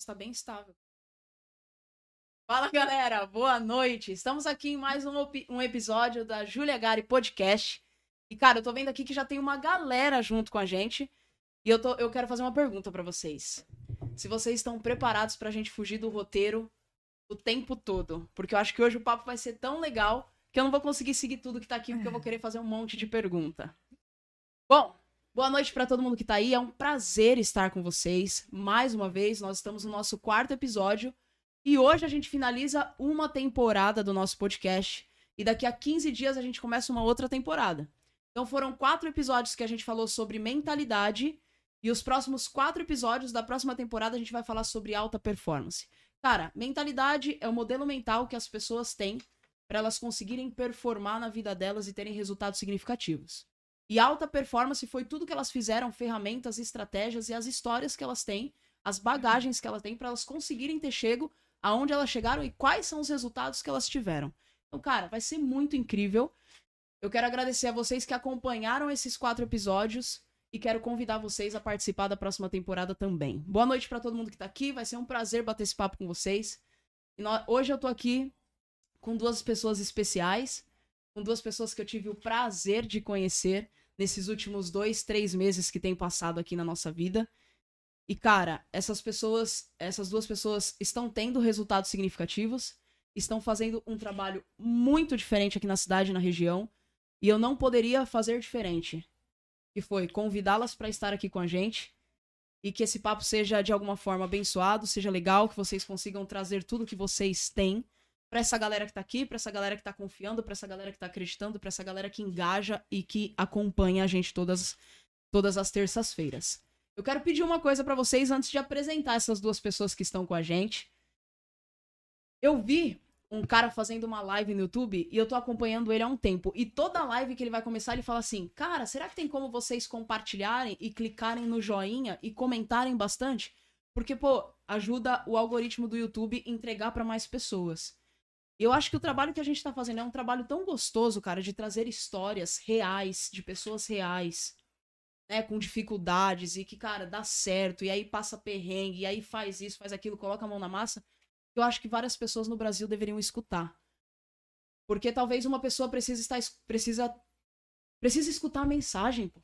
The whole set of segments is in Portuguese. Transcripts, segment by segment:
Está bem estável. Fala galera, boa noite. Estamos aqui em mais um, um episódio da Julia Gari Podcast. E cara, eu tô vendo aqui que já tem uma galera junto com a gente. E eu, tô, eu quero fazer uma pergunta para vocês. Se vocês estão preparados pra gente fugir do roteiro o tempo todo. Porque eu acho que hoje o papo vai ser tão legal que eu não vou conseguir seguir tudo que tá aqui, porque eu vou querer fazer um monte de pergunta. Bom, boa noite para todo mundo que tá aí. É um prazer estar com vocês. Mais uma vez, nós estamos no nosso quarto episódio e hoje a gente finaliza uma temporada do nosso podcast. E daqui a 15 dias a gente começa uma outra temporada. Então foram quatro episódios que a gente falou sobre mentalidade. E os próximos quatro episódios da próxima temporada a gente vai falar sobre alta performance. Cara, mentalidade é o modelo mental que as pessoas têm para elas conseguirem performar na vida delas e terem resultados significativos. E alta performance foi tudo que elas fizeram, ferramentas, estratégias e as histórias que elas têm, as bagagens que elas têm para elas conseguirem ter chego aonde elas chegaram e quais são os resultados que elas tiveram. Então, cara, vai ser muito incrível. Eu quero agradecer a vocês que acompanharam esses quatro episódios e quero convidar vocês a participar da próxima temporada também. Boa noite para todo mundo que tá aqui, vai ser um prazer bater esse papo com vocês. hoje eu tô aqui com duas pessoas especiais, com duas pessoas que eu tive o prazer de conhecer nesses últimos dois, três meses que tem passado aqui na nossa vida. E, cara, essas pessoas, essas duas pessoas estão tendo resultados significativos, estão fazendo um trabalho muito diferente aqui na cidade, na região, e eu não poderia fazer diferente. Que foi convidá-las para estar aqui com a gente e que esse papo seja de alguma forma abençoado, seja legal, que vocês consigam trazer tudo que vocês têm para essa galera que tá aqui, para essa galera que tá confiando, para essa galera que tá acreditando, para essa galera que engaja e que acompanha a gente todas todas as terças-feiras. Eu quero pedir uma coisa para vocês antes de apresentar essas duas pessoas que estão com a gente. Eu vi um cara fazendo uma live no YouTube e eu tô acompanhando ele há um tempo. E toda live que ele vai começar, ele fala assim: Cara, será que tem como vocês compartilharem e clicarem no joinha e comentarem bastante? Porque, pô, ajuda o algoritmo do YouTube entregar para mais pessoas. Eu acho que o trabalho que a gente tá fazendo é um trabalho tão gostoso, cara, de trazer histórias reais, de pessoas reais, né, com dificuldades e que, cara, dá certo, e aí passa perrengue, e aí faz isso, faz aquilo, coloca a mão na massa, eu acho que várias pessoas no Brasil deveriam escutar. Porque talvez uma pessoa precisa estar precisa precisa escutar a mensagem, pô.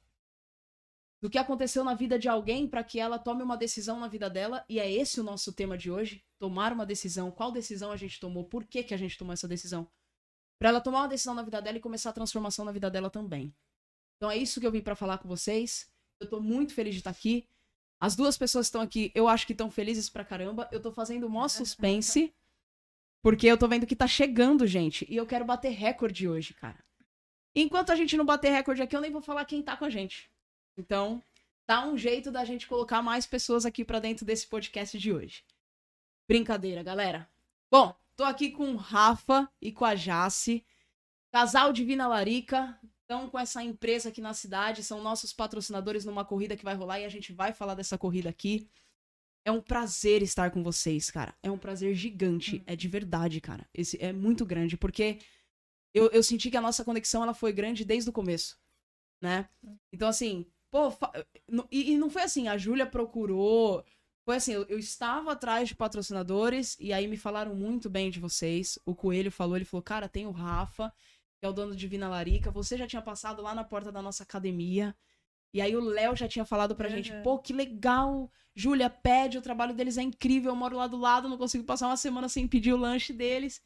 Do que aconteceu na vida de alguém para que ela tome uma decisão na vida dela, e é esse o nosso tema de hoje, tomar uma decisão, qual decisão a gente tomou, por que que a gente tomou essa decisão? Para ela tomar uma decisão na vida dela e começar a transformação na vida dela também. Então é isso que eu vim para falar com vocês. Eu tô muito feliz de estar aqui. As duas pessoas que estão aqui, eu acho que estão felizes pra caramba. Eu tô fazendo mó suspense. Porque eu tô vendo que tá chegando, gente. E eu quero bater recorde hoje, cara. Enquanto a gente não bater recorde aqui, eu nem vou falar quem tá com a gente. Então, dá um jeito da gente colocar mais pessoas aqui para dentro desse podcast de hoje. Brincadeira, galera. Bom, tô aqui com o Rafa e com a Jace. Casal Divina Larica, estão com essa empresa aqui na cidade, são nossos patrocinadores numa corrida que vai rolar e a gente vai falar dessa corrida aqui. É um prazer estar com vocês, cara. É um prazer gigante. Hum. É de verdade, cara. Esse é muito grande, porque eu, eu senti que a nossa conexão ela foi grande desde o começo, né? Hum. Então, assim, pô, fa... e, e, não foi assim, a Júlia procurou. Foi assim, eu, eu, estava atrás de patrocinadores e aí me falaram muito bem de vocês. O Coelho falou, ele falou, cara, tem o Rafa que é o dono de Divina Larica. Você já tinha passado lá na porta da nossa academia. E aí o Léo já tinha falado pra uhum. gente, pô, que legal, Júlia, pede, o trabalho deles é incrível, eu moro lá do lado, não consigo passar uma semana sem pedir o lanche deles.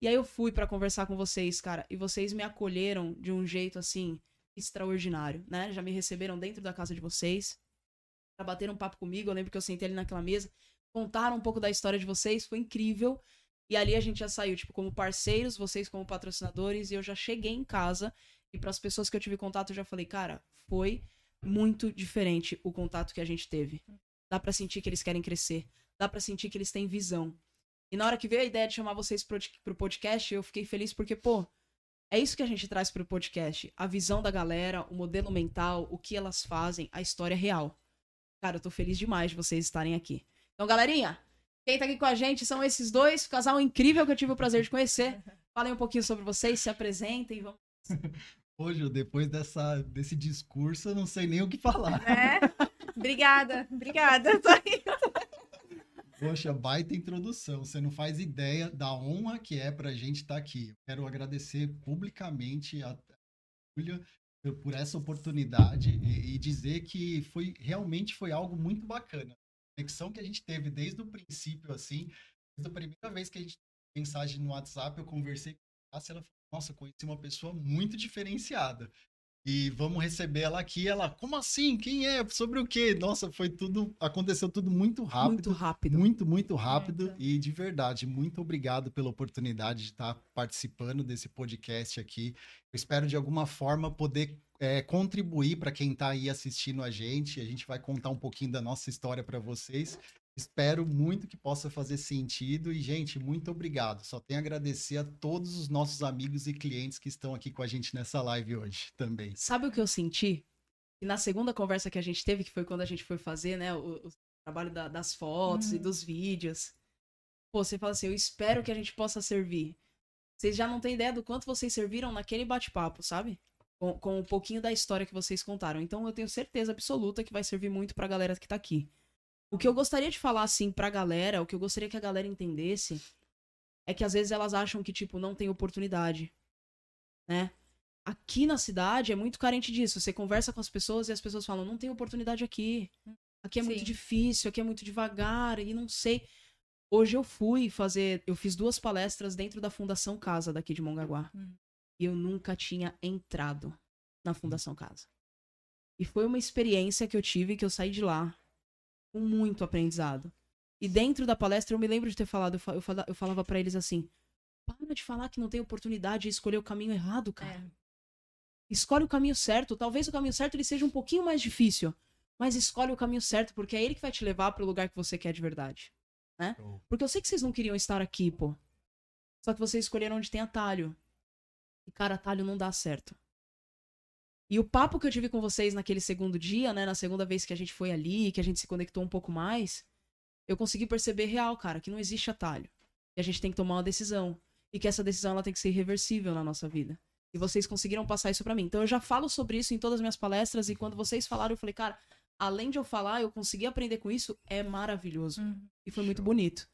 E aí eu fui para conversar com vocês, cara, e vocês me acolheram de um jeito assim extraordinário, né? Já me receberam dentro da casa de vocês, pra bater um papo comigo, eu lembro que eu sentei ali naquela mesa, contaram um pouco da história de vocês, foi incrível. E ali a gente já saiu, tipo, como parceiros, vocês como patrocinadores, e eu já cheguei em casa e para as pessoas que eu tive contato eu já falei, cara, foi muito diferente o contato que a gente teve. Dá para sentir que eles querem crescer, dá para sentir que eles têm visão. E na hora que veio a ideia de chamar vocês pro, pro podcast, eu fiquei feliz porque, pô, é isso que a gente traz pro podcast. A visão da galera, o modelo mental, o que elas fazem, a história real. Cara, eu tô feliz demais de vocês estarem aqui. Então, galerinha, quem tá aqui com a gente são esses dois, casal incrível que eu tive o prazer de conhecer. Falem um pouquinho sobre vocês, se apresentem, vamos. Hoje, depois dessa, desse discurso, eu não sei nem o que falar. É? Obrigada, obrigada. Poxa, baita introdução. Você não faz ideia da honra que é pra gente estar aqui. Eu quero agradecer publicamente a Júlia por- por essa oportunidade e, e dizer que foi realmente foi algo muito bacana. A conexão que a gente teve desde o princípio, assim, desde a primeira vez que a gente teve mensagem no WhatsApp, eu conversei com a Cássia, ela falou, nossa, conheci uma pessoa muito diferenciada. E vamos receber ela aqui. Ela, como assim? Quem é? Sobre o quê? Nossa, foi tudo. Aconteceu tudo muito rápido. Muito rápido. Muito, muito rápido. Muito. E de verdade, muito obrigado pela oportunidade de estar participando desse podcast aqui. Eu espero de alguma forma poder é, contribuir para quem está aí assistindo a gente. A gente vai contar um pouquinho da nossa história para vocês. Espero muito que possa fazer sentido. E, gente, muito obrigado. Só tenho a agradecer a todos os nossos amigos e clientes que estão aqui com a gente nessa live hoje também. Sabe o que eu senti? E na segunda conversa que a gente teve, que foi quando a gente foi fazer, né, o, o trabalho da- das fotos e Uhum. dos vídeos. Pô, você fala assim, eu espero que a gente possa servir. Vocês já não têm ideia do quanto vocês serviram naquele bate-papo, sabe? Com, com um pouquinho da história que vocês contaram. Então eu tenho certeza absoluta que vai servir muito pra galera que tá aqui. O que eu gostaria de falar, assim, pra galera, o que eu gostaria que a galera entendesse, é que às vezes elas acham que, tipo, não tem oportunidade. Né? aqui na cidade é muito carente disso. Você conversa com as pessoas e as pessoas falam: não tem oportunidade aqui. Aqui é muito Sim. difícil, aqui é muito devagar e não sei. Hoje eu fui fazer, eu fiz duas palestras dentro da Fundação Casa daqui de Mongaguá. Hum. E eu nunca tinha entrado na Fundação Casa. E foi uma experiência que eu tive que eu saí de lá com muito aprendizado. E dentro da palestra eu me lembro de ter falado, eu fa- eu fala- eu falava pra eles assim: para de falar que não tem oportunidade e escolher o caminho errado, cara É. escolhe o caminho certo. Talvez o caminho certo ele seja um pouquinho mais difícil, mas escolhe o caminho certo porque é ele que vai te levar pro lugar que você quer de verdade, né? Porque eu sei que vocês não queriam estar aqui, pô. Só que vocês escolheram onde tem atalho. E cara, atalho não dá certo. E o papo que eu tive com vocês naquele segundo dia, né, na segunda vez que a gente foi ali, que a gente se conectou um pouco mais, eu consegui perceber real, cara, que não existe atalho. E a gente tem que tomar uma decisão. E que essa decisão ela tem que ser irreversível na nossa vida. E vocês conseguiram passar isso pra mim. Então eu já falo sobre isso em todas as minhas palestras e quando vocês falaram, eu falei, cara, além de eu falar, eu consegui aprender com isso, é maravilhoso. Uhum. E foi muito bonito.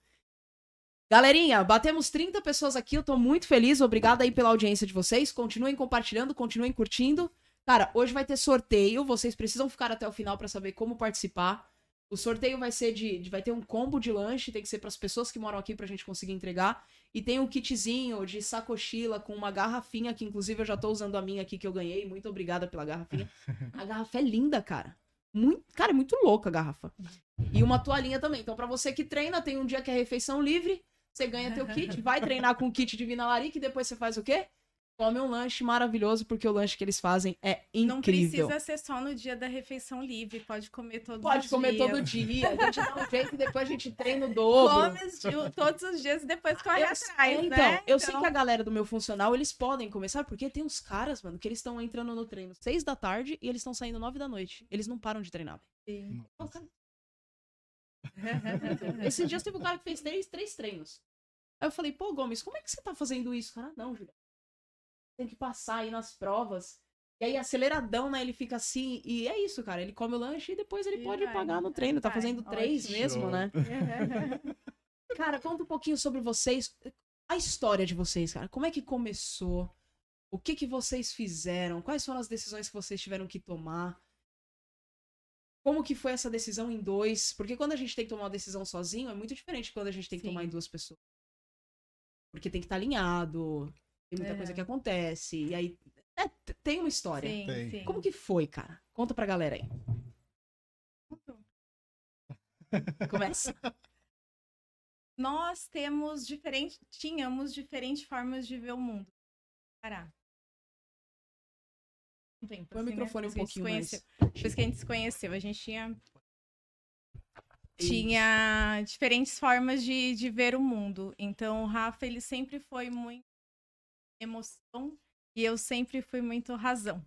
Galerinha, batemos 30 pessoas aqui, eu tô muito feliz. Obrigada aí pela audiência de vocês. Continuem compartilhando, continuem curtindo. Cara, hoje vai ter sorteio, vocês precisam ficar até o final pra saber como participar. O sorteio vai ser de, de- vai ter um combo de lanche, tem que ser pras pessoas que moram aqui pra gente conseguir entregar. E tem um kitzinho de sacochila com uma garrafinha, que inclusive eu já tô usando a minha aqui que eu ganhei. Muito obrigada pela garrafinha. A garrafa é linda, cara. Muito, cara, é muito louca a garrafa. E uma toalhinha também. Então, pra você que treina, tem um dia que é refeição livre, você ganha teu kit, vai treinar com o kit de Vinalarica e depois você faz o quê? Come um lanche maravilhoso, porque o lanche que eles fazem é incrível. Não precisa ser só no dia da refeição livre, pode comer todo Pode os comer dias. todo dia, a gente dá um jeito e depois a gente treina o dobro. Come todos os dias e depois corre Eu- atrás, então, né? eu sei que a galera do meu funcional, eles podem começar, porque tem uns caras, mano, que eles estão entrando no treino seis da tarde e eles estão saindo nove da noite. Eles não param de treinar. Sim. Esses dias teve um cara que fez três, três treinos. Aí eu falei, pô, Gomes, como é que você tá fazendo isso? Cara, não, Julia. Tem que passar aí nas provas. E aí, aceleradão, né? Ele fica assim. E é isso, cara. Ele come o lanche e depois ele E pode vai, pagar no treino. Tá vai. fazendo três Ótimo. mesmo, né? Cara, conta um pouquinho sobre vocês. A história de vocês, cara. Como é que começou? O que que vocês fizeram? Quais foram as decisões que vocês tiveram que tomar? Como que foi essa decisão em dois? Porque quando a gente tem que tomar uma decisão sozinho, é muito diferente de quando a gente tem que Sim. tomar em duas pessoas. Porque tem que estar alinhado, tem muita coisa Aham. que acontece, e aí é, tem uma história. Sim, Tem. sim. Como que foi, cara? Conta pra galera aí. Começa. Nós temos diferentes, tínhamos diferentes formas de ver o mundo. Pará. Um tempo, Põe o assim, né? microfone um a gente pouquinho se mais. conheceu- Depois que a gente se conheceu, a gente tinha tinha diferentes formas de, de ver o mundo. Então, o Rafa, ele sempre foi muito emoção e eu sempre fui muito razão,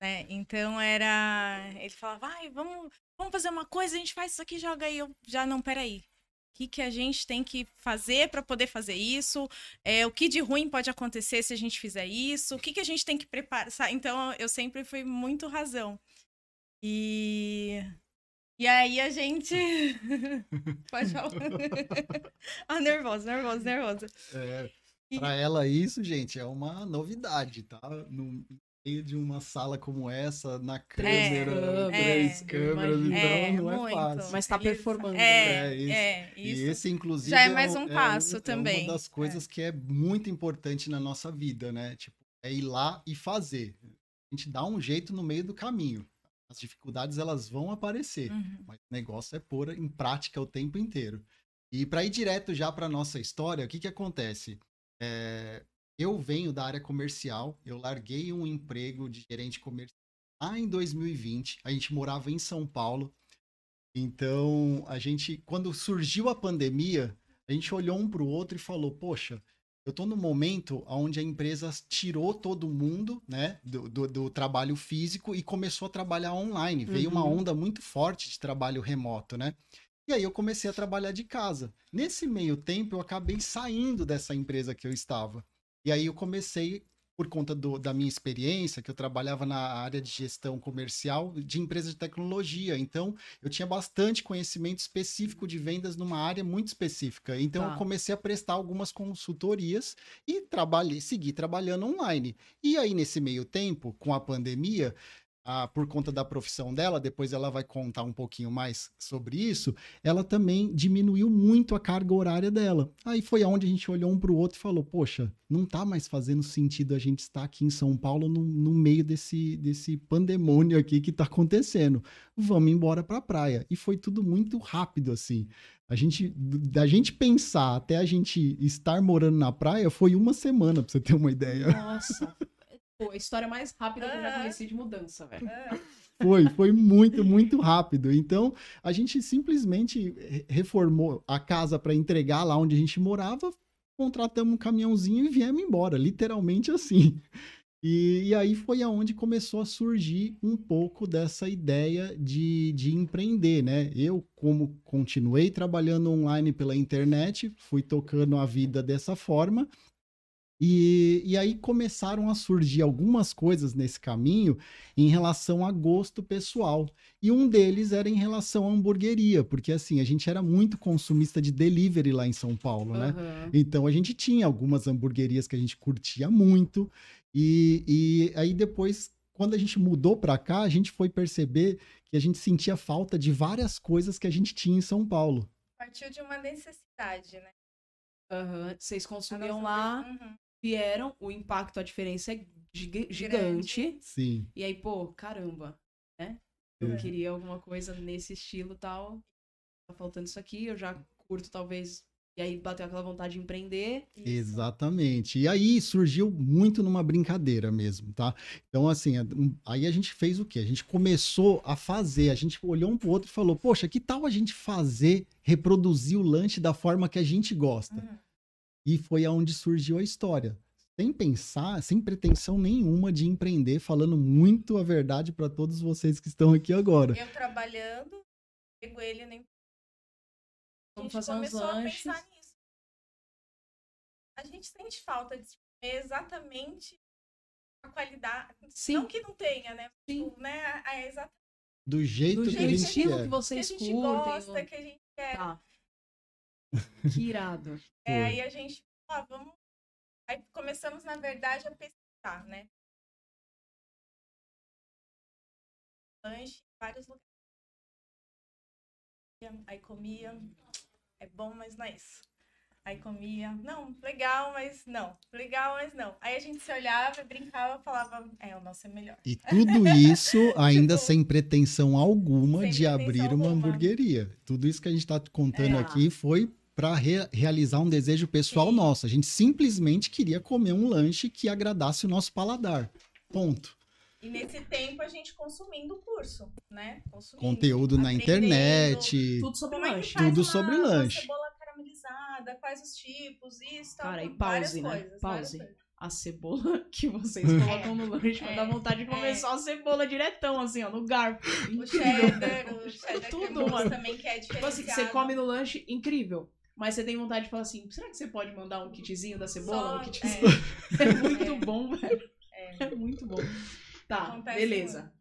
né? Então, era... Ele falava, vai, vamos, vamos fazer uma coisa, a gente faz isso aqui, joga aí. Eu já, não, peraí. O que, que a gente tem que fazer para poder fazer isso? É, o que de ruim pode acontecer se a gente fizer isso? O que, que a gente tem que preparar? Então, eu sempre fui muito razão. E E aí a gente. Pode falar. ah, nervosa, nervosa, nervosa. É, para ela, isso, gente, é uma novidade, tá? No meio de uma sala como essa, na câmera, é, três é, câmeras, então é, não é muito. fácil. Mas tá performando. É, É, isso. é, E isso. esse, inclusive, já é mais um é passo é também. uma das coisas que é muito importante na nossa vida, né? Tipo, é ir lá e fazer. A gente dá um jeito no meio do caminho. As dificuldades, elas vão aparecer. Uhum. Mas o negócio é pôr em prática o tempo inteiro. E para ir direto já para nossa história, o que que acontece? É, eu venho da área comercial, eu larguei um emprego de gerente comercial lá em 2020. A gente morava em São Paulo. Então, a gente, quando surgiu a pandemia, a gente olhou um para o outro e falou: Poxa, eu estou no momento onde a empresa tirou todo mundo né, do, do, do trabalho físico e começou a trabalhar online. Veio uma Uhum. onda muito forte de trabalho remoto, né? E aí eu comecei a trabalhar de casa. Nesse meio tempo, eu acabei saindo dessa empresa que eu estava. E aí eu comecei, por conta do- da minha experiência, que eu trabalhava na área de gestão comercial de empresas de tecnologia. Então, eu tinha bastante conhecimento específico de vendas numa área muito específica. Então, Tá. eu comecei a prestar algumas consultorias e trabalhei, segui trabalhando online. E aí, nesse meio tempo, com a pandemia, ah, por conta da profissão dela, depois ela vai contar um pouquinho mais sobre isso, ela também diminuiu muito a carga horária dela. Aí foi aonde a gente olhou um para o outro e falou: Poxa, não tá mais fazendo sentido a gente estar aqui em São Paulo no, no meio desse, desse pandemônio aqui que tá acontecendo. Vamos embora para a praia. E foi tudo muito rápido assim. A gente, da gente pensar até a gente estar morando na praia foi uma semana, para você ter uma ideia. Nossa. Pô, a história mais rápida que eu já conheci de mudança, velho. É. Foi, foi muito, muito rápido. Então, a gente simplesmente re- reformou a casa para entregar lá onde a gente morava, contratamos um caminhãozinho e viemos embora, literalmente assim. E, e aí foi aonde começou a surgir um pouco dessa ideia de, de empreender, né? Eu, como continuei trabalhando online pela internet, fui tocando a vida dessa forma. E, e aí começaram a surgir algumas coisas nesse caminho em relação a gosto pessoal. E um deles era em relação à hamburgueria, porque assim, a gente era muito consumista de delivery lá em São Paulo, né? Aham. Então a gente tinha algumas hamburguerias que a gente curtia muito. E, e aí depois, quando a gente mudou para cá, a gente foi perceber que a gente sentia falta de várias coisas que a gente tinha em São Paulo. Partiu de uma necessidade, né? Aham. Vocês consumiam lá, Uhum. Vieram, o impacto, a diferença é giga- gigante. Sim. E aí, pô, caramba, né? Eu É. queria alguma coisa nesse estilo tal. Tá faltando isso aqui, eu já curto talvez. E aí bateu aquela vontade de empreender. Isso. Exatamente. E aí surgiu muito numa brincadeira mesmo, tá? Então, assim, um- aí a gente fez o quê? A gente começou a fazer, a gente olhou um pro outro e falou: Poxa, que tal a gente fazer, reproduzir o lanche da forma que a gente gosta? Uhum. E foi aonde surgiu a história. Sem pensar, sem pretensão nenhuma de empreender, falando muito a verdade para todos vocês que estão aqui agora. Eu trabalhando, pego ele nem. A Vamos gente fazer uns começou lanches. a pensar nisso. A gente sente falta de comer exatamente a qualidade. Sim. Não que não tenha, né? Sim. Tipo, né? a- É exatamente Do jeito Do que a jeito, gente estilo quer. que o que a vocês gente curtem. gosta, o- que a gente quer. Tá. Que irado. É, aí a gente, ah, vamos. Aí começamos, na verdade, a pesquisar, né? Lanche em vários lugares. Aí comia, é bom, mas não é isso. Aí comia, não, legal, mas não. Legal, mas não. Aí a gente se olhava, brincava, falava, é, o nosso é melhor. E tudo isso ainda Tipo, sem pretensão alguma sem de pretensão abrir uma alguma. hamburgueria. Tudo isso que a gente está contando É. aqui foi para realizar um desejo pessoal Sim. nosso. A gente simplesmente queria comer um lanche que agradasse o nosso paladar. Ponto. E nesse tempo a gente consumindo o curso, né? Consumindo, Conteúdo na internet. Tudo sobre Como é lanche. faz Tudo uma- sobre uma lanche. cebola caramelizada, quais os tipos, isso, tal, Cara, e várias pause, né? coisas, Pause. A cebola que vocês colocam no lanche vai é, dar vontade de comer é. só a cebola diretão, assim, ó, no garfo. O cheddar, o cheddar Tudo, cremoso mano. também que é Tipo assim, que você come no lanche, incrível. Mas você tem vontade de falar assim, será que você pode mandar um kitzinho da cebola? Só- um kitzinho? é, É, muito É. bom, velho. é. É muito bom. Tá, Acontece beleza.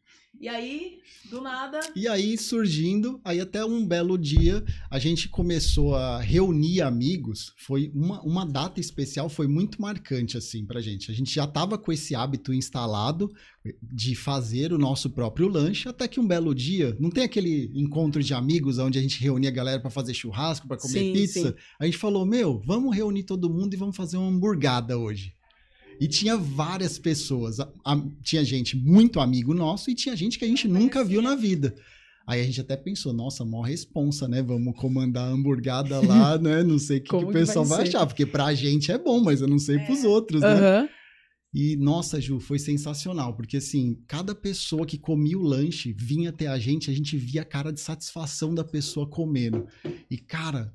E aí, do nada. E aí, surgindo, aí até um belo dia, a gente começou a reunir amigos. Foi uma, uma data especial, foi muito marcante, assim, pra gente. A gente já tava com esse hábito instalado de fazer o nosso próprio lanche, até que um belo dia, não tem aquele encontro de amigos onde a gente reunia a galera para fazer churrasco, para comer Sim, pizza? sim. A gente falou, meu, vamos reunir todo mundo e vamos fazer uma hamburgada hoje. E tinha várias pessoas. A- a- tinha gente muito amigo nosso e tinha gente que a gente Não nunca viu na vida. Aí a gente até pensou, nossa, mó responsa, né? Vamos comandar a hamburgada lá, né? Não sei o que, que o vai pessoal vai, ser? achar, porque pra gente é bom, mas eu não sei pros É. outros, né? Aham. E, nossa, Ju, foi sensacional, porque assim, cada pessoa que comia o lanche vinha até a gente, a gente via a cara de satisfação da pessoa comendo. E, cara,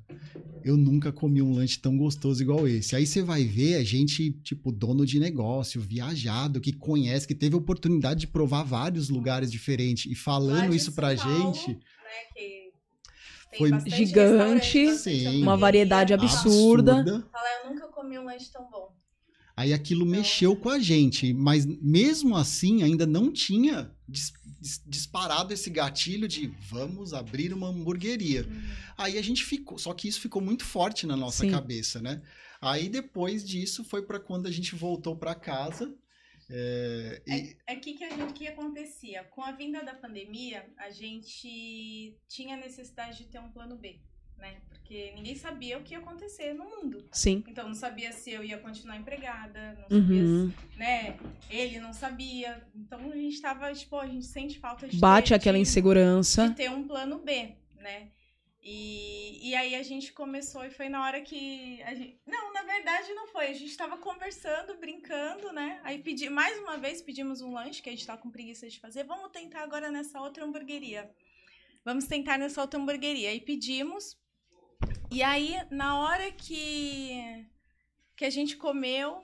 eu nunca comi um lanche tão gostoso igual esse. Aí você vai ver a gente, tipo, dono de negócio, viajado, que conhece, que teve a oportunidade de provar vários lugares diferentes. E falando isso pra Paulo, gente, né, que tem Foi gigante. Uma variedade absurda. Falar, eu nunca comi um lanche tão bom. Aí aquilo mexeu com a gente, mas mesmo assim ainda não tinha dis- dis- disparado esse gatilho de vamos abrir uma hamburgueria. Aí a gente ficou, só que isso ficou muito forte na nossa Sim. cabeça, né? Aí depois disso foi para quando a gente voltou para casa. é, e- É que que a gente que acontecia? Com a vinda da pandemia, a gente tinha necessidade de ter um plano B, né? Porque ninguém sabia o que ia acontecer no mundo. Sim. Então não sabia se eu ia continuar empregada, não sabia Uhum. se, né? Ele não sabia. Então a gente tava, tipo, a gente sente falta de Bate ter, aquela de- insegurança. de ter um plano B, né? E, e aí a gente começou e foi na hora que a gente... Não, na verdade não foi. A gente tava conversando, brincando, né? Aí pedi mais uma vez pedimos um lanche que a gente tava com preguiça de fazer. Vamos tentar agora nessa outra hamburgueria. Vamos tentar nessa outra hamburgueria. Aí pedimos. E aí na hora que que a gente comeu,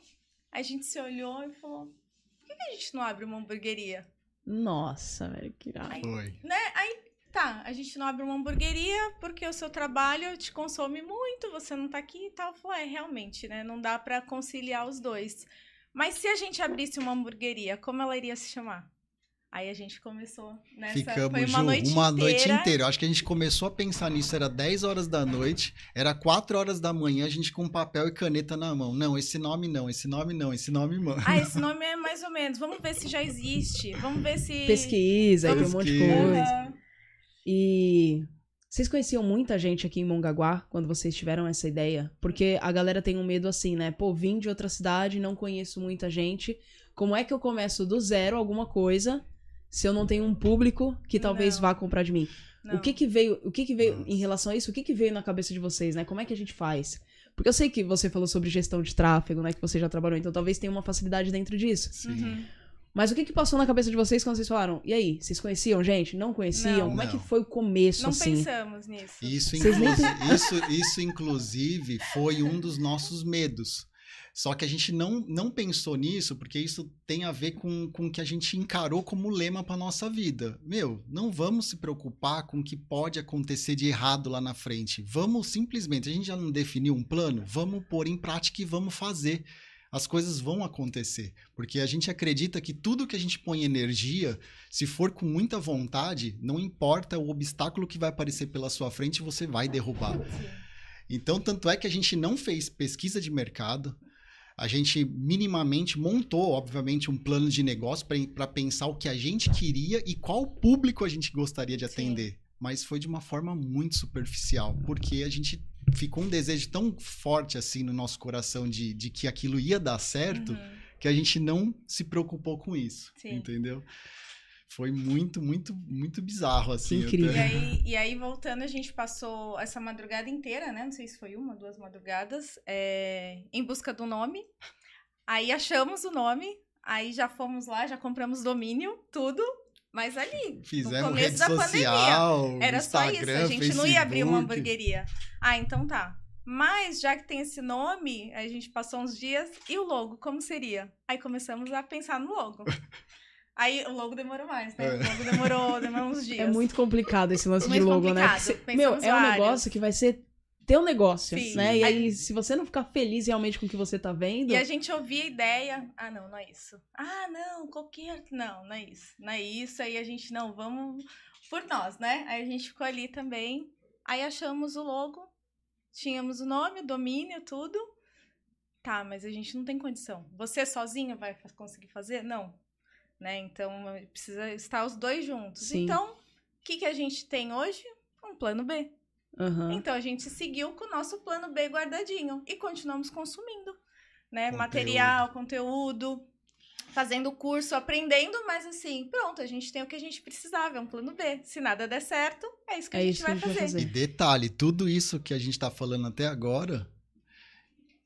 a gente se olhou e falou: "Por que que a gente não abre uma hamburgueria?" Nossa, velho, que irado. Ai, foi. né? Aí tá, a gente não abre uma hamburgueria porque o seu trabalho te consome muito, você não tá aqui e tal. Falou, é, realmente, né? Não dá pra conciliar os dois. Mas se a gente abrisse uma hamburgueria, como ela iria se chamar? Aí a gente começou nessa. Ficamos foi uma juntos noite uma inteira. noite inteira. Eu acho que a gente começou a pensar nisso, era 10 horas da noite, era 4 horas da manhã, a gente com papel e caneta na mão. Não, esse nome não, esse nome não, esse nome não. Ah, esse nome é mais ou menos. Vamos ver se já existe. Vamos ver se. Pesquisa, aí tem um monte de coisa. Aham. E vocês conheciam muita gente aqui em Mongaguá quando vocês tiveram essa ideia? Porque a galera tem um medo assim, né? Pô, vim de outra cidade, não conheço muita gente. Como é que eu começo do zero alguma coisa se eu não tenho um público que talvez Não. vá comprar de mim? Não. O que que veio, o que que veio em relação a isso? O que que veio na cabeça de vocês, né? Como é que a gente faz? Porque eu sei que você falou sobre gestão de tráfego, né? Que você já trabalhou, então talvez tenha uma facilidade dentro disso. Sim. Uhum. Mas o que que passou na cabeça de vocês quando vocês falaram? E aí, vocês conheciam gente? Não conheciam? Não. Como é que foi o começo, Não assim? pensamos nisso. Isso, isso, isso, inclusive, foi um dos nossos medos. Só que a gente não, não pensou nisso, porque isso tem a ver com, com o que a gente encarou como lema para nossa vida. Meu, não vamos se preocupar com o que pode acontecer de errado lá na frente. Vamos simplesmente, a gente já não definiu um plano, vamos pôr em prática e vamos fazer. As coisas vão acontecer, porque a gente acredita que tudo que a gente põe energia, se for com muita vontade, não importa o obstáculo que vai aparecer pela sua frente, você vai derrubar. Então, tanto é que a gente não fez pesquisa de mercado, a gente minimamente montou, obviamente, um plano de negócio para pensar o que a gente queria e qual público a gente gostaria de Sim. atender. Mas foi de uma forma muito superficial, porque a gente ficou um desejo tão forte assim no nosso coração de, de que aquilo ia dar certo, Uhum. que a gente não se preocupou com isso, Sim. entendeu? Foi muito, muito, muito bizarro assim. Que incrível. E até. aí, e aí, voltando, a gente passou essa madrugada inteira, né? Não sei se foi uma, duas madrugadas, é, em busca do nome. Aí achamos o nome, aí já fomos lá, já compramos domínio, tudo. Mas ali, Fizemos começo rede da pandemia, social, era só isso. Instagram, A gente não ia abrir uma Facebook. hamburgueria. Ah, então tá. Mas já que tem esse nome, a gente passou uns dias. E o logo, como seria? Aí começamos a pensar no logo. Aí o logo demorou mais, né? É. O logo demorou, demorou uns dias. É muito complicado esse lance de Muito logo, né? complicado. Porque cê- Pensamos meu, é um negócio que vai ser teu negócio, Sim. né? E Aí- aí, se você não ficar feliz realmente com o que você tá vendo, E a gente ouvia a ideia, ah, não, não é isso. Ah, não, qualquer. Não, não é isso. Não é isso. Aí a gente, não, vamos por nós, né? Aí a gente ficou ali também. Aí achamos o logo, tínhamos o nome, o domínio, tudo. Tá, mas a gente não tem condição. Você sozinha vai conseguir fazer? Não. Né? Então precisa estar os dois juntos. Sim. Então, o que, que a gente tem hoje? Um plano B. Aham. Então a gente seguiu com o nosso plano B guardadinho e continuamos consumindo, né? Conteúdo. Material, conteúdo, fazendo curso, aprendendo, mas assim, pronto, a gente tem o que a gente precisava, é um plano B. Se nada der certo, é isso que É a gente, que a vai, gente vai fazer. fazer. E detalhe, tudo isso que a gente está falando até agora,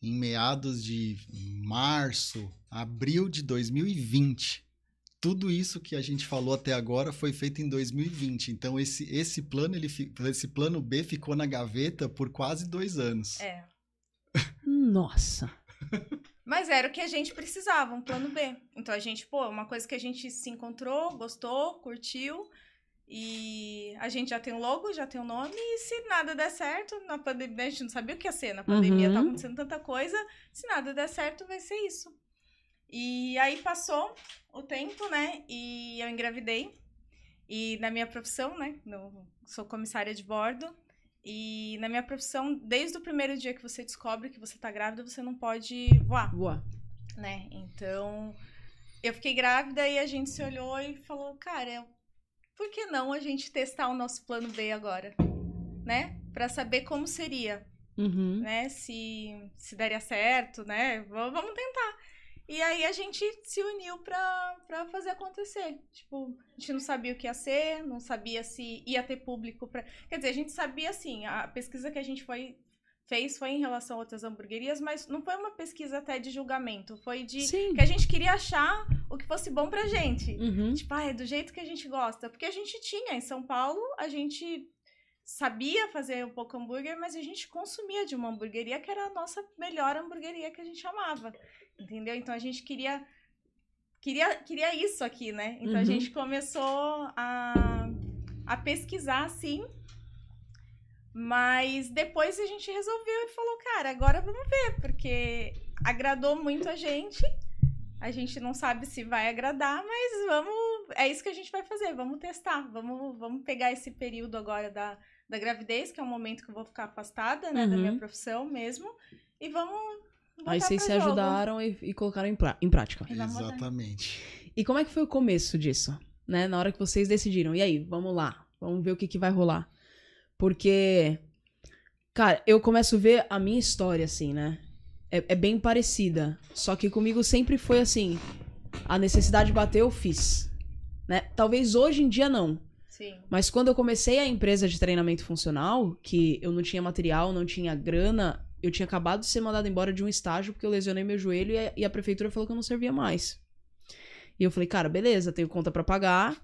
em meados de março, abril de 2020. Tudo isso que a gente falou até agora foi feito em 2020. Então esse, esse plano ele esse plano B ficou na gaveta por quase dois anos. É. Nossa. Mas era o que a gente precisava, um plano B. Então a gente, pô, uma coisa que a gente se encontrou, gostou, curtiu. E a gente já tem o logo, já tem o nome, e se nada der certo, na pandemia, a gente não sabia o que ia ser, na pandemia Uhum. tá acontecendo tanta coisa, se nada der certo, vai ser isso. E aí passou o tempo, né, e eu engravidei, e na minha profissão, né, eu sou comissária de bordo, e na minha profissão, desde o primeiro dia que você descobre que você tá grávida, você não pode voar Boa. né? Então, eu fiquei grávida e a gente se olhou e falou, cara, por que não a gente testar o nosso plano B agora, né? Pra saber como seria, Uhum. né? Se, se daria certo, né? Vamos tentar. E aí a gente se uniu pra, pra fazer acontecer. Tipo, a gente não sabia o que ia ser, não sabia se ia ter público pra. Quer dizer, a gente sabia assim, a pesquisa que a gente foi, fez foi em relação a outras hamburguerias, mas não foi uma pesquisa até de julgamento, foi de Sim. que a gente queria achar o que fosse bom pra gente. Uhum. Tipo, ah, é do jeito que a gente gosta. Porque a gente tinha em São Paulo, a gente sabia fazer um pouco hambúrguer, mas a gente consumia de uma hamburgueria que era a nossa melhor hamburgueria que a gente amava. Entendeu? Então a gente queria queria, queria isso aqui, né? Então a Uhum. gente começou a, a pesquisar assim. Mas depois a gente resolveu e falou, cara, agora vamos ver, porque agradou muito a gente. A gente não sabe se vai agradar, mas vamos. É isso que a gente vai fazer. Vamos testar. Vamos, vamos pegar esse período agora da, da gravidez, que é um momento que eu vou ficar afastada, né? Da Uhum. minha profissão mesmo. E vamos. Aí vocês se jogo. ajudaram e, e colocaram em, pra- em prática. Exatamente. E como é que foi o começo disso? Né? Na hora que vocês decidiram. E aí, vamos lá. Vamos ver o que, que vai rolar. Porque, cara, eu começo a ver a minha história, assim, né? É, é bem parecida. Só que comigo sempre foi assim. A necessidade bateu, eu fiz. Né? Talvez hoje em dia não. Sim. Mas quando eu comecei a empresa de treinamento funcional, que eu não tinha material, não tinha grana, eu tinha acabado de ser mandado embora de um estágio porque eu lesionei meu joelho e a, e a prefeitura falou que eu não servia mais. E eu falei, cara, beleza, tenho conta pra pagar,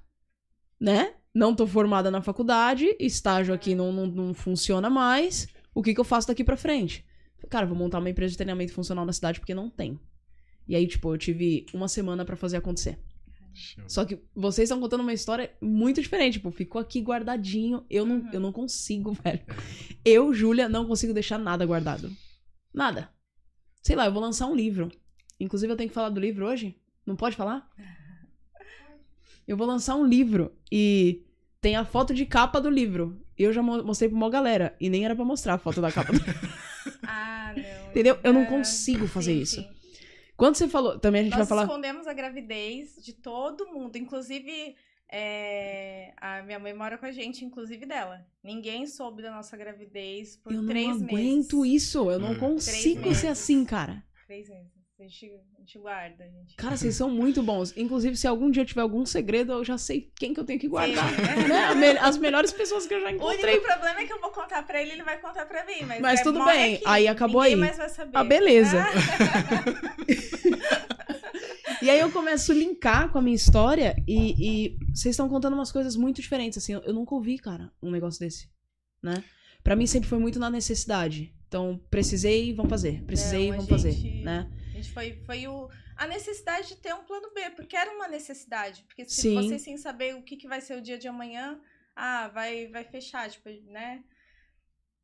né? Não tô formada na faculdade, estágio aqui não, não, não funciona mais. O que, que eu faço daqui pra frente? Cara, vou montar uma empresa de treinamento funcional na cidade porque não tem. E aí, tipo, eu tive uma semana pra fazer acontecer. Show. Só que vocês estão contando uma história muito diferente. Tipo, ficou aqui guardadinho. Eu não, Uhum. eu não consigo, velho. Eu, Júlia, não consigo deixar nada guardado. Nada. Sei lá, eu vou lançar um livro. Inclusive, eu tenho que falar do livro hoje? Não pode falar? Eu vou lançar um livro e tem a foto de capa do livro. Eu já mo- mostrei pra uma galera. E nem era pra mostrar a foto da capa do Ah, não. Entendeu? Eu não É, consigo fazer sim, isso. sim. Quando você falou. Também a gente Nós vai falar. escondemos a gravidez de todo mundo, inclusive é, a minha mãe mora com a gente, inclusive dela. Ninguém soube da nossa gravidez por Eu não três aguento meses. isso. Eu não Hum. consigo Três ser meses. assim, cara. Três meses. A gente, a gente guarda, a gente. Cara, vocês são muito bons. Inclusive, se algum dia eu tiver algum segredo, eu já sei quem que eu tenho que guardar. Né? As melhores pessoas que eu já O encontrei. único problema é que eu vou contar pra ele, ele vai contar pra mim. Mas, Mas é tudo bem, aqui. aí acabou Ninguém aí. mais vai saber. Ah, beleza. E aí eu começo a linkar com a minha história e, e vocês estão contando umas coisas muito diferentes. Assim, eu, eu nunca ouvi, cara, um negócio desse. Né? Pra mim sempre foi muito na necessidade. Então, precisei, vamos fazer. Precisei, Não, a vamos fazer. gente- Né? A gente foi, foi o, a necessidade de ter um plano B, porque era uma necessidade. Porque se Sim. você sem saber o que, que vai ser o dia de amanhã, ah, vai, vai fechar, tipo, né?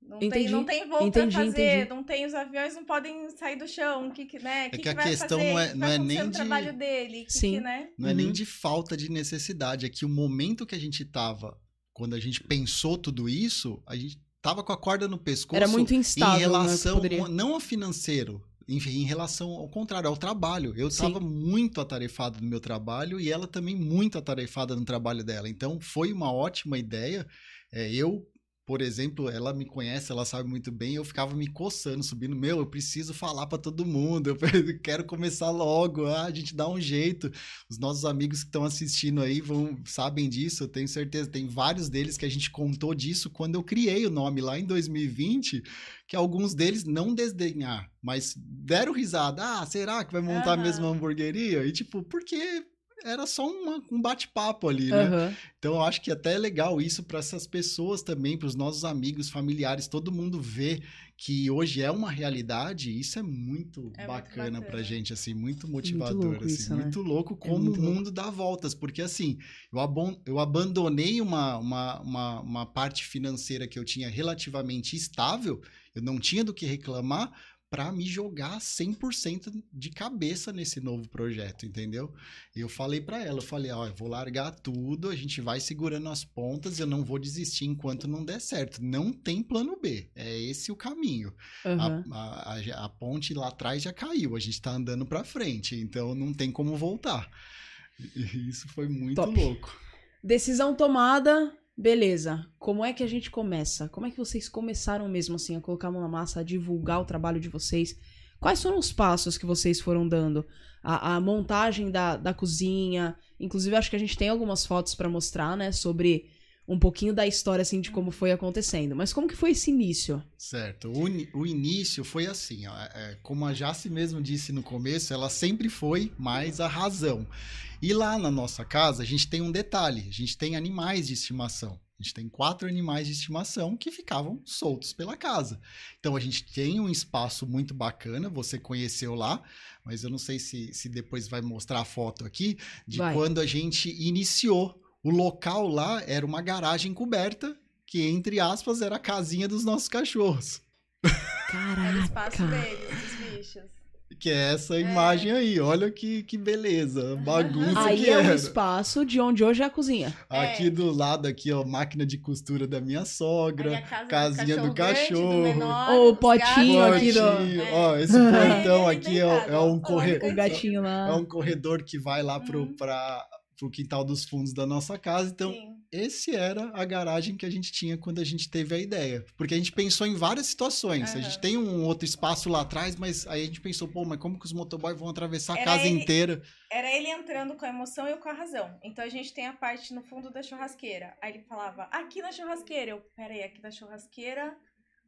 Não tem, Entendi, não tem voo entendi, pra fazer, entendi. não tem os aviões não podem sair do chão, o que, que né? O que, É que que a vai questão fazer? não é- O que não é nem de- trabalho dele, que, Sim. que, né? Não é nem Uhum. de falta de necessidade, é que o momento que a gente tava, quando a gente pensou tudo isso, a gente tava com a corda no pescoço. Era muito instável, em né, que relação, poderia- não a financeiro, enfim, em relação ao contrário, ao trabalho. Eu estava muito atarefado no meu trabalho e ela também muito atarefada no trabalho dela. Então, foi uma ótima ideia. É, eu, por exemplo, ela me conhece, ela sabe muito bem, eu ficava me coçando, subindo, meu, eu preciso falar para todo mundo, eu quero começar logo, ah, a gente dá um jeito. Os nossos amigos que estão assistindo aí vão sabem disso, eu tenho certeza. Tem vários deles que a gente contou disso quando eu criei o nome lá em 2020, que alguns deles não desdenhar, mas deram risada. Ah, será que vai montar a mesma hamburgueria? E tipo, porque era só uma- um bate-papo ali, né? Aham. Então eu acho que até é legal isso para essas pessoas também, para os nossos amigos, familiares, todo mundo ver que hoje é uma realidade. Isso é muito É muito bacana bacana. pra gente, assim, muito motivador, louco assim, isso, né? muito louco É como muito o louco. mundo dá voltas, porque assim, eu, abon- eu abandonei uma, uma, uma, uma parte financeira que eu tinha relativamente estável, eu não tinha do que reclamar para me jogar 100% de cabeça nesse novo projeto, entendeu? Eu falei para ela, eu falei, ó, eu vou largar tudo, a gente vai segurando as pontas, eu não vou desistir enquanto não der certo. Não tem plano B, é esse o caminho. Aham. A, a, a- ponte lá atrás já caiu, a gente tá andando para frente, então não tem como voltar. E Isso foi muito Top. louco. Decisão tomada, beleza. Como é que a gente começa? Como é que vocês começaram mesmo assim a colocar a mão na massa, a divulgar o trabalho de vocês? Quais foram os passos que vocês foram dando? A, a montagem da, da cozinha. Inclusive, acho que a gente tem algumas fotos pra mostrar, né? Sobre um pouquinho da história, assim, de como foi acontecendo. Mas como que foi esse início? Certo. O, o início foi assim, ó, é, como a Jace mesmo disse no começo, ela sempre foi mais a razão. E lá na nossa casa, a gente tem um detalhe: a gente tem animais de estimação. A gente tem quatro animais de estimação que ficavam soltos pela casa. Então a gente tem um espaço muito bacana, você conheceu lá, mas eu não sei se, se depois vai mostrar a foto aqui, de Vai. quando a gente iniciou. O local lá era uma garagem coberta, que, entre aspas, era a casinha dos nossos cachorros. Era o espaço Caraca! deles, dos bichos. Que é essa imagem aí, olha que, que beleza, bagunça Aí que é o era. espaço de onde hoje é a cozinha. Aqui É. do lado, aqui, ó, máquina de costura da minha Aí sogra, a casa casinha do cachorro. menor, O potinho gatos, aqui do- Potinho, é. ó, esse portão aqui é, é ó, um ó, corredor, O gatinho lá. é um corredor que vai lá pro, Uhum. pra, pro quintal dos fundos da nossa casa, então Sim. Esse era a garagem que a gente tinha quando a gente teve a ideia. Porque a gente pensou em várias situações. A Aham. gente tem um outro espaço lá atrás, mas aí a gente pensou, pô, mas como que os motoboys vão atravessar a Era casa ele- inteira? Era ele entrando com a emoção e eu com a razão. Então a gente tem a parte no fundo da churrasqueira. Aí ele falava, aqui na churrasqueira. Eu, peraí, aqui na churrasqueira,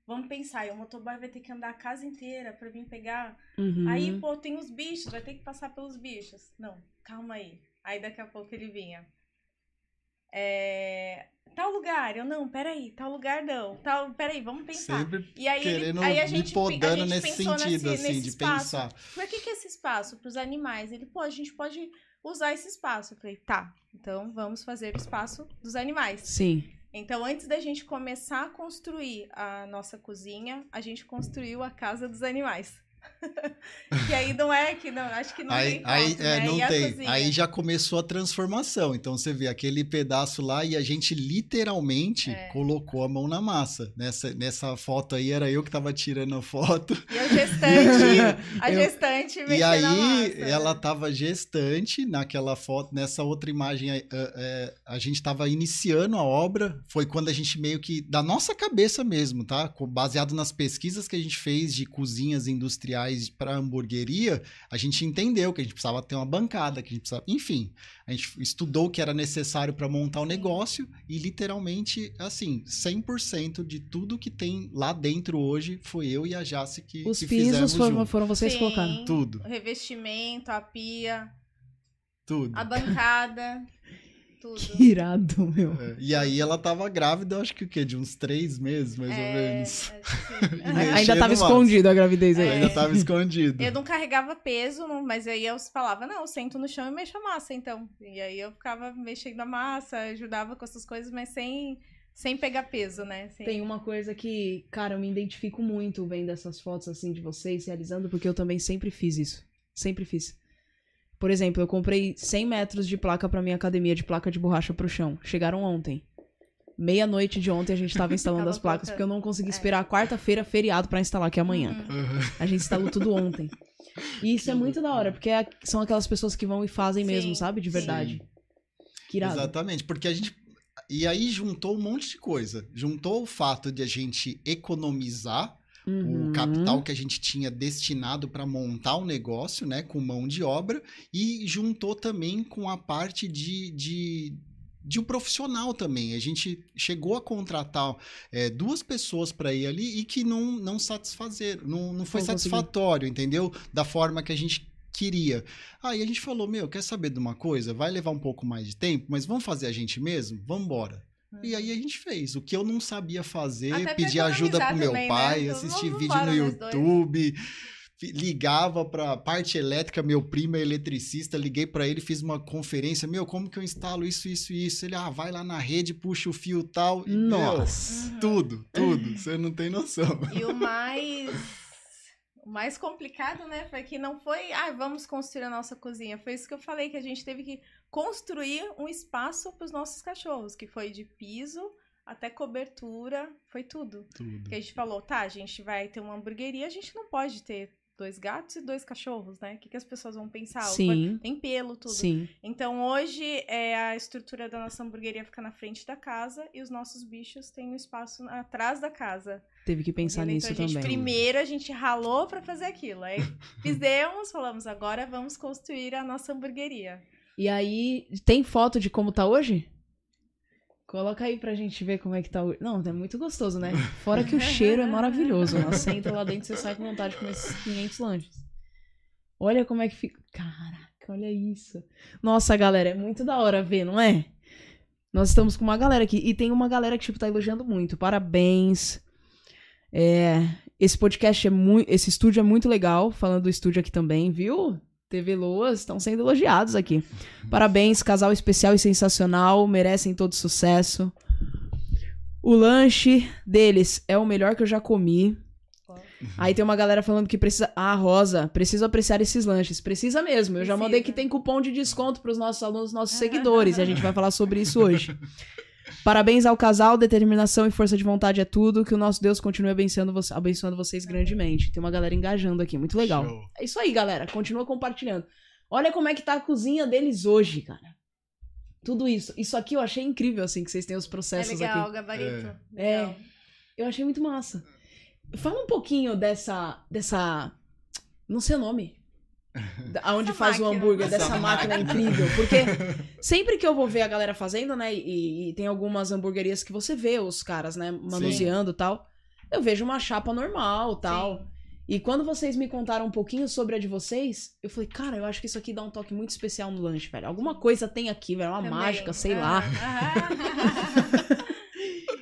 vamos pensar. E o motoboy vai ter que andar a casa inteira pra vir pegar. Uhum. Aí, pô, tem os bichos, vai ter que passar pelos bichos. Não, calma aí. Aí daqui a pouco ele vinha. É. Tal lugar, eu não, peraí, tal lugar não. Tal, peraí, vamos pensar. Sempre E aí, ele, querendo aí a me gente, pe- podando a gente nesse pensou sentido, nesse, assim, nesse de espaço. pensar. Pra que, que é esse espaço? Para os animais? Ele, pô, a gente pode usar esse espaço. Eu falei, tá, então vamos fazer o espaço dos animais. Sim. Então, antes da gente começar a construir a nossa cozinha, a gente construiu a casa dos animais. Que aí não é que não, acho que não Aí, tem aí foto, é, né? não e a tem. Aí já começou a transformação. Então você vê aquele pedaço lá e a gente literalmente É. colocou a mão na massa. Nessa, nessa foto aí era eu que tava tirando a foto. E a gestante, a Eu- gestante E mexendo na aí massa. ela tava gestante naquela foto, nessa outra imagem é, é, a gente tava iniciando a obra, foi quando a gente meio que da nossa cabeça mesmo, tá? Baseado nas pesquisas que a gente fez de cozinhas industriais para hamburgueria, a gente entendeu que a gente precisava ter uma bancada, que a gente precisava, enfim, a gente estudou o que era necessário para montar o negócio e literalmente assim, 100% de tudo que tem lá dentro hoje foi eu e a Jace que, Os que pisos fizemos foram, junto. foram vocês Sim. colocaram. Tudo, O revestimento, a pia, tudo. a bancada, tudo. Que irado, meu. É, E aí ela tava grávida, eu acho que o quê? De uns três meses, mais ou É, menos. que sim. E Ainda tava mais. escondido a gravidez aí. É. Ainda tava escondido. Eu não carregava peso, mas aí eu falava, não, eu sento no chão e mexo a massa, então. E aí eu ficava mexendo a massa, ajudava com essas coisas, mas sem sem pegar peso, né? Sem... Tem uma coisa que, cara, eu me identifico muito vendo essas fotos assim de vocês realizando, porque eu também sempre fiz isso. Sempre fiz. Por exemplo, eu comprei 100 metros de placa pra minha academia de placa de borracha pro chão. Chegaram ontem. Meia-noite de ontem a gente tava instalando as placas, porque eu não consegui É. esperar a quarta-feira feriado pra instalar, que é amanhã. Uhum. A gente instalou tudo ontem. E isso é muito da hora, porque é- são aquelas pessoas que vão e fazem mesmo, Sim, sabe? De sim. verdade. Que irado. Exatamente, porque a gente. E aí juntou um monte de coisa. Juntou o fato de a gente economizar Uhum. o capital que a gente tinha destinado para montar o negócio, né, com mão de obra, e juntou também com a parte de, de, de um profissional também. A gente chegou a contratar é, duas pessoas para ir ali e que não, não satisfazeram, não, não foi Não satisfatório, entendeu? Da forma que a gente queria. Aí a gente falou, meu, quer saber de uma coisa? Vai levar um pouco mais de tempo, mas vamos fazer a gente mesmo? Vamos embora. E aí a gente fez. O que eu não sabia fazer, Até pedi ajuda pro meu também, né? pai, Então, assisti vídeo no dois. YouTube, ligava pra parte elétrica, meu primo é eletricista, liguei pra ele, fiz uma conferência, meu, como que eu instalo isso, isso e isso? Ele, ah, vai lá na rede, puxa o fio tal. E, meu, Nossa. Uhum. tudo, tudo, você não tem noção. E o mais. O mais complicado, né, foi que não foi, ah, vamos construir a nossa cozinha. Foi isso que eu falei, que a gente teve que construir um espaço para os nossos cachorros, que foi de piso até cobertura, foi tudo. Tudo. Que a gente falou, tá, a gente vai ter uma hamburgueria, a gente não pode ter dois gatos e dois cachorros, né? O que, que as pessoas vão pensar? Sim. Tem pelo, tudo. Sim. Então hoje é, a estrutura da nossa hamburgueria fica na frente da casa e os nossos bichos têm um espaço atrás da casa. Teve que pensar Entendeu? nisso então, a gente, também. Primeiro a gente ralou pra fazer aquilo. Aí fizemos, falamos, agora vamos construir a nossa hamburgueria. E aí, tem foto de como tá hoje? Coloca aí pra gente ver como é que tá hoje. Não, é muito gostoso, né? Fora que o cheiro é maravilhoso. Você entra lá dentro e você sai com vontade de comer esses 500 lanches. Olha como é que fica. Caraca, olha isso. Nossa, galera, é muito da hora ver, não é? Nós estamos com uma galera aqui. E tem uma galera que, tipo, tá elogiando muito. Parabéns. É, esse podcast é muito. Esse estúdio é muito legal. Falando do estúdio aqui também, viu? TV Loas estão sendo elogiados aqui. Parabéns, casal especial e sensacional. Merecem todo sucesso. O lanche deles é o melhor que eu já comi. Aí tem uma galera falando que precisa. Ah, Rosa, preciso apreciar esses lanches. Precisa mesmo. Eu já mandei que tem cupom de desconto para os nossos alunos, nossos seguidores. E a gente vai falar sobre isso hoje. Parabéns ao casal, determinação e força de vontade é tudo. Que o nosso Deus continue abençoando, vo- abençoando vocês grandemente. Tem uma galera engajando aqui, muito legal. Show. É isso aí, galera. Continua compartilhando. Olha como é que tá a cozinha deles hoje, cara. Tudo isso. Isso aqui eu achei incrível, assim, que vocês têm os É processos legal, aqui. o gabarito. É. Legal. Eu achei muito massa. Fala um pouquinho dessa. dessa. Não sei o nome. Aonde Essa faz o máquina. hambúrguer, Essa dessa máquina máquina. incrível. Porque sempre que eu vou ver a galera fazendo, né? E, e tem algumas hamburguerias que você vê os caras, né, manuseando e tal. Eu vejo uma chapa normal tal. Sim. E quando vocês me contaram um pouquinho sobre a de vocês, eu falei, cara, eu acho que isso aqui dá um toque muito especial no lanche, velho. Alguma coisa tem aqui, velho. Uma Também. mágica, sei Ah, lá. ah.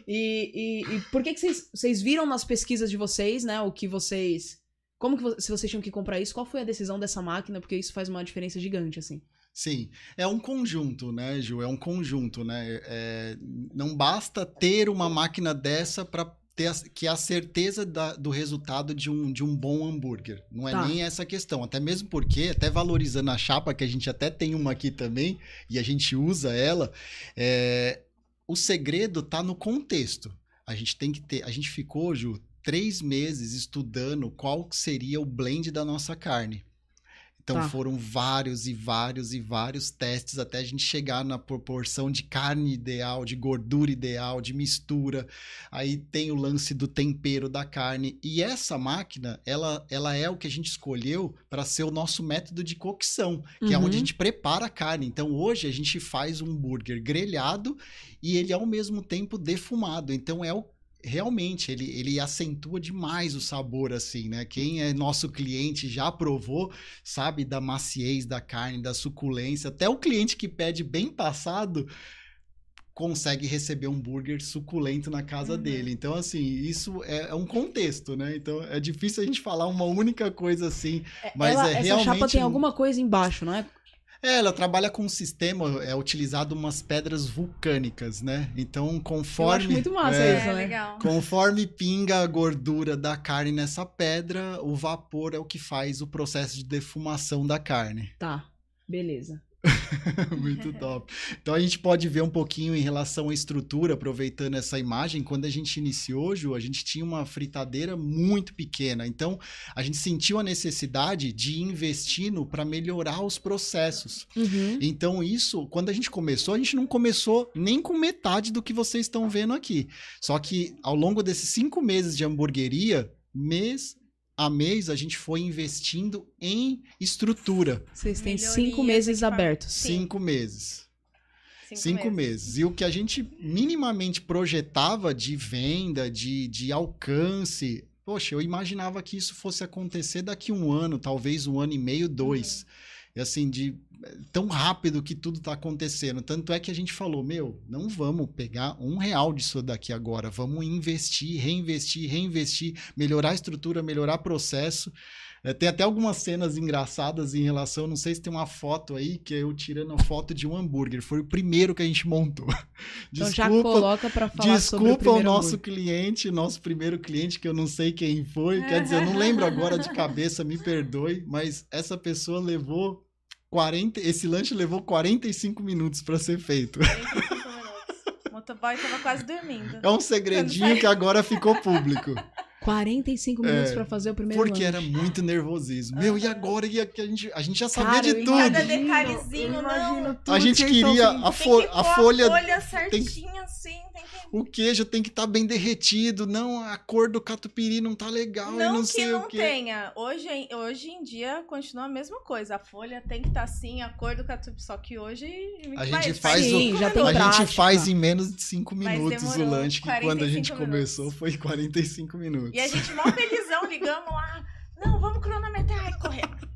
E, e, e por que, que vocês, vocês viram nas pesquisas de vocês, né? O que vocês. Como que se vocês tinham que comprar isso? Qual foi a decisão dessa máquina? Porque isso faz uma diferença gigante, assim. Sim, é um conjunto, né, Ju? É um conjunto, né? É, não basta ter uma máquina dessa para ter a, que a certeza da- do resultado de um, de um bom hambúrguer. Não é Tá. nem essa questão. Até mesmo porque, até valorizando a chapa, que a gente até tem uma aqui também, e a gente usa ela, é, o segredo tá no contexto. A gente tem que ter. A gente ficou, Ju, três meses estudando qual seria o blend da nossa carne. Então Tá. foram vários e vários e vários testes até a gente chegar na proporção de carne ideal, de gordura ideal, de mistura. Aí tem o lance do tempero da carne. E essa máquina, ela, ela é o que a gente escolheu para ser o nosso método de cocção, que é Uhum. onde a gente prepara a carne. Então hoje a gente faz um hambúrguer grelhado e ele é ao mesmo tempo defumado. Então é o realmente ele, ele acentua demais o sabor assim, né? Quem é nosso cliente já provou, sabe da maciez da carne, da suculência. Até o cliente que pede bem passado consegue receber um hambúrguer suculento na casa Uhum. dele. Então, assim, isso é, é um contexto, né? Então, é difícil a gente falar uma única coisa assim. Mas Ela- é essa realmente chapa tem um- alguma coisa embaixo, não é? É, ela trabalha com um sistema, é utilizado umas pedras vulcânicas, né? Então, conforme. Eu acho muito massa é, isso, É, né? legal. Conforme pinga a gordura da carne nessa pedra, o vapor é o que faz o processo de defumação da carne. Tá, beleza. Muito top. Então a gente pode ver um pouquinho em relação à estrutura, aproveitando essa imagem. Quando a gente iniciou, Ju, a gente tinha uma fritadeira muito pequena. Então a gente sentiu a necessidade de investir no para melhorar os processos. Uhum. Então, isso, quando a gente começou, a gente não começou nem com metade do que vocês estão vendo aqui. Só que ao longo desses cinco meses de hamburgueria, mês a mês, a gente foi investindo em estrutura. Vocês têm Melhorias, cinco meses abertos. Sim. Cinco meses. Cinco, Cinco meses. meses. E o que a gente minimamente projetava de venda, de, de alcance. Poxa, eu imaginava que isso fosse acontecer daqui um ano, talvez um ano e meio, dois. E assim, de tão rápido que tudo está acontecendo. Tanto é que a gente falou, meu, não vamos pegar um real disso daqui agora. Vamos investir, reinvestir, reinvestir, melhorar a estrutura, melhorar processo. É, tem até algumas cenas engraçadas em relação, não sei se tem uma foto aí, que é eu tirando a foto de um hambúrguer. Foi o primeiro que a gente montou. Então já coloca pra falar sobre o Desculpa o primeiro nosso hambúrguer. cliente, nosso primeiro cliente, que eu não sei quem foi. Quer dizer, eu não lembro agora de cabeça, me perdoe, mas essa pessoa levou 40. Esse lanche levou 45 minutos para ser feito. 45 minutos. O motoboy tava quase dormindo. É um segredinho que agora ficou público. 45 minutos É, pra fazer o primeiro Porque lanche. era muito nervosismo. Meu, e agora? E a, que a, gente, a gente já sabia Cara, de tudo. Cada detalhezinho, eu não. tudo A gente que queria a, Tem fo- que a folha. a folha tem- certinha assim, tem que... O queijo tem que estar bem derretido. Não, a cor do catupiry não tá legal. Não, não que sei não o quê. tenha. Hoje, em- hoje em dia continua a mesma coisa. A folha tem que estar assim, a cor do catupiry. Só que hoje A vai- gente vai faz Sim, o, já tem a prática. gente faz em menos de 5 Mas minutos o lanche, que quando a gente 45 começou minutos. foi 45 minutos. E a gente mó felizão, ligamos lá. Não, vamos cronometrar e correndo.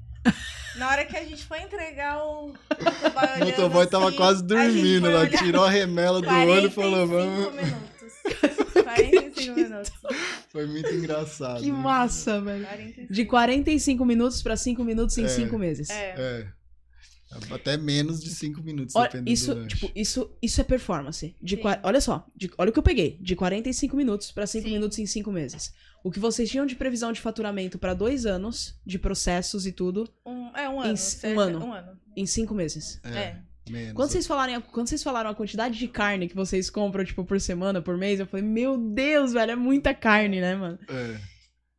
Na hora que a gente foi entregar o motoboy O motoboy tava assim, quase dormindo, ela olhar tirou a remela do olho e falou, 45 vamos. minutos. 45 minutos. Foi muito engraçado. Que massa, velho. 45. De 45 minutos pra 5 minutos em É. 5 meses. É. É. Até menos de 5 minutos, Olha, dependendo isso, do lanche. tipo, isso, isso é performance. De Sim. qua- Olha só, de- olha o que eu peguei. De 45 minutos pra 5 Sim. minutos em 5 meses. O que vocês tinham de previsão de faturamento pra dois anos, de processos e tudo, Um, é um Em ano. s- um ano. Um ano. em 5 meses. É, É. menos. Quando vocês, falarem, quando vocês falaram a quantidade de carne que vocês compram, tipo, por semana, por mês, eu falei, meu Deus, velho, é muita carne, né, mano? É.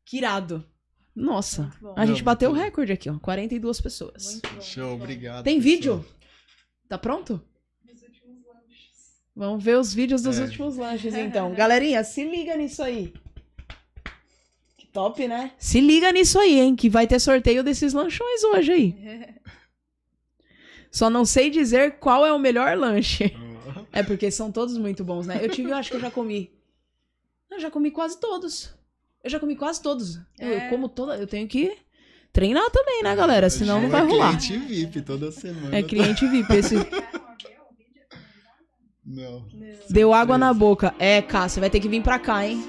Que irado. Nossa, a gente Não, bateu o recorde aqui, ó. 42 pessoas. Muito bom. Show, muito obrigado. Tem pessoal. vídeo? Tá pronto? Vamos ver os vídeos dos É. últimos lanches, então. Galerinha, se liga nisso aí. Top, né? Se liga nisso aí, hein? Que vai ter sorteio desses lanchões hoje aí. Só não sei dizer qual é o melhor lanche. É porque são todos muito bons, né? Eu tive, eu acho que eu já comi. Eu já comi quase todos. Eu já comi quase todos. Eu, eu É. como toda. Eu tenho que treinar também, né, galera? Senão não Ju vai é rolar. cliente VIP toda semana. É cliente VIP. Esse Não. deu água na boca. É, cá, você vai ter que vir pra cá, hein?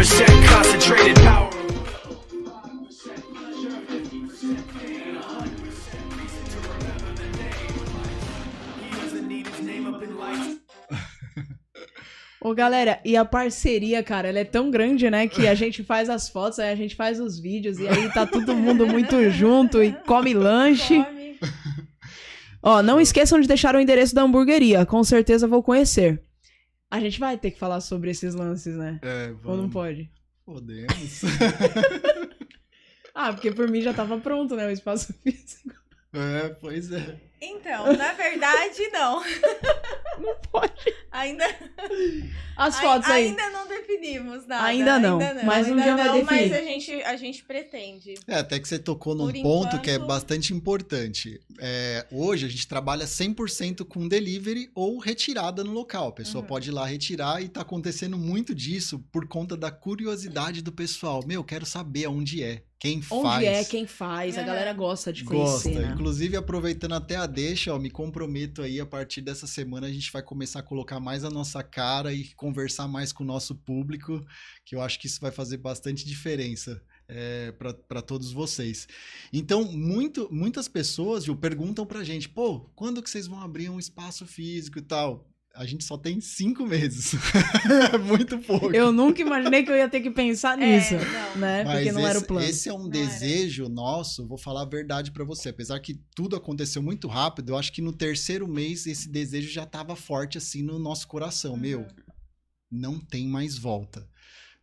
Fifteen percent concentrated power. Ô, galera, e a parceria, cara, ela é tão grande, né? Que a gente faz as fotos, aí a gente faz os vídeos, e aí tá todo mundo muito junto e come lanche. Come. Ó, não esqueçam de deixar o endereço da hamburgueria, com certeza vou conhecer. A gente vai ter que falar sobre esses lances, né? É, Ou não vamos. pode? Podemos. Ah, porque por mim já tava pronto, né? O espaço físico. É, pois é. Então, na verdade, não. Não pode. Ainda, As fotos aí. ainda não definimos nada. Ainda não, mas um ainda dia vai não, definir. Mas a gente, a gente pretende. É, até que você tocou num Por ponto que é enquanto- bastante importante. É, hoje a gente trabalha 100% com delivery ou retirada no local. A pessoa Uhum. pode ir lá retirar e tá acontecendo muito disso por conta da curiosidade do pessoal. Meu, quero saber aonde é. Quem Onde faz. é, quem faz, a É. galera gosta de Gosta. conhecer, né? Inclusive, aproveitando até a deixa, ó, me comprometo aí, a partir dessa semana a gente vai começar a colocar mais a nossa cara e conversar mais com o nosso público, que eu acho que isso vai fazer bastante diferença. para todos vocês. Então, muito, muitas pessoas Ju, perguntam pra gente, pô, quando que vocês vão abrir um espaço físico e tal? A gente só tem cinco meses. muito pouco. Eu nunca imaginei que eu ia ter que pensar É, nisso, não. né? Mas Porque não esse, era o plano. esse é um Não era. desejo nosso, vou falar a verdade pra você. Apesar que tudo aconteceu muito rápido, eu acho que no terceiro mês esse desejo já tava forte assim no nosso coração. Meu, não tem mais volta.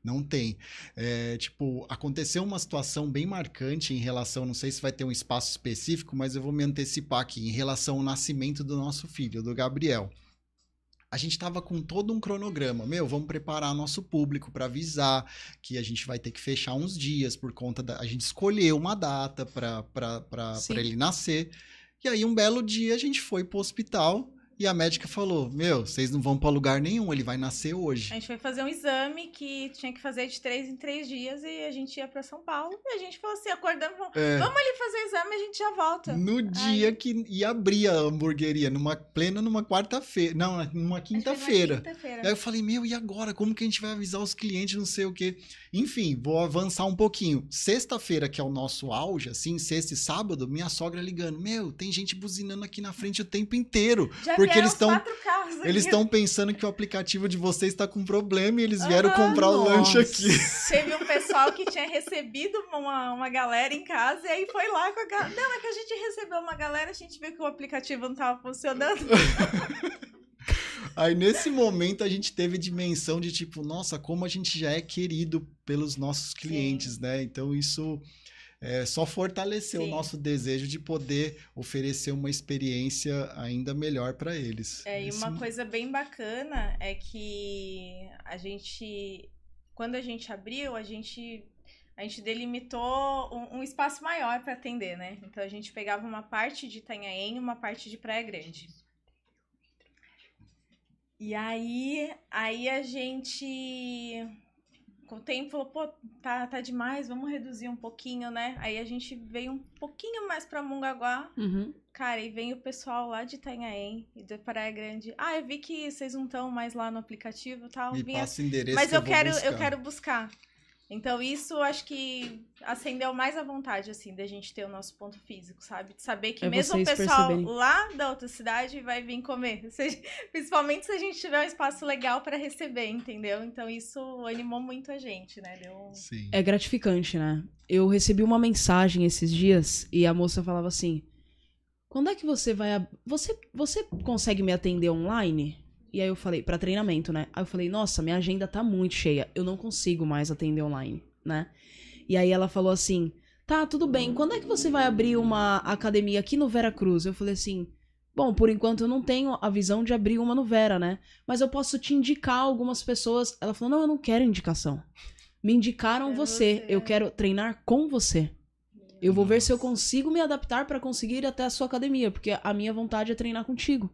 Não tem. É, tipo, aconteceu uma situação bem marcante em relação, não sei se vai ter um espaço específico, mas eu vou me antecipar aqui, em relação ao nascimento do nosso filho, do Gabriel. A gente tava com todo um cronograma. Meu, vamos preparar nosso público para avisar que a gente vai ter que fechar uns dias por conta da. A gente escolheu uma data para ele nascer. E aí, um belo dia, a gente foi pro hospital e a médica falou: Meu, vocês não vão para lugar nenhum, ele vai nascer hoje. A gente foi fazer um exame que tinha que fazer de três em três dias e a gente ia pra São Paulo. E a gente falou assim: acordamos, vamos, É. vamos ali fazer o exame e a gente já volta. No dia que ia abrir a hamburgueria, numa plena numa quarta-feira. Não, numa quinta-feira. quinta-feira. Aí eu falei, meu, e agora? Como que a gente vai avisar os clientes, não sei o quê? Enfim, vou avançar um pouquinho. Sexta-feira, que é o nosso auge, assim, sexta e sábado, minha sogra ligando, meu, tem gente buzinando aqui na frente o tempo inteiro. Já porque eles os tão- quatro carros aqui. Eles estão pensando que o aplicativo de vocês está com problema e eles vieram Aham, comprar o lanche nossa. aqui. Teve um pessoal que tinha recebido uma, uma galera em casa e aí foi lá com a galera. Não, é que a gente recebeu uma galera, a gente viu que o aplicativo não tava funcionando. Aí nesse momento a gente teve dimensão de tipo, nossa, como a gente já é querido pelos nossos clientes, né? Então isso é, só fortaleceu o Sim. nosso desejo de poder oferecer uma experiência ainda melhor para eles. É, e uma coisa bem bacana é que a gente, quando a gente abriu, a gente, a gente delimitou um, um espaço maior para atender, né? Então a gente pegava uma parte de Itanhaém e uma parte de Praia Grande. E aí, aí a gente, com o tempo, falou, pô, tá, tá demais, vamos reduzir um pouquinho, né? Aí a gente veio um pouquinho mais pra Mongaguá, Uhum. Cara, e vem o pessoal lá de Itanhaém e da Praia Grande. Ah, eu vi que vocês não estão mais lá no aplicativo e tal. Me Vinha- passa endereço Mas que eu, vou quero, eu quero buscar. Então, isso acho que acendeu mais a vontade, assim, da gente ter o nosso ponto físico, sabe? De saber que É mesmo o pessoal perceberem. lá da outra cidade vai vir comer. Seja, principalmente se a gente tiver um espaço legal para receber, entendeu? Então, isso animou muito a gente, né? Deu. Sim. É gratificante, né? Eu recebi uma mensagem esses dias e a moça falava assim: Quando é que você vai. Você, você consegue me atender online? E aí eu falei, pra treinamento, né? Aí eu falei, nossa, minha agenda tá muito cheia. Eu não consigo mais atender online, né? E aí ela falou assim: Tá, tudo bem. Quando é que você vai abrir uma academia aqui no Vera Cruz? Eu falei assim. Bom, por enquanto eu não tenho a visão de abrir uma no Vera, né? Mas eu posso te indicar algumas pessoas. Ela falou: Não, eu não quero indicação. Me indicaram você. você. Eu quero treinar com você. Eu vou ver se eu consigo me adaptar pra conseguir ir até a sua academia, porque a minha vontade é treinar contigo.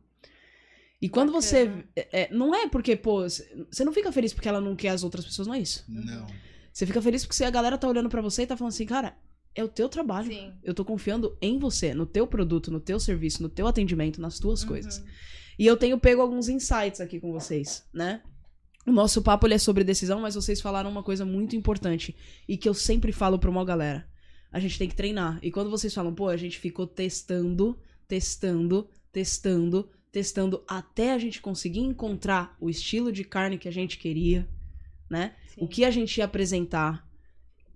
E quando você. Bacana. é, é, não é porque, pô, você não fica feliz porque ela não quer as outras pessoas, não é isso. Não. Você fica feliz porque a galera tá olhando pra você e tá falando assim, cara, é o teu trabalho. Sim. Eu tô confiando em você, no teu produto, no teu serviço, no teu atendimento, nas tuas coisas. Uhum. E eu tenho pego alguns insights aqui com vocês, né? O nosso papo ele é sobre decisão, mas vocês falaram uma coisa muito importante e que eu sempre falo pra uma galera. A gente tem que treinar. E quando vocês falam, pô, a gente ficou testando, testando, testando, testando até a gente conseguir encontrar o estilo de carne que a gente queria, né? Sim. O que a gente ia apresentar.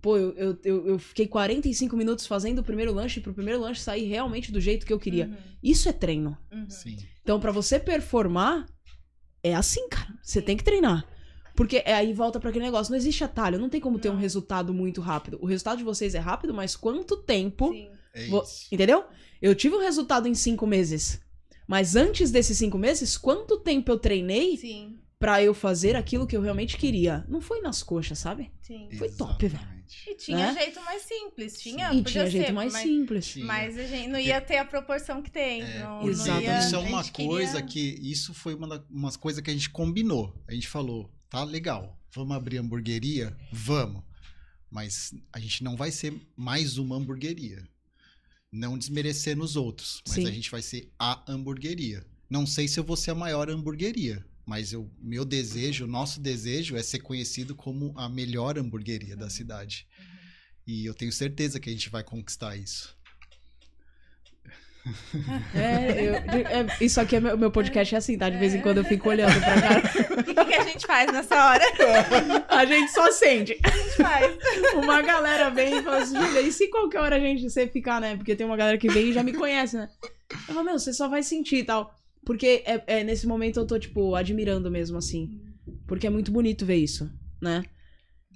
Pô, eu, eu, eu, eu fiquei 45 minutos fazendo o primeiro lanche pro primeiro lanche sair realmente do jeito que eu queria. Uhum. Isso é treino. Uhum. Sim. Então, pra você performar, é assim, cara. Você Sim. tem que treinar. Porque é, aí volta pra aquele negócio. Não existe atalho. Não tem como ter um Não. resultado muito rápido. O resultado de vocês é rápido, mas quanto tempo. Sim. É. Entendeu? Eu tive um resultado em cinco meses. Mas antes desses cinco meses, quanto tempo eu treinei Sim. pra eu fazer aquilo que eu realmente queria? Não foi nas coxas, sabe? Sim. Foi top, velho. E tinha Né? jeito mais simples. Tinha, e podia tinha jeito ser, mais mas, simples. Tinha. Mas a gente não ia ter a proporção que tem. É, não, não ia, Isso é uma gente queria- coisa que. Isso foi uma das umas coisas que a gente combinou. A gente falou, tá legal, vamos abrir hamburgueria? Vamos. Mas a gente não vai ser mais uma hamburgueria. Não desmerecer nos outros, mas Sim. a gente vai ser a hamburgueria. Não sei se eu vou ser a maior hamburgueria, mas o meu desejo, o nosso desejo é ser conhecido como a melhor hamburgueria da cidade. E eu tenho certeza que a gente vai conquistar isso. É, eu- é, isso aqui é meu, meu podcast é assim, tá? De vez em quando eu fico olhando pra cara. O que, que a gente faz nessa hora? A gente só sente. A gente faz. Uma galera vem e fala assim, Júlia, e se qualquer hora a gente você ficar, né? Porque tem uma galera que vem e já me conhece, né? Eu falo, meu, você só vai sentir e tal. Porque é, é, nesse momento eu tô, tipo, admirando mesmo, assim. Porque é muito bonito ver isso, né?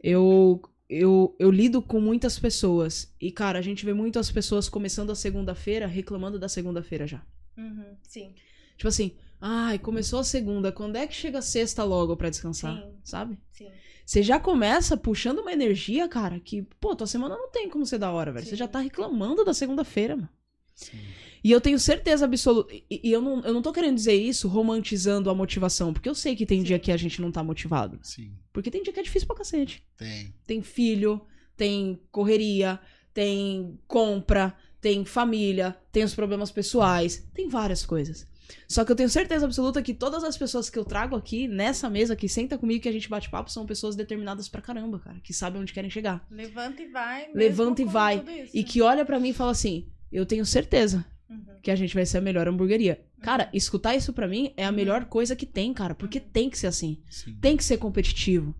Eu, eu, eu lido com muitas pessoas. E, cara, a gente vê muitas pessoas começando a segunda-feira reclamando da segunda-feira já. Uhum, sim. Tipo assim, ai, começou a segunda, quando é que chega a sexta logo pra descansar? Sim. Sabe? Sim. Você já começa puxando uma energia, cara, que, pô, tua semana não tem como ser da hora, velho. Você Sim. já tá reclamando da segunda-feira, mano. Sim. E eu tenho certeza absoluta. E, e eu, não, eu não tô querendo dizer isso romantizando a motivação, porque eu sei que tem Sim. dia que a gente não tá motivado. Sim, Porque tem dia que é difícil pra cacete. tem. Tem filho, tem correria, tem compra, tem família, tem os problemas pessoais, tem várias coisas. Só que eu tenho certeza absoluta que todas as pessoas que eu trago aqui nessa mesa, que senta comigo, que a gente bate papo, são pessoas determinadas pra caramba, cara, que sabem onde querem chegar. Levanta e vai. mesmo Levanta e com vai. tudo isso. E que olha pra mim e fala assim: eu tenho certeza Uhum. que a gente vai ser a melhor hamburgueria. Cara, escutar isso pra mim é a Uhum. melhor coisa que tem, cara, porque tem que ser assim Sim. tem que ser competitivo.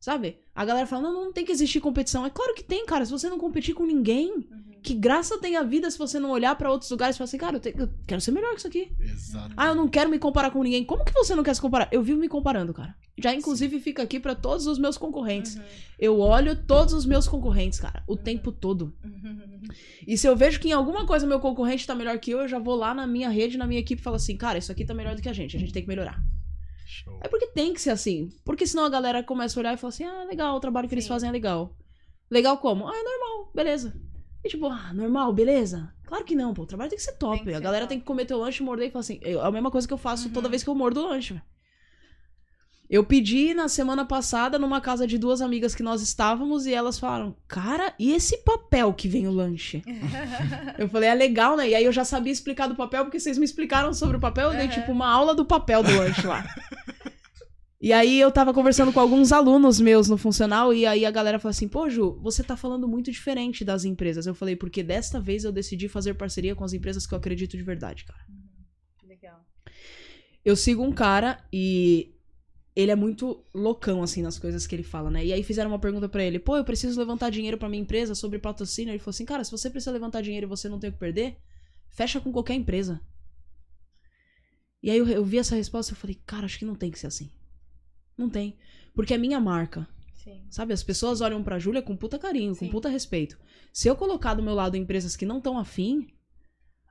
Sabe? A galera fala, não, não tem que existir competição. É claro que tem, cara. Se você não competir com ninguém, Uhum. Que graça tem a vida se você não olhar pra outros lugares e falar assim, cara, eu, te- eu quero ser melhor que isso aqui. Exato. Ah, eu não quero me comparar com ninguém. Como que você não quer se comparar? Eu vivo me comparando, cara. Já, inclusive, fica aqui pra todos os meus concorrentes. Uhum. Eu olho todos os meus concorrentes, cara, o tempo todo. Uhum. E se eu vejo que em alguma coisa meu concorrente tá melhor que eu, eu já vou lá na minha rede, na minha equipe e falo assim, cara, isso aqui tá melhor do que a gente. A gente tem que melhorar. Show. É porque tem que ser assim. Porque senão a galera começa a olhar e fala assim: ah, legal, o trabalho que eles Sim. fazem é legal. Legal como? Ah, é normal, beleza. E tipo, ah, normal, beleza? Claro que não, pô. O trabalho tem que ser top. Que a ser galera top. tem que comer teu lanche, morder e falar assim. eu- É a mesma coisa que eu faço Uhum. toda vez que eu mordo o lanche, velho. Eu pedi na semana passada numa casa de duas amigas que nós estávamos e elas falaram: Cara, e esse papel que vem o lanche? Eu falei: É legal, né? E aí eu já sabia explicar do papel porque vocês me explicaram sobre o papel. Eu dei tipo uma aula do papel do lanche lá. E aí eu tava conversando com alguns alunos meus no funcional e aí a galera falou assim: "Pô, Ju, você tá falando muito diferente das empresas". Eu falei: "Porque desta vez eu decidi fazer parceria com as empresas que eu acredito de verdade, cara". Legal. Eu sigo um cara e ele é muito loucão assim nas coisas que ele fala, né? E aí fizeram uma pergunta pra ele: "Pô, eu preciso levantar dinheiro pra minha empresa sobre patrocínio". Ele falou assim: "Cara, se você precisa levantar dinheiro e você não tem o que perder, fecha com qualquer empresa". E aí eu, eu vi essa resposta e eu falei: "Cara, acho que não tem que ser assim". Não tem, porque é minha marca. Sim. Sabe, as pessoas olham pra Júlia com puta carinho, com Sim. puta respeito. Se eu colocar do meu lado empresas que não estão afim,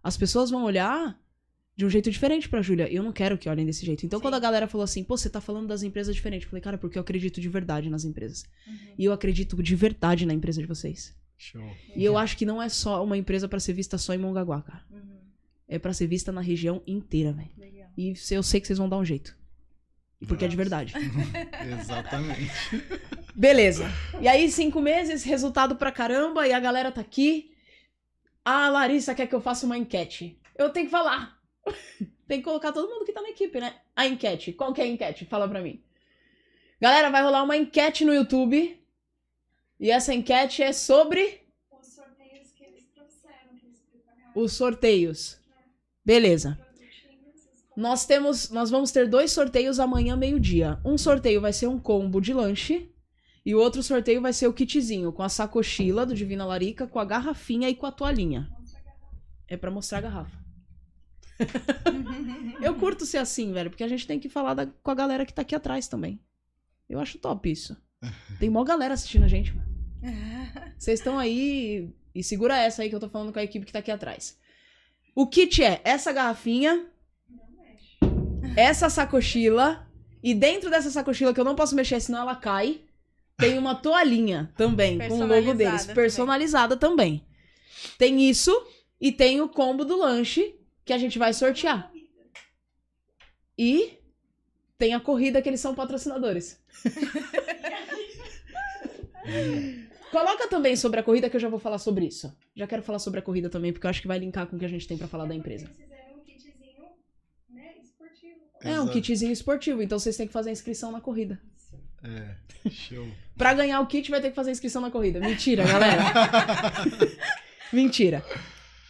as pessoas vão olhar de um jeito diferente pra Júlia. E eu não quero que olhem desse jeito. Então, Sim. quando a galera falou assim, pô, você tá falando das empresas diferentes, eu falei, cara, porque eu acredito de verdade nas empresas. Uhum. E eu acredito de verdade na empresa de vocês. Show. E eu acho que não é só uma empresa pra ser vista só em Mongaguá, cara. Uhum. É pra ser vista na região inteira, velho. Legal. E se- eu sei que vocês vão dar um jeito. Porque é de verdade. Exatamente. Beleza. E aí, cinco meses, resultado pra caramba, e a galera tá aqui. A Larissa quer que eu faça uma enquete. Eu tenho que falar. Tem que colocar todo mundo que tá na equipe, né? A enquete. Qual que é a enquete? Fala pra mim. Galera, vai rolar uma enquete no YouTube. E essa enquete é sobre Os sorteios que eles trouxeram, que eles prepararam. os sorteios. Beleza. Nós temos, nós vamos ter dois sorteios amanhã meio-dia. Um sorteio vai ser um combo de lanche e o outro sorteio vai ser o kitzinho com a sacochila do Divina Larica, com a garrafinha e com a toalhinha. É pra mostrar a garrafa. Eu curto ser assim, velho, porque a gente tem que falar da- com a galera que tá aqui atrás também. Eu acho top isso. Tem mó galera assistindo a gente, mano. Vocês estão aí e segura essa aí que eu tô falando com a equipe que tá aqui atrás. O kit é essa garrafinha, essa sacochila e dentro dessa sacochila que eu não posso mexer senão ela cai, tem uma toalhinha também com o logo deles, Personalizada também. também. Tem isso e tem o combo do lanche que a gente vai sortear. E tem a corrida que eles são patrocinadores. Coloca também sobre a corrida que eu já vou falar sobre isso. Já quero falar sobre a corrida também, porque eu acho que vai linkar com o que a gente tem pra falar da empresa. Eles fizeram um kitzinho, né, esportivo. É um Exato. kitzinho esportivo, então vocês têm que fazer a inscrição na corrida. É, show. Pra ganhar o kit vai ter que fazer a inscrição na corrida. Mentira, galera. Mentira.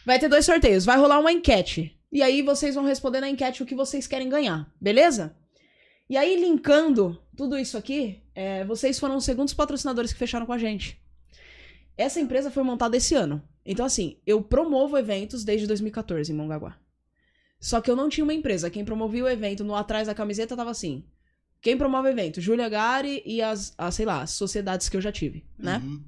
Vai ter dois sorteios. Vai rolar uma enquete. E aí vocês vão responder na enquete o que vocês querem ganhar. Beleza? E aí, linkando tudo isso aqui, é, vocês foram os segundos patrocinadores que fecharam com a gente. Essa empresa foi montada esse ano. Então, assim, eu promovo eventos desde 2014 em Mongaguá. Só que eu não tinha uma empresa. Quem promovia o evento no atrás da camiseta tava assim. Quem promove o evento? Júlia Gari e as, as, sei lá, as sociedades que eu já tive, né? Uhum.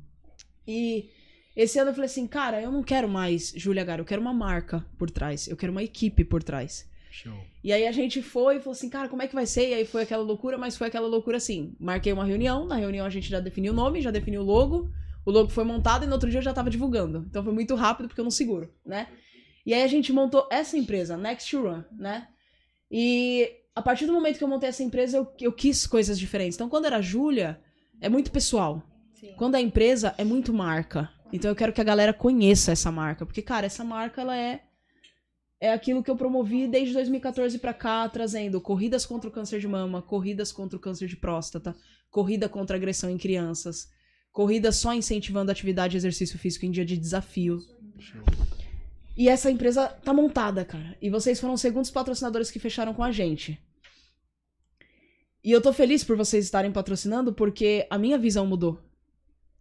E esse ano eu falei assim, cara, eu não quero mais Júlia Gari, eu quero uma marca por trás, eu quero uma equipe por trás. Show. E aí a gente foi e falou assim, cara, como é que vai ser? E aí foi aquela loucura, mas foi aquela loucura assim. Marquei uma reunião, na reunião a gente já definiu o nome, já definiu o logo, o logo foi montado e no outro dia eu já tava divulgando. Então foi muito rápido porque eu não seguro, né? E aí a gente montou essa empresa, Next to Run, né? E a partir do momento que eu montei essa empresa, eu, eu quis coisas diferentes. Então quando era Júlia, é muito pessoal. Sim. Quando é empresa, é muito marca. Então eu quero que a galera conheça essa marca. Porque, cara, essa marca, ela é. É aquilo que eu promovi desde 2014 pra cá, trazendo corridas contra o câncer de mama, corridas contra o câncer de próstata, corrida contra a agressão em crianças, corrida só incentivando atividade e exercício físico em dia de desafio. E essa empresa tá montada, cara. E vocês foram os segundos patrocinadores que fecharam com a gente. E eu tô feliz por vocês estarem patrocinando porque a minha visão mudou.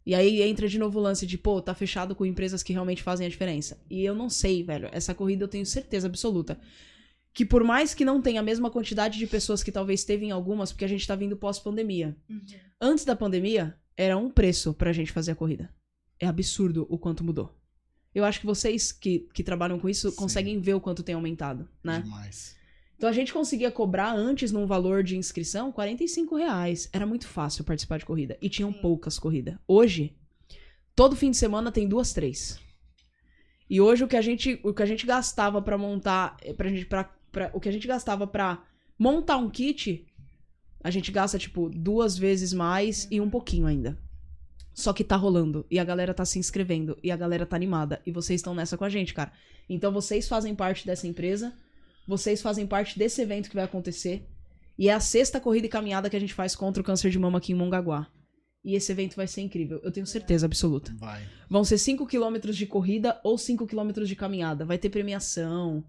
E aí entra de novo o lance de, pô, tá fechado com empresas que realmente fazem a diferença. E eu não sei, velho. Essa corrida eu tenho certeza absoluta. Que por mais que não tenha a mesma quantidade de pessoas que talvez teve em algumas, porque a gente tá vindo pós-pandemia. Antes da pandemia, era um preço pra gente fazer a corrida. É absurdo o quanto mudou. Eu acho que vocês que, que trabalham com isso Sim. conseguem ver o quanto tem aumentado, né? Demais. Então a gente conseguia cobrar antes num valor de inscrição 45 reais. Era muito fácil participar de corrida. E tinham Sim. poucas corridas. Hoje, todo fim de semana tem duas, três. E hoje o que a gente, o que a gente gastava pra montar, eh, pra gente, pra, pra- o que a gente gastava pra montar um kit, a gente gasta tipo duas vezes mais e um pouquinho ainda. Só que tá rolando e a galera tá se inscrevendo e a galera tá animada e vocês estão nessa com a gente, cara. Então vocês fazem parte dessa empresa, vocês fazem parte desse evento que vai acontecer e é a sexta corrida e caminhada que a gente faz contra o câncer de mama aqui em Mongaguá. E esse evento vai ser incrível, eu tenho certeza absoluta. Vai. Vão ser 5 quilômetros de corrida ou 5 quilômetros de caminhada. Vai ter premiação.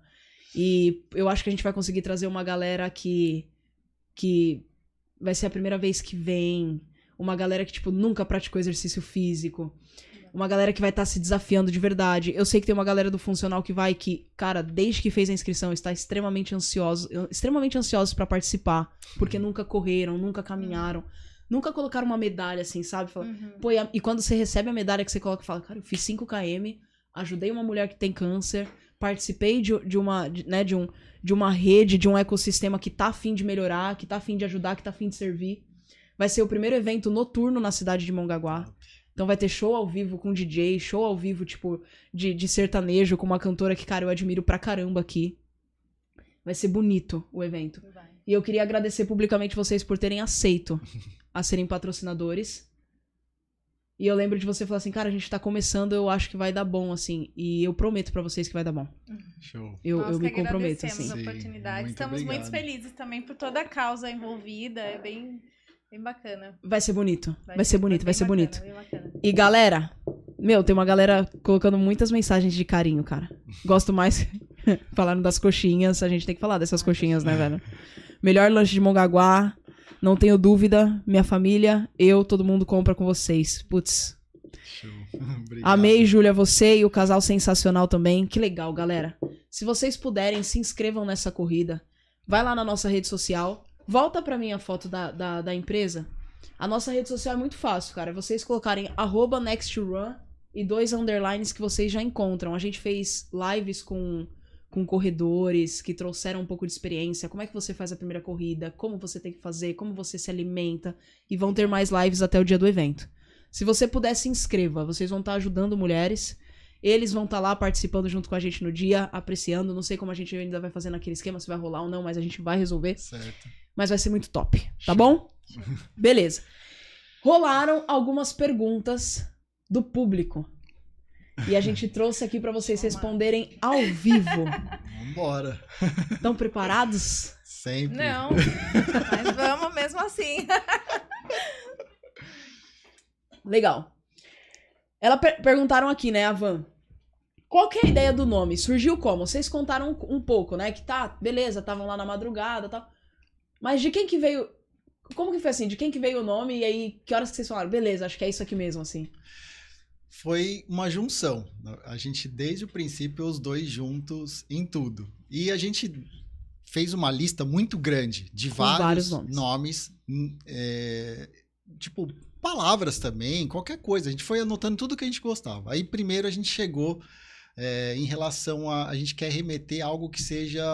E eu acho que a gente vai conseguir trazer uma galera que. que vai ser a primeira vez que vem. Uma galera que, tipo, nunca praticou exercício físico. Uma galera que vai estar se desafiando de verdade. Eu sei que tem uma galera do funcional que vai que, cara, desde que fez a inscrição, está extremamente ansioso, extremamente ansiosos pra participar, porque nunca correram, nunca caminharam, nunca colocaram uma medalha assim, sabe? Fala, Uhum. Pô, e, a- e quando você recebe a medalha que você coloca, fala, cara, eu fiz 5 km, ajudei uma mulher que tem câncer, participei de, de uma, de, né, de, um, de uma rede, de um ecossistema que tá afim de melhorar, que tá afim de ajudar, que tá afim de servir. Vai ser o primeiro evento noturno na cidade de Mongaguá. Então vai ter show ao vivo com DJ, show ao vivo, tipo, de, de sertanejo, com uma cantora que, cara, eu admiro pra caramba aqui. Vai ser bonito o evento. Vai. E eu queria agradecer publicamente vocês por terem aceito a serem patrocinadores. E eu lembro de você falar assim, cara, a gente tá começando, eu acho que vai dar bom, assim. E eu prometo pra vocês que vai dar bom. Show. Eu, Nós eu me que comprometo, assim. a Sim, oportunidade. muito Estamos muito obrigado. felizes também por toda a causa envolvida. É bem, bem bacana. Vai ser bonito. Vai, ser bonito, vai ser bacana, bonito. bem bacana. E galera, meu, tem uma galera colocando muitas mensagens de carinho, cara. Gosto mais. Falando das coxinhas, a gente tem que falar dessas coxinhas, né, velho? Melhor lanche de Mongaguá, não tenho dúvida. Minha família, eu, todo mundo compra com vocês. Putz, Show. Amei, Júlia, você e o casal sensacional também. Que legal, galera. Se vocês puderem, se inscrevam nessa corrida. Vai lá na nossa rede social. Volta pra mim a foto da, da, da empresa. A nossa rede social é muito fácil, cara. É vocês colocarem arroba nextrun e dois underlines que vocês já encontram. A gente fez lives com, com corredores que trouxeram um pouco de experiência. Como é que você faz a primeira corrida? Como você tem que fazer? Como você se alimenta? E vão ter mais lives até o dia do evento. Se você puder, se inscreva. Vocês vão estar ajudando mulheres. Eles vão estar lá participando junto com a gente no dia, apreciando. Não sei como a gente ainda vai fazer naquele esquema, se vai rolar ou não, mas a gente vai resolver. Certo. Mas vai ser muito top, tá bom? Beleza. Rolaram algumas perguntas do público. E a gente trouxe aqui pra vocês responderem ao vivo. Vambora. Estão preparados? Sempre. Não, mas vamos mesmo assim. Legal. Ela per- perguntaram aqui, né, a Van? Qual que é a ideia do nome? Surgiu como? Vocês contaram um, um pouco, né? Que tá, beleza, estavam lá na madrugada e tal. Mas de quem que veio. Como que foi assim? De quem que veio o nome? E aí, que horas que vocês falaram? Beleza, acho que é isso aqui mesmo, assim. Foi uma junção. A gente, desde o princípio, os dois juntos em tudo. E a gente fez uma lista muito grande de vários, vários nomes. nomes. é, tipo, palavras também, qualquer coisa. A gente foi anotando tudo que a gente gostava. Aí, primeiro, a gente chegou é, em relação a. A gente quer remeter a algo que seja,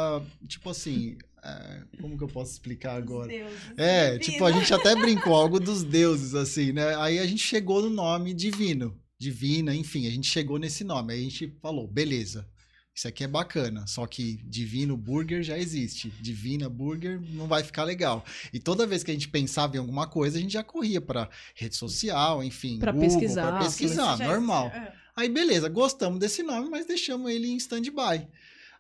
tipo assim. É, como que eu posso explicar agora? É, tipo, a gente até brincou, algo dos deuses, assim, né? Aí a gente chegou no nome divino, divina, enfim, a gente chegou nesse nome. Aí a gente falou, beleza, isso aqui é bacana, só que divino burger já existe, divina burger não vai ficar legal. E toda vez que a gente pensava em alguma coisa, a gente já corria pra rede social, enfim, Pra Google, pesquisar, pra tudo pesquisar, normal. existe. É. Aí, beleza, gostamos desse nome, mas deixamos ele em stand-by.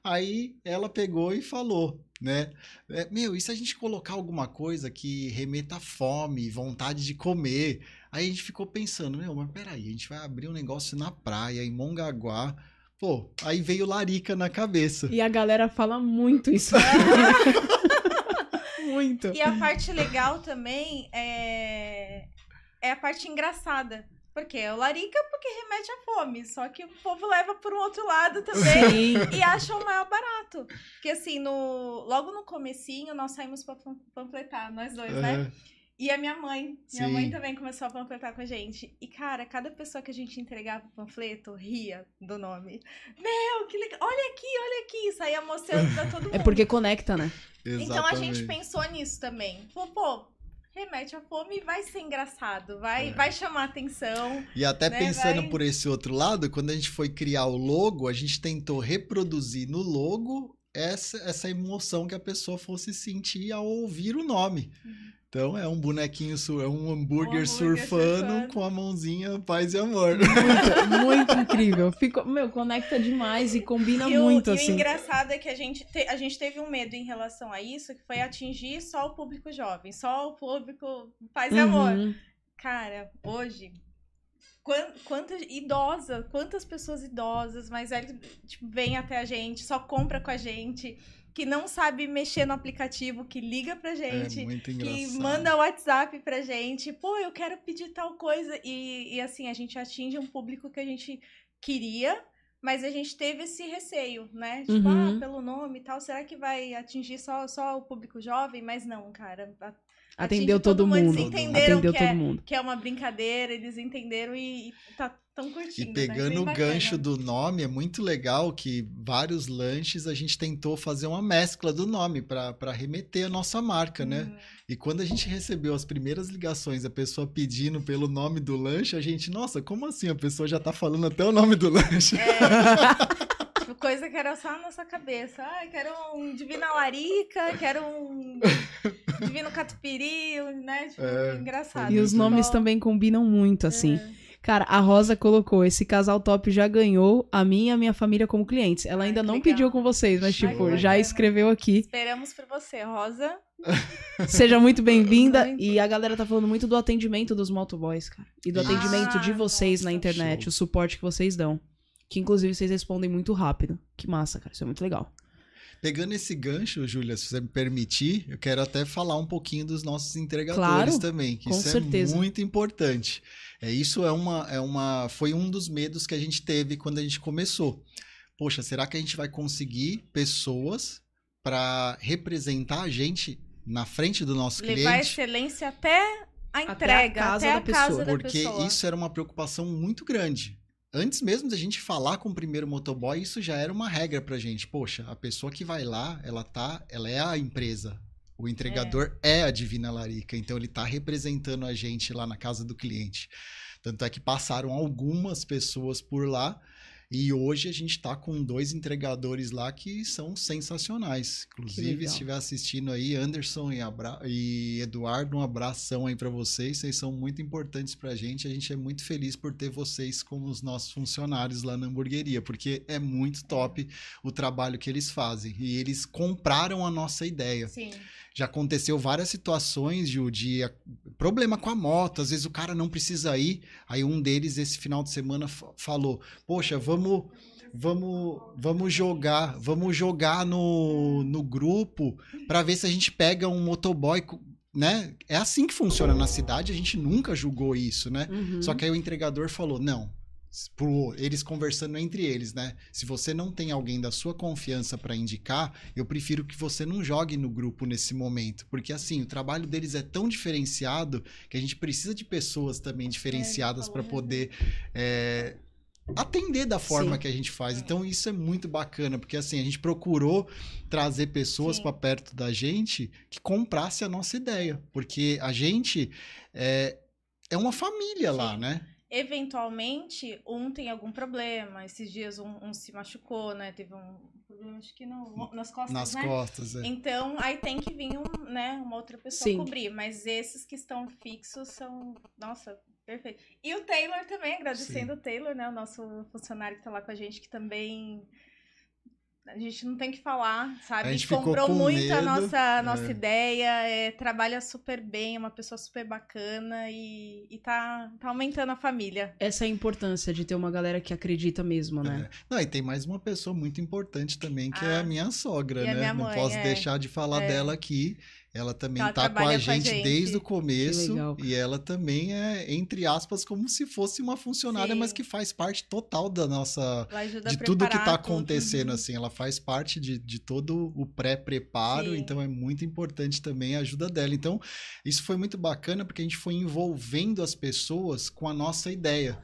Aí ela pegou e falou, né? é, Meu, e se a gente colocar alguma coisa que remeta à fome, vontade de comer? Aí a gente ficou pensando, meu, mas peraí, a gente vai abrir um negócio na praia, em Mongaguá. Pô, aí veio Larica na cabeça. E a galera fala muito isso. muito. E a parte legal também é, é a parte engraçada. Porque é o larica porque remete à fome. Só que o povo leva por um outro lado também. Sim. E acha o maior barato. Porque assim, no, logo no comecinho, nós saímos pra pam- panfletar, nós dois, né? Aham. E a minha mãe. Minha Sim. mãe também começou a panfletar com a gente. E, cara, cada pessoa que a gente entregava o panfleto ria do nome. Meu, que legal. Olha aqui, olha aqui. Saía mostrando pra todo mundo. É porque conecta, né? Então a gente Exatamente. pensou nisso também. Falou, pô, remete à fome e vai ser engraçado. Vai, É. vai chamar atenção. E até né, pensando vai- por esse outro lado, quando a gente foi criar o logo, a gente tentou reproduzir no logo essa, essa emoção que a pessoa fosse sentir ao ouvir o nome. Então é um bonequinho, sur- é um hambúrguer, Uhum. hambúrguer surfando, surfando. com a mãozinha paz e amor. Muito, muito incrível. Ficou, meu, conecta demais e combina E o, muito, e o assim. engraçado é que a gente, te- a gente teve um medo em relação a isso, que foi atingir só o público jovem, só o público paz e amor. Uhum. Cara, hoje, quan- quantas idosa, quantas pessoas idosas, mais velhas, tipo, vêm até a gente, só compra com a gente, que não sabe mexer no aplicativo, que liga pra gente. é que manda WhatsApp pra gente, pô, eu quero pedir tal coisa. E, e assim, a gente atinge um público que a gente queria, mas a gente teve esse receio, né? Tipo, Uhum. ah, pelo nome e tal, será que vai atingir só, só o público jovem? Mas não, cara. Atendeu atinge todo mundo. mundo. Eles entenderam Atendeu que todo é, mundo. que é uma brincadeira, eles entenderam e, e tá tão E curtindo. né? pegando Bem o bacana. gancho do nome, é muito legal que vários lanches a gente tentou fazer uma mescla do nome para remeter a nossa marca, né? Hum. E quando a gente recebeu as primeiras ligações, a pessoa pedindo pelo nome do lanche, a gente, nossa, como assim? A pessoa já tá falando até o nome do lanche. É, tipo, coisa que era só na nossa cabeça. Ah, quero um Divina Larica, quero um Divino Catupiry, né? Tipo, É, engraçado. E os nomes Bom, também combinam muito, assim. é. Cara, a Rosa colocou: esse casal top já ganhou a mim e a minha família como clientes. Ela Ai, ainda não legal. pediu com vocês, mas, Ai, tipo, já escreveu aqui. Esperamos por você, Rosa. Seja muito bem-vinda. E a galera tá falando muito do atendimento dos motoboys, cara. E do Isso. atendimento de Ah, vocês na nossa. internet, Show. o suporte que vocês dão. Que inclusive vocês respondem muito rápido. Que massa, cara. Isso é muito legal. Pegando esse gancho, Júlia, se você me permitir, eu quero até falar um pouquinho dos nossos entregadores Claro, também, que com isso certeza. é muito importante. É, isso é uma, é uma, foi um dos medos que a gente teve quando a gente começou. Poxa, será que a gente vai conseguir pessoas para representar a gente na frente do nosso Levar cliente? excelência até a a entrega, até casa a da casa pessoa. da Porque pessoa. isso era uma preocupação muito grande. Antes mesmo da gente falar com o primeiro motoboy, isso já era uma regra pra gente. Poxa, a pessoa que vai lá, ela tá, ela é a empresa. O entregador é, a Divina Larica, então ele tá representando a gente lá na casa do cliente. Tanto é que passaram algumas pessoas por lá E hoje a gente está com dois entregadores lá que são sensacionais. Inclusive, se estiver assistindo aí, Anderson e, Abra- e Eduardo, um abração aí para vocês. Vocês são muito importantes para a gente. A gente é muito feliz por ter vocês como os nossos funcionários lá na hamburgueria, porque é muito top o trabalho que eles fazem. E eles compraram a nossa ideia. Sim. Já aconteceu várias situações, Ju, de a- problema com a moto. Às vezes o cara não precisa ir. Aí um deles, esse final de semana, fa- falou: Poxa, vamos. Vamos, vamos jogar, vamos jogar no, no grupo para ver se a gente pega um motoboy, né? É assim que funciona na cidade, a gente nunca julgou isso, né? Uhum. Só que aí o entregador falou: não. Pro, eles conversando entre eles, né? Se você não tem alguém da sua confiança para indicar, eu prefiro que você não jogue no grupo nesse momento. Porque assim, o trabalho deles é tão diferenciado que a gente precisa de pessoas também diferenciadas para falou poder é, atender da forma Sim. que a gente faz. Então isso é muito bacana, porque assim, a gente procurou trazer pessoas para perto da gente que comprasse a nossa ideia. Porque a gente é, é uma família lá, Sim. né? Eventualmente, um tem algum problema. Esses dias um, um se machucou, né? Teve um problema, acho que no, nas costas, Nas né? costas, é. Então, aí tem que vir um, né, uma outra pessoa Sim. cobrir. Mas esses que estão fixos são, nossa, perfeito. E o Taylor também, agradecendo o Taylor, né, o nosso funcionário que tá lá com a gente, que também a gente não tem que falar, sabe? A gente ficou Comprou com muito a medo, nossa, a nossa é. ideia, é, trabalha super bem, é uma pessoa super bacana e, e tá, tá aumentando a família. Essa é a importância de ter uma galera que acredita mesmo, né? É. Não, e tem mais uma pessoa muito importante também, que é Ah, a minha sogra, e a né? minha Não mãe, posso é. deixar de falar É. dela aqui. Ela também Ela tá com a, trabalha com a gente gente. desde o começo. E ela também é, entre aspas, como se fosse uma funcionária, Sim. mas que faz parte total da nossa. De tudo que tá preparar tudo. acontecendo, assim, ela faz parte de, de todo o pré-preparo, então é muito importante também a ajuda dela. Então, isso foi muito bacana porque a gente foi envolvendo as pessoas com a nossa ideia.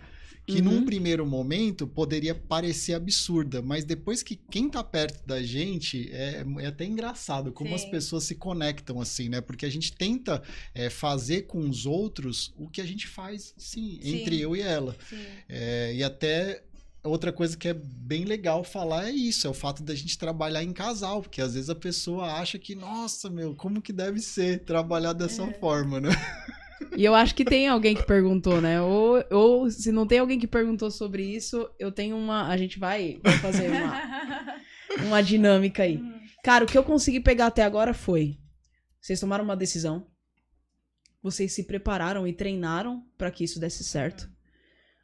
Que Uhum. num primeiro momento poderia parecer absurda, mas depois que quem tá perto da gente é, é até engraçado como as Sim. pessoas se conectam assim, né? Porque a gente tenta é, fazer com os outros o que a gente faz, sim, Sim. entre eu e ela. É, e até outra coisa que é bem legal falar é isso, é o fato da gente trabalhar em casal, porque às vezes a pessoa acha que, nossa, meu, como que deve ser trabalhar dessa É. forma, né? E eu acho que tem alguém que perguntou, né? Ou, ou se não tem alguém que perguntou sobre isso, eu tenho uma. A gente vai, fazer uma, uma dinâmica aí. Cara, o que eu consegui pegar até agora foi: vocês tomaram uma decisão, vocês se prepararam e treinaram pra que isso desse certo.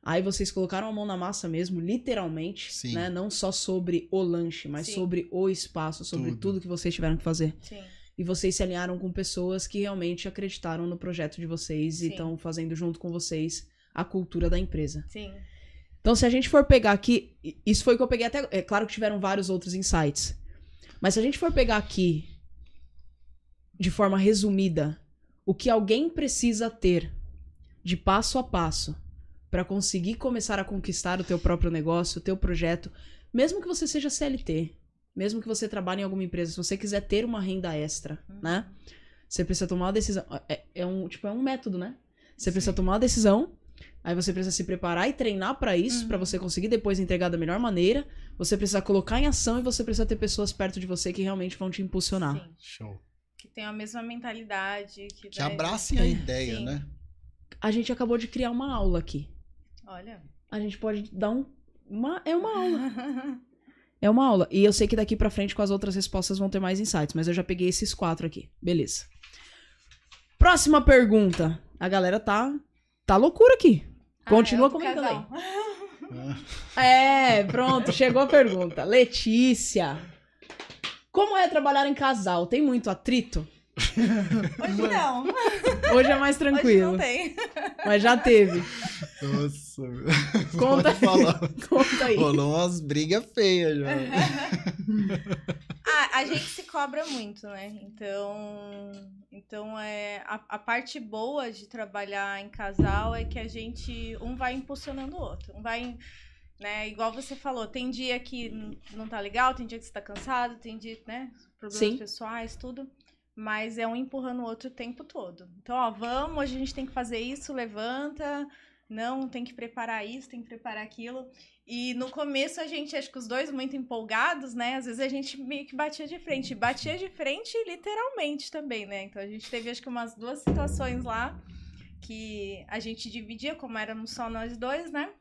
Aí vocês colocaram a mão na massa mesmo, literalmente, Sim. né? Não só sobre o lanche, mas Sim. sobre o espaço, sobre Tudo. tudo que vocês tiveram que fazer. Sim. E vocês se alinharam com pessoas que realmente acreditaram no projeto de vocês e Sim. estão fazendo junto com vocês a cultura da empresa. Sim. Então, se a gente for pegar aqui, isso foi o que eu peguei até. É claro que tiveram vários outros insights. Mas se a gente for pegar aqui, de forma resumida, o que alguém precisa ter de passo a passo para conseguir começar a conquistar o teu próprio negócio, o teu projeto, mesmo que você seja CLT, mesmo que você trabalhe em alguma empresa, se você quiser ter uma renda extra, né? Você precisa tomar uma decisão. É, é um, tipo, é um método, né? Você precisa Sim. tomar uma decisão, aí você precisa se preparar e treinar pra isso, Uhum. pra você conseguir depois entregar da melhor maneira. Você precisa colocar em ação e você precisa ter pessoas perto de você que realmente vão te impulsionar. Sim. Show. Que tem a mesma mentalidade. Que, Que vai- abracem a É, ideia, sim. né? A gente acabou de criar uma aula aqui. Olha. A gente pode dar um. Uma, é uma aula. É uma aula. E eu sei que daqui pra frente com as outras respostas vão ter mais insights, mas eu já peguei esses quatro aqui. Beleza. Próxima pergunta. A galera tá. Tá loucura aqui. Continua Ah, é comentando aí. casal. É, pronto, chegou a pergunta. Letícia. Como é trabalhar em casal? Tem muito atrito? Hoje não. Hoje é mais Hoje tranquilo. não tem. Mas já teve. Nossa. Conta falar. Conta aí. Rolou umas brigas feias já. Ah, a gente se cobra muito, né? Então, então é a, a parte boa de trabalhar em casal é que a gente um vai impulsionando o outro, um vai, né? Igual você falou, tem dia que não tá legal, tem dia que você tá cansado, tem dia, né? Problemas Sim. pessoais, tudo. Mas é um empurrando o outro o tempo todo. Então, ó, vamos, a gente tem que fazer isso, levanta. não, tem que preparar isso, tem que preparar aquilo. E no começo a gente, acho que os dois muito empolgados, né? Às vezes a gente meio que batia de frente. Batia de frente literalmente também, né? Então a gente teve acho que umas duas situações lá que a gente dividia, como éramos só nós dois, né?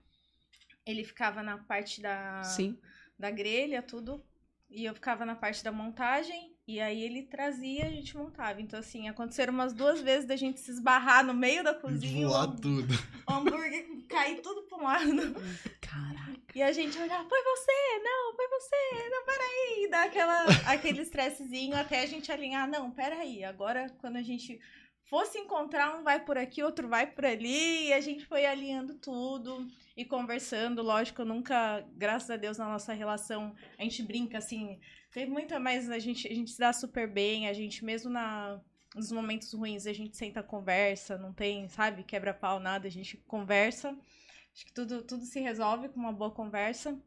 Ele ficava na parte da, Sim. da grelha, tudo. E eu ficava na parte da montagem. E aí ele trazia e a gente montava. Então, assim, aconteceram umas duas vezes da gente se esbarrar no meio da cozinha. Voar o tudo. o hambúrguer cair tudo pra um lado. Caraca. E a gente olhava, foi você, não, foi você, não, peraí. E dá aquela, aquele estressezinho até a gente alinhar, não, peraí. Agora, quando a gente fosse encontrar, um vai por aqui, outro vai por ali. E a gente foi alinhando tudo e conversando. Lógico, nunca, graças a Deus, na nossa relação, a gente brinca assim. Tem muita, mas a gente, a gente se dá super bem. A gente, mesmo na, nos momentos ruins, a gente senta, conversa, não tem, sabe, quebra-pau, nada. A gente conversa. Acho que tudo, tudo se resolve com uma boa conversa.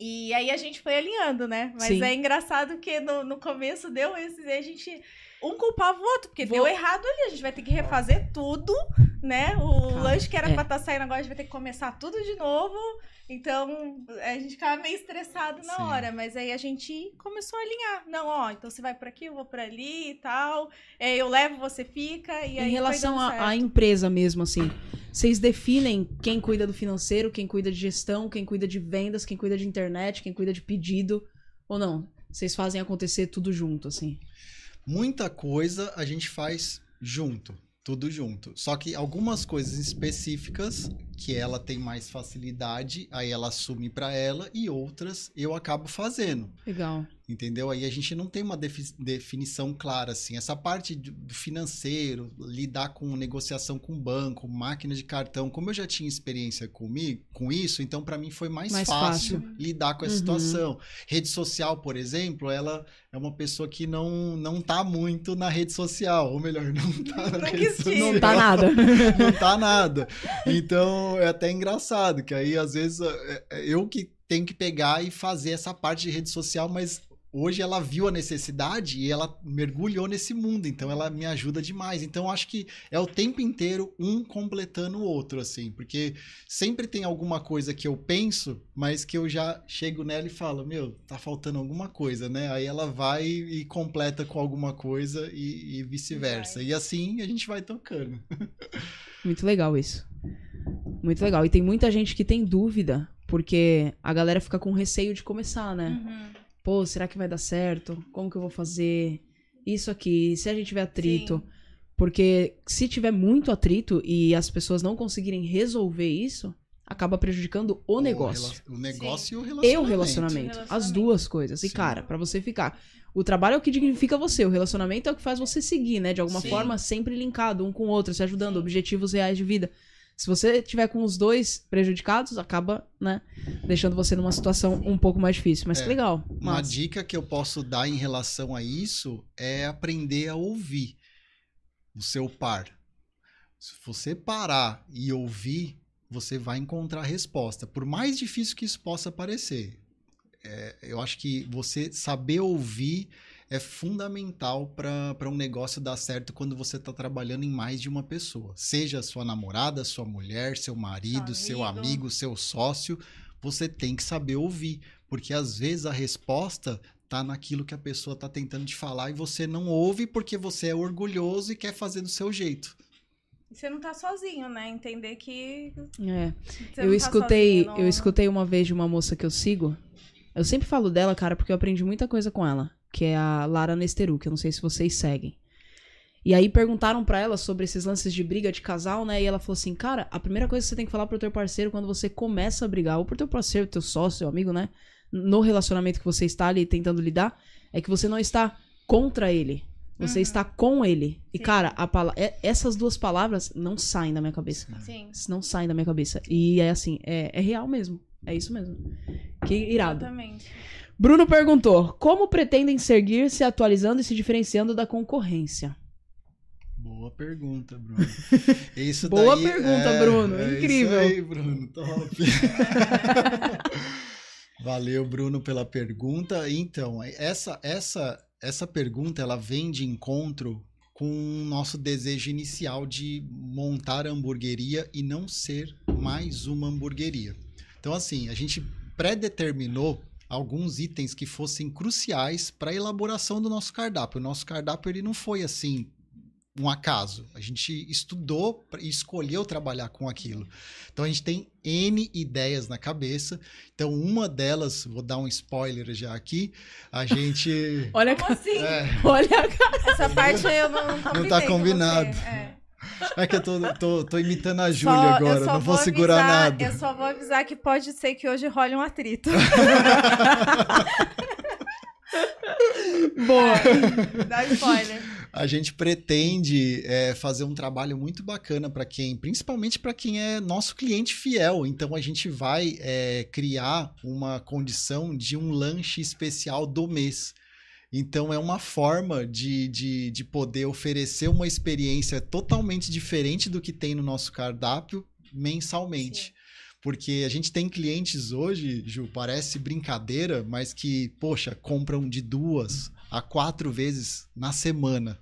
E aí a gente foi alinhando, né? Mas Sim. é engraçado que no, no começo deu esse. A gente. Um culpava o outro, porque Vou- deu errado ali. A gente vai ter que refazer tudo, né? O Cara, lanche que era é. pra estar saindo agora, a gente vai ter que começar tudo de novo. Então, a gente ficava meio estressado na Sim. hora. Mas aí a gente começou a alinhar. Não, ó, então você vai por aqui, eu vou por ali e tal. É, eu levo, você fica. E em relação à empresa mesmo, assim, vocês definem quem cuida do financeiro, quem cuida de gestão, quem cuida de vendas, quem cuida de internet, quem cuida de pedido, ou não? Vocês fazem acontecer tudo junto, assim. Muita coisa a gente faz junto, tudo junto. Só que algumas coisas específicas que ela tem mais facilidade, aí ela assume pra ela e outras eu acabo fazendo. Legal. Entendeu? Aí a gente não tem uma defi- definição clara, assim. Essa parte do financeiro, lidar com negociação com banco, máquina de cartão, como eu já tinha experiência comigo, com isso, então para mim foi mais, Mais fácil, fácil. lidar com essa Uhum. situação. Rede social, por exemplo, ela é uma pessoa que não, não tá muito na rede social, ou melhor, não tá na rede social. Não tá nada. não tá nada. Então é até engraçado, que aí às vezes é- é eu que tenho que pegar e fazer essa parte de rede social, mas hoje ela viu a necessidade e ela mergulhou nesse mundo, então ela me ajuda demais. Então eu acho que é o tempo inteiro um completando o outro, assim, porque sempre tem alguma coisa que eu penso, mas que eu já chego nela e falo, meu, tá faltando alguma coisa, né? Aí ela vai e completa com alguma coisa e, e vice-versa. E assim a gente vai tocando. Muito legal isso. Muito legal. E tem muita gente que tem dúvida, porque a galera fica com receio de começar, né? Uhum. Pô, será que vai dar certo? Como que eu vou fazer? Isso aqui, se a gente tiver atrito. Sim. Porque se tiver muito atrito e as pessoas não conseguirem resolver isso, acaba prejudicando o negócio. rela- O negócio e o E relacionamento. o relacionamento. As duas coisas. E, Sim. cara, pra você ficar. O trabalho é o que dignifica você, o relacionamento é o que faz você seguir, né? De alguma Sim. forma, sempre linkado um com o outro, se ajudando, Sim. objetivos reais de vida. Se você tiver com os dois prejudicados, acaba, né, deixando você numa situação um pouco mais difícil. Mas É. que legal. Uma dica que eu posso dar em relação a isso é aprender a ouvir o seu par. Se você parar e ouvir, você vai encontrar a resposta. Por mais difícil que isso possa parecer. É, eu acho que você saber ouvir é fundamental para um negócio dar certo quando você está trabalhando em mais de uma pessoa. Seja sua namorada, sua mulher, seu marido, seu amigo. amigo, seu sócio. Você tem que saber ouvir. Porque às vezes a resposta tá naquilo que a pessoa tá tentando te falar e você não ouve porque você é orgulhoso e quer fazer do seu jeito. Você não tá sozinho, né? Entender que. É. Eu tá escutei, sozinho, não- eu escutei uma vez de uma moça que eu sigo. Eu sempre falo dela, cara, porque eu aprendi muita coisa com ela, que é a Lara Nesteru, que eu não sei se vocês seguem. E aí perguntaram pra ela sobre esses lances de briga de casal, né? E ela falou assim: "Cara, a primeira coisa que você tem que falar pro teu parceiro quando você começa a brigar, ou pro teu parceiro, teu sócio, teu amigo, né? No relacionamento que você está ali tentando lidar, é que você não está contra ele. Você Uhum. está com ele. E Sim. cara, a pala- é- essas duas palavras não saem da minha cabeça. Sim. Não saem da minha cabeça. E é assim, é, é real mesmo. É isso mesmo. Que irado. Exatamente. Bruno perguntou: como pretendem seguir se atualizando e se diferenciando da concorrência? Boa pergunta, Bruno. Isso Boa daí pergunta, é- Bruno. é Incrível. Isso aí, Bruno. Top. Valeu, Bruno, pela pergunta. Então, essa essa essa pergunta ela vem de encontro com o nosso desejo inicial de montar a hamburgueria e não ser mais uma hamburgueria. Então, assim, a gente predeterminou alguns itens que fossem cruciais para a elaboração do nosso cardápio. O nosso cardápio ele não foi assim um acaso. A gente estudou e escolheu trabalhar com aquilo. Então a gente tem N ideias na cabeça. Então uma delas, vou dar um spoiler já aqui, a gente Olha, Como assim? é, olha. Essa parte eu não, não combinei tá com combinado. você, é. É que eu tô, tô, tô imitando a Só- Júlia eu agora, só não vou segurar avisar- nada. Eu só vou avisar que pode ser que hoje role um atrito. Boa. Dá spoiler. A gente pretende é, fazer um trabalho muito bacana para quem, principalmente para quem é nosso cliente fiel. Então a gente vai é, criar uma condição de um lanche especial do mês. Então é uma forma de, de, de poder oferecer uma experiência totalmente diferente do que tem no nosso cardápio mensalmente. Sim. Porque a gente tem clientes hoje, Ju, parece brincadeira, mas que, poxa, compram de duas a quatro vezes na semana.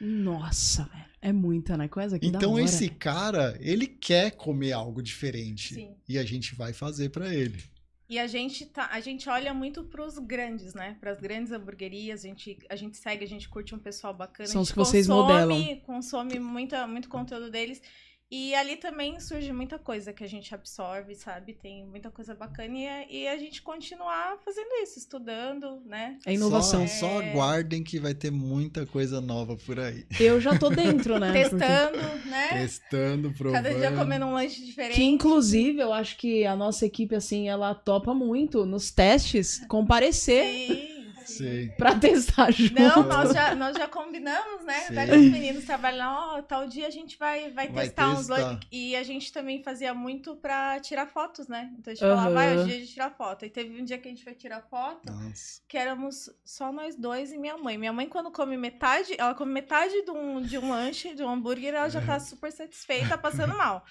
Nossa, velho. É muita, né? Coisa que então hora. esse cara, ele quer comer algo diferente. Sim. E a gente vai fazer pra ele. E a gente tá, a gente olha muito pros grandes, né? Para as grandes hamburguerias, a gente, a gente segue, a gente curte um pessoal bacana, São os que vocês consome, modelam. consome muita, muito conteúdo deles. E ali também surge muita coisa que a gente absorve, sabe? Tem muita coisa bacana e, a- e a gente continuar fazendo isso, estudando, né? É inovação. Só, só É. aguardem que vai ter muita coisa nova por aí. Eu já tô dentro, né? Porque- Testando, né? Testando, provando. Cada dia comendo um lanche diferente. Que inclusive eu acho que a nossa equipe, assim, ela topa muito nos testes comparecer Sim, sim. Pra testar junto. Não, nós já, nós já combinamos, né? Sim. Daí os meninos trabalham, ó, tal dia a gente vai, vai, Vai testar uns testar. lanches. E a gente também fazia muito pra tirar fotos, né? Então a gente falava, vai, hoje é dia de tirar foto. E teve um dia que a gente foi tirar foto, Nossa. que éramos só nós dois e minha mãe. Minha mãe, quando come metade, ela come metade de um, de um lanche, de um hambúrguer, ela já tá super satisfeita, passando mal.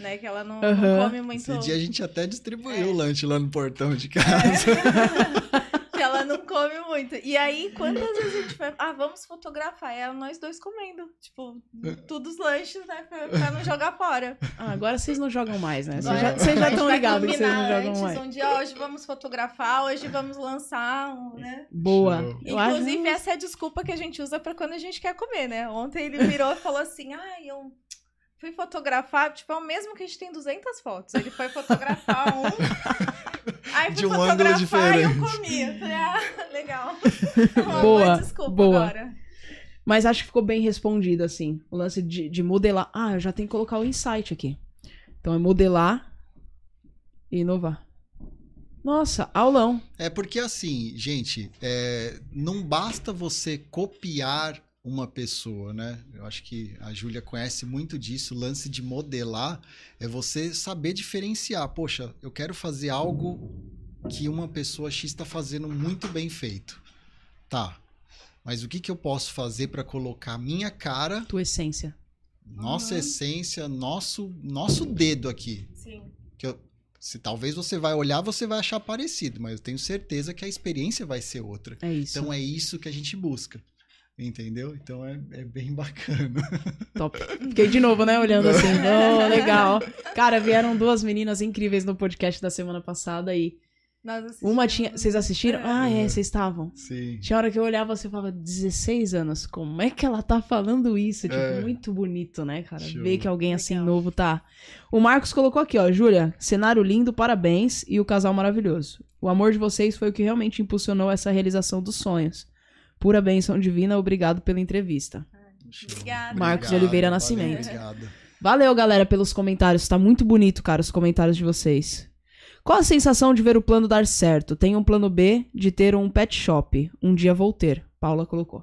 Né? Que ela não, não Aham. come muito. Esse dia a gente até distribuiu É. o lanche lá no portão de casa. não come muito. E aí, quantas vezes a gente foi, ah, vamos fotografar? Ela, nós dois comendo. Tipo, todos os lanches, né? Pra, pra não jogar fora. Ah, agora vocês não jogam mais, né? Vocês já, vocês estão vai ligados que vocês não jogam antes, mais. Um dia, hoje vamos fotografar, hoje vamos lançar, um, né? Boa. Eu acho- Inclusive, essa é a desculpa que a gente usa pra quando a gente quer comer, né? Ontem ele virou e falou assim, ai, eu fui fotografar, tipo, é o mesmo que a gente tem 200 fotos. Ele foi fotografar um... Aí De um ângulo fotografar e eu diferente. comi. Eu falei, ah, legal. Uma Boa, desculpa boa. agora. Mas acho que ficou bem respondido, assim. O lance de, de modelar. Ah, eu já tenho que colocar o insight aqui. Então é modelar e inovar. Nossa, aulão. É porque assim, gente, é, não basta você copiar uma pessoa, né? Eu acho que a Júlia conhece muito disso. O lance de modelar é você saber diferenciar. Poxa, eu quero fazer algo que uma pessoa X está fazendo muito bem feito. Tá. Mas o que, que eu posso fazer para colocar a minha cara, Tua essência. nossa Uhum. essência, nosso, nosso dedo aqui? Sim. que eu, se talvez você vai olhar, você vai achar parecido, mas eu tenho certeza que a experiência vai ser outra. É isso. Então é isso que a gente busca. Entendeu? Então é, é bem bacana. Top. Fiquei de novo, né? Olhando assim. Oh, legal. Cara, vieram duas meninas incríveis no podcast da semana passada e uma tinha. Vocês assistiram? É. Ah, é, vocês estavam. Sim. Tinha hora que eu olhava e falava, 16 anos, como é que ela tá falando isso? Tipo, É. muito bonito, né, cara? Show. Ver que alguém assim Legal. novo tá. O Marcos colocou aqui, ó, Júlia, cenário lindo, parabéns, e o casal maravilhoso. O amor de vocês foi o que realmente impulsionou essa realização dos sonhos. Pura bênção divina, obrigado pela entrevista. Obrigada. Marcos de Oliveira Nascimento. Obrigado. Valeu, galera, pelos comentários. Tá muito bonito, cara, os comentários de vocês. Qual a sensação de ver o plano dar certo? Tem um plano B de ter um pet shop. Um dia vou ter. Paula colocou.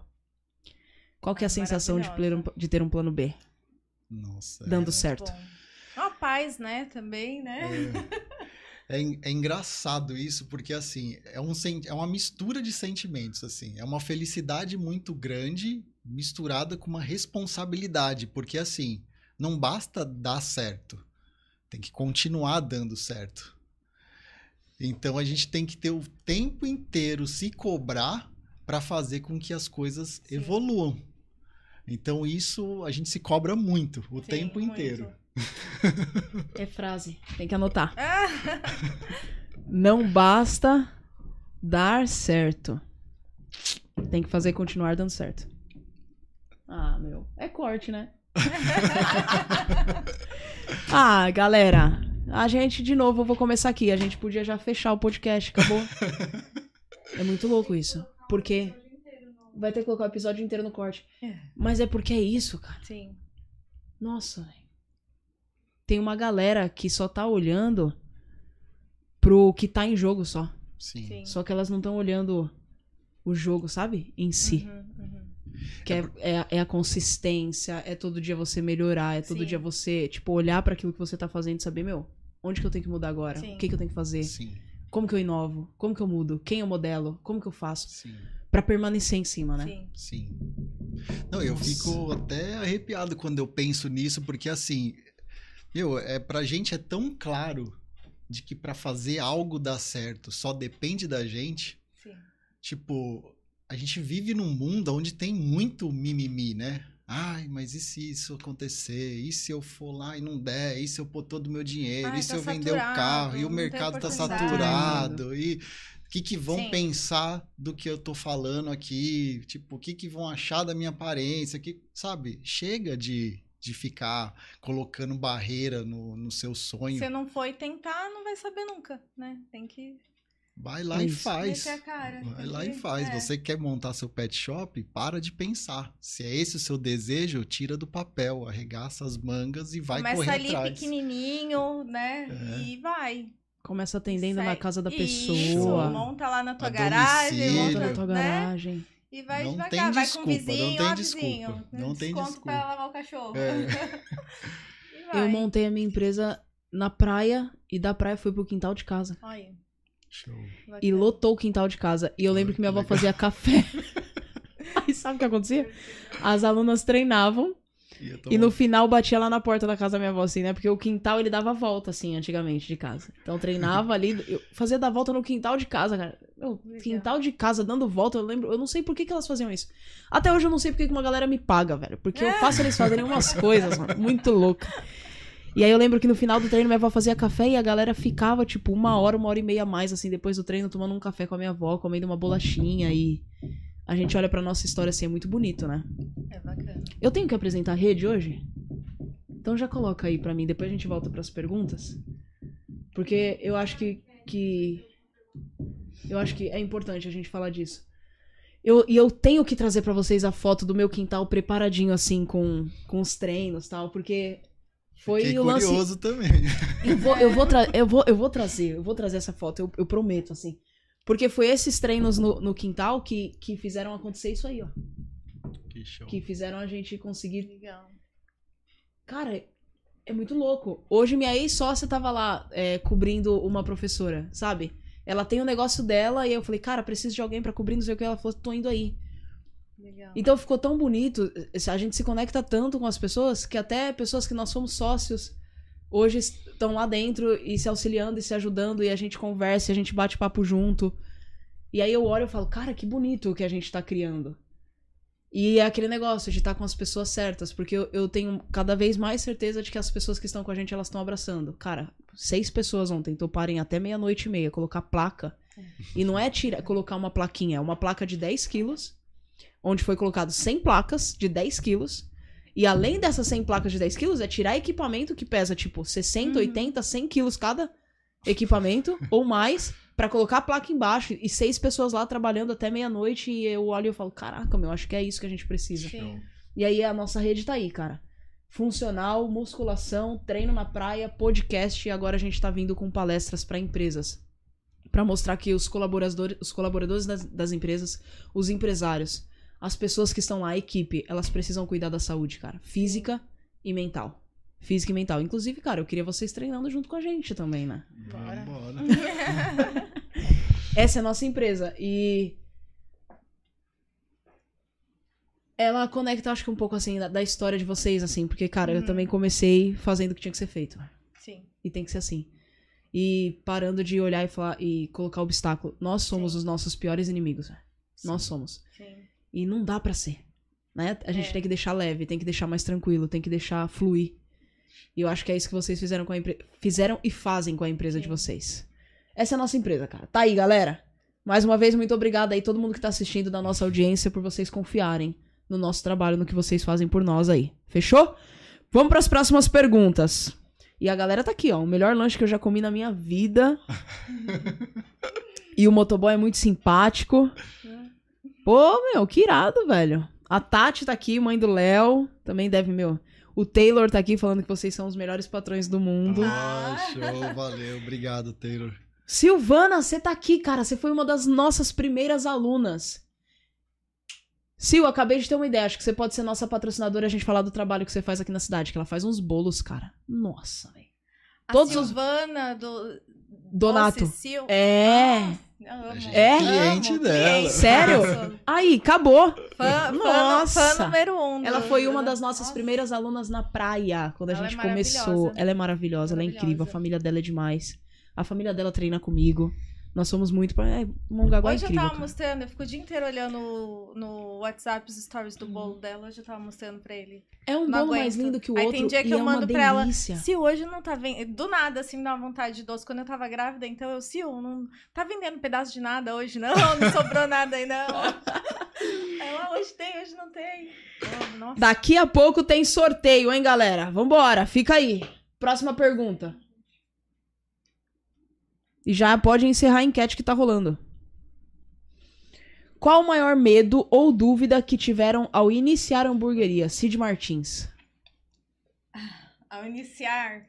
Qual que é a Ai, sensação de ter, um, de ter um plano B? Nossa. Dando Muito certo. bom. Uma paz, né? Também, né? É, en- é engraçado isso, porque assim, é, um, é uma mistura de sentimentos, assim. É uma felicidade muito grande misturada com uma responsabilidade, porque assim, não basta dar certo, tem que continuar dando certo. Então a gente tem que ter o tempo inteiro se cobrar para fazer com que as coisas Sim. evoluam. Então isso a gente se cobra muito o Sim, tempo muito. É frase. Tem que anotar. Não basta dar certo. Tem que fazer continuar dando certo. Ah, meu. É corte, né? ah, galera. A gente, de novo, eu vou começar aqui. A gente podia já fechar o podcast, acabou? É muito louco isso. Porque vai ter que colocar o episódio inteiro no corte. É. Mas é porque é isso, cara. Sim. Nossa, velho. Tem uma galera que só tá olhando pro que tá em jogo só. Sim. Sim. Só que elas não estão olhando o jogo, sabe? Em si. Uhum, uhum. Que é, é, a- é a consistência, é todo dia você melhorar, é todo Sim. dia você, tipo, olhar pra aquilo que você tá fazendo e saber, meu, onde que eu tenho que mudar agora? Sim. O que que eu tenho que fazer? Sim. Como que eu inovo? Como que eu mudo? Quem eu modelo? Como que eu faço? Sim. Pra permanecer em cima, né? Sim. Sim. Não, eu Nossa. fico até arrepiado quando eu penso nisso, porque assim, meu, é, pra gente é tão claro de que pra fazer algo dar certo só depende da gente. Sim. Tipo, a gente vive num mundo onde tem muito mimimi, né? Ai, mas e se isso acontecer? E se eu for lá e não der? E se eu pôr todo o meu dinheiro? Ai, e se tá eu vender o carro? E o mercado tá saturado? E o que, que vão Sim. pensar do que eu tô falando aqui? Tipo, o que, que vão achar da minha aparência? Que, sabe? Chega de, de ficar colocando barreira no, no seu sonho. Se não foi tentar, não vai saber nunca, né? Tem que Vai lá É e isso. faz. meter a cara. Vai lá e faz. é. Você quer montar seu pet shop? Para de pensar. Se é esse o seu desejo, tira do papel, arregaça as mangas e vai Começa correr ali atrás. pequenininho, né? É. E vai. Começa atendendo na casa da Isso, pessoa. monta lá na tua A garagem, monta na tua né? garagem. E vai Não devagar, tem vai com desculpa, o não vizinho, tem ó, desculpa, vizinho. não tem Desconto desculpa. pra lavar o cachorro. É. Eu montei a minha empresa na praia e da praia fui pro quintal de casa. Olha, Show. E lotou o quintal de casa. E eu lembro que minha avó fazia café. Aí sabe o que acontecia? As alunas treinavam E, no final batia lá na porta da casa da minha avó, assim, né? Porque o quintal ele dava volta, assim, antigamente, de casa. Então treinava ali, eu fazia dar volta no quintal de casa, cara. Meu, quintal de casa dando volta, eu lembro, eu não sei por que, que elas faziam isso. Até hoje eu não sei por que que uma galera me paga, velho. Porque eu faço eles fazerem umas coisas, mano, muito louca. E aí eu lembro que no final do treino minha avó fazia café e a galera ficava, tipo, uma hora, uma hora e meia a mais, assim, depois do treino, tomando um café com a minha avó, comendo uma bolachinha e. A gente olha pra nossa história assim, é muito bonito, né? É bacana. Eu tenho que apresentar a rede hoje? Então já coloca aí pra mim, depois a gente volta pras perguntas. Porque eu acho que, que eu acho que é importante a gente falar disso. Eu, e eu tenho que trazer pra vocês a foto do meu quintal preparadinho assim com, com os treinos, tal, porque foi Fiquei o lance curioso também. eu vou, eu, vou tra- eu, vou, eu vou trazer, eu vou trazer essa foto, eu, eu prometo, assim. Porque foi esses treinos no, no quintal que, que fizeram acontecer isso aí, ó. Que show. Que fizeram a gente conseguir Legal. Cara, é muito louco. Hoje minha ex-sócia tava lá é, cobrindo uma professora, sabe? Ela tem o negócio dela e eu falei, cara, preciso de alguém pra cobrir, não sei o que. Ela falou, tô indo aí. Legal. Então ficou tão bonito, a gente se conecta tanto com as pessoas que até pessoas que nós somos sócios hoje estão lá dentro e se auxiliando e se ajudando e a gente conversa, e a gente bate papo junto. E aí eu olho e falo, cara, que bonito o que a gente tá criando. E é aquele negócio de estar com as pessoas certas, porque eu, eu tenho cada vez mais certeza de que as pessoas que estão com a gente, elas estão abraçando. Cara, seis pessoas ontem toparem até meia-noite e meia, colocar placa. E não é tira, colocar uma plaquinha, é uma placa de 10 quilos, onde foi colocado 100 placas de 10 quilos. E além dessas 100 placas de 10 quilos, é tirar equipamento que pesa, tipo, 60, Uhum. 80, 100 quilos cada equipamento, ou mais, pra colocar a placa embaixo. E seis pessoas lá trabalhando até meia-noite. E eu olho e eu falo, caraca, meu, acho que é isso que a gente precisa. Sim. E aí a nossa rede tá aí, cara. Funcional, musculação, treino na praia, podcast e agora a gente tá vindo com palestras pra empresas. Pra mostrar que os colaboradores, os colaboradores das, das empresas, os empresários, as pessoas que estão lá, a equipe, elas precisam cuidar da saúde, cara. Física e mental. Física e mental. Inclusive, cara, eu queria vocês treinando junto com a gente também, né? Bora. Bora. Essa é a nossa empresa. E. Ela conecta, acho que um pouco assim, da, da história de vocês, assim, porque, cara, eu Uhum. também comecei fazendo o que tinha que ser feito. Sim. E tem que ser assim. E parando de olhar e falar e colocar obstáculo. Nós somos Sim. os nossos piores inimigos. velho. Nós somos. Sim. E não dá pra ser. Né? A gente É. tem que deixar leve, tem que deixar mais tranquilo, tem que deixar fluir. E eu acho que é isso que vocês fizeram com a empre... fizeram e fazem com a empresa de vocês. Essa é a nossa empresa, cara. Tá aí, galera. Mais uma vez, muito obrigada aí todo mundo que tá assistindo da nossa audiência por vocês confiarem no nosso trabalho, no que vocês fazem por nós aí. Fechou? Vamos para as próximas perguntas. E a galera tá aqui, ó. O melhor lanche que eu já comi na minha vida. e o motoboy é muito simpático. Pô, meu, que irado, velho. A Tati tá aqui, mãe do Léo. Também deve, meu. O Taylor tá aqui falando que vocês são os melhores patrões do mundo. Ah, show, valeu. Obrigado, Taylor. Silvana, você tá aqui, cara. Você foi uma das nossas primeiras alunas. Sil, acabei de ter uma ideia. Acho que você pode ser nossa patrocinadora e a gente falar do trabalho que você faz aqui na cidade. Que ela faz uns bolos, cara. Nossa, velho. A Todos os- Silvana do Donato. Doce Sil. É. Ah. É? Cliente Amo, dela. cliente. Sério? Aí, acabou. Fã, Nossa. fã, fã número um. Ela foi uma das nossas Nossa. primeiras alunas na praia, quando a Ela é gente começou. maravilhosa. Ela é maravilhosa, ela é incrível, a família dela é demais. A família dela treina comigo. Nós somos muito. pra- É, Mongaguá é Hoje eu incrível. tava cara. mostrando, eu fico o dia inteiro olhando no, no WhatsApp os stories do Uhum. bolo dela, hoje eu tava mostrando pra ele. É um Não bolo mais aguento. lindo que o Aí outro. tem dia que e eu é mando uma pra ela, delícia. Se hoje não tá vendendo, do nada, assim, me dá uma vontade de doce quando eu tava grávida, então eu, Sil, não tá vendendo pedaço de nada hoje, não, não sobrou nada aí, não. Ela, hoje tem, hoje não tem. Eu, Nossa. Daqui a pouco tem sorteio, hein, galera? Vambora, fica aí. Próxima pergunta. E já pode encerrar a enquete que tá rolando. Qual o maior medo ou dúvida que tiveram ao iniciar a hamburgueria? Cid Martins. Ao iniciar,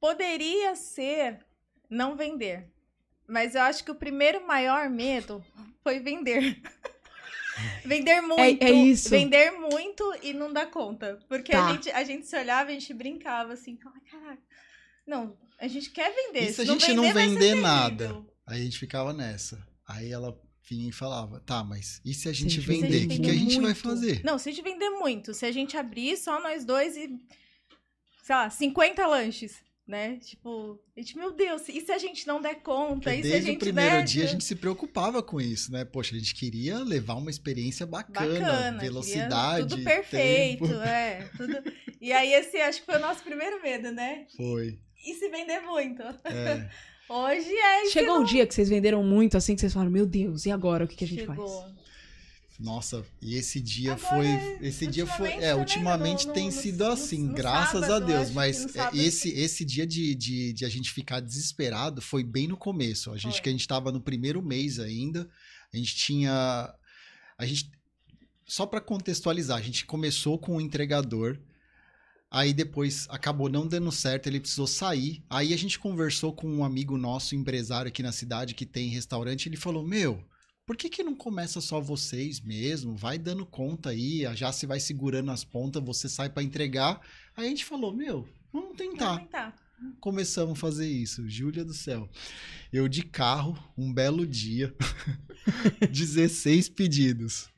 poderia ser não vender. Mas eu acho que o primeiro maior medo foi vender. vender muito. é isso. Vender muito e não dar conta. Porque Tá. a, gente, a gente se olhava, a gente brincava assim, falava, caraca. Não, a gente quer vender. E se a não gente não vender, vai ser vender terrível." nada? Aí a gente ficava nessa. Aí ela vinha e falava, tá, mas e se a gente gente vender? O que, que a gente vai muito. fazer? Não, se a gente vender muito, se a gente abrir só nós dois e, sei lá, 50 lanches, né? Tipo, a gente, meu Deus, e se a gente não der conta? Porque E se a desde gente o primeiro der... dia a gente se preocupava com isso, né? Poxa, a gente queria levar uma experiência bacana, Bacana, velocidade, tudo perfeito, tempo. é. Tudo... E aí esse acho que foi o nosso primeiro medo, né? Foi. E se vender muito? É. Hoje é isso. Chegou um dia que vocês venderam muito assim que vocês falaram: Meu Deus, e agora? O que, que a gente Chegou. faz? Nossa, e esse dia Agora, foi. Esse dia foi. ultimamente É, ultimamente no- tem no- sido no- assim, no graças sábado, a Deus. acho que Mas é, esse, esse dia de, de, de a gente ficar desesperado foi bem no começo. A gente Foi. que a gente tava no primeiro mês ainda. A gente tinha. A gente. Só para contextualizar, a gente começou com o entregador. Aí depois acabou não dando certo, ele precisou sair. Aí a gente conversou com um amigo nosso, empresário aqui na cidade, que tem restaurante. Ele falou: Meu, por que, que não começa só vocês mesmo? Vai dando conta aí, já se vai segurando as pontas, você sai para entregar. Aí a gente falou: Meu, vamos tentar. Vamos tentar. Começamos a fazer isso. Júlia do céu. Eu de carro, um belo dia, 16 pedidos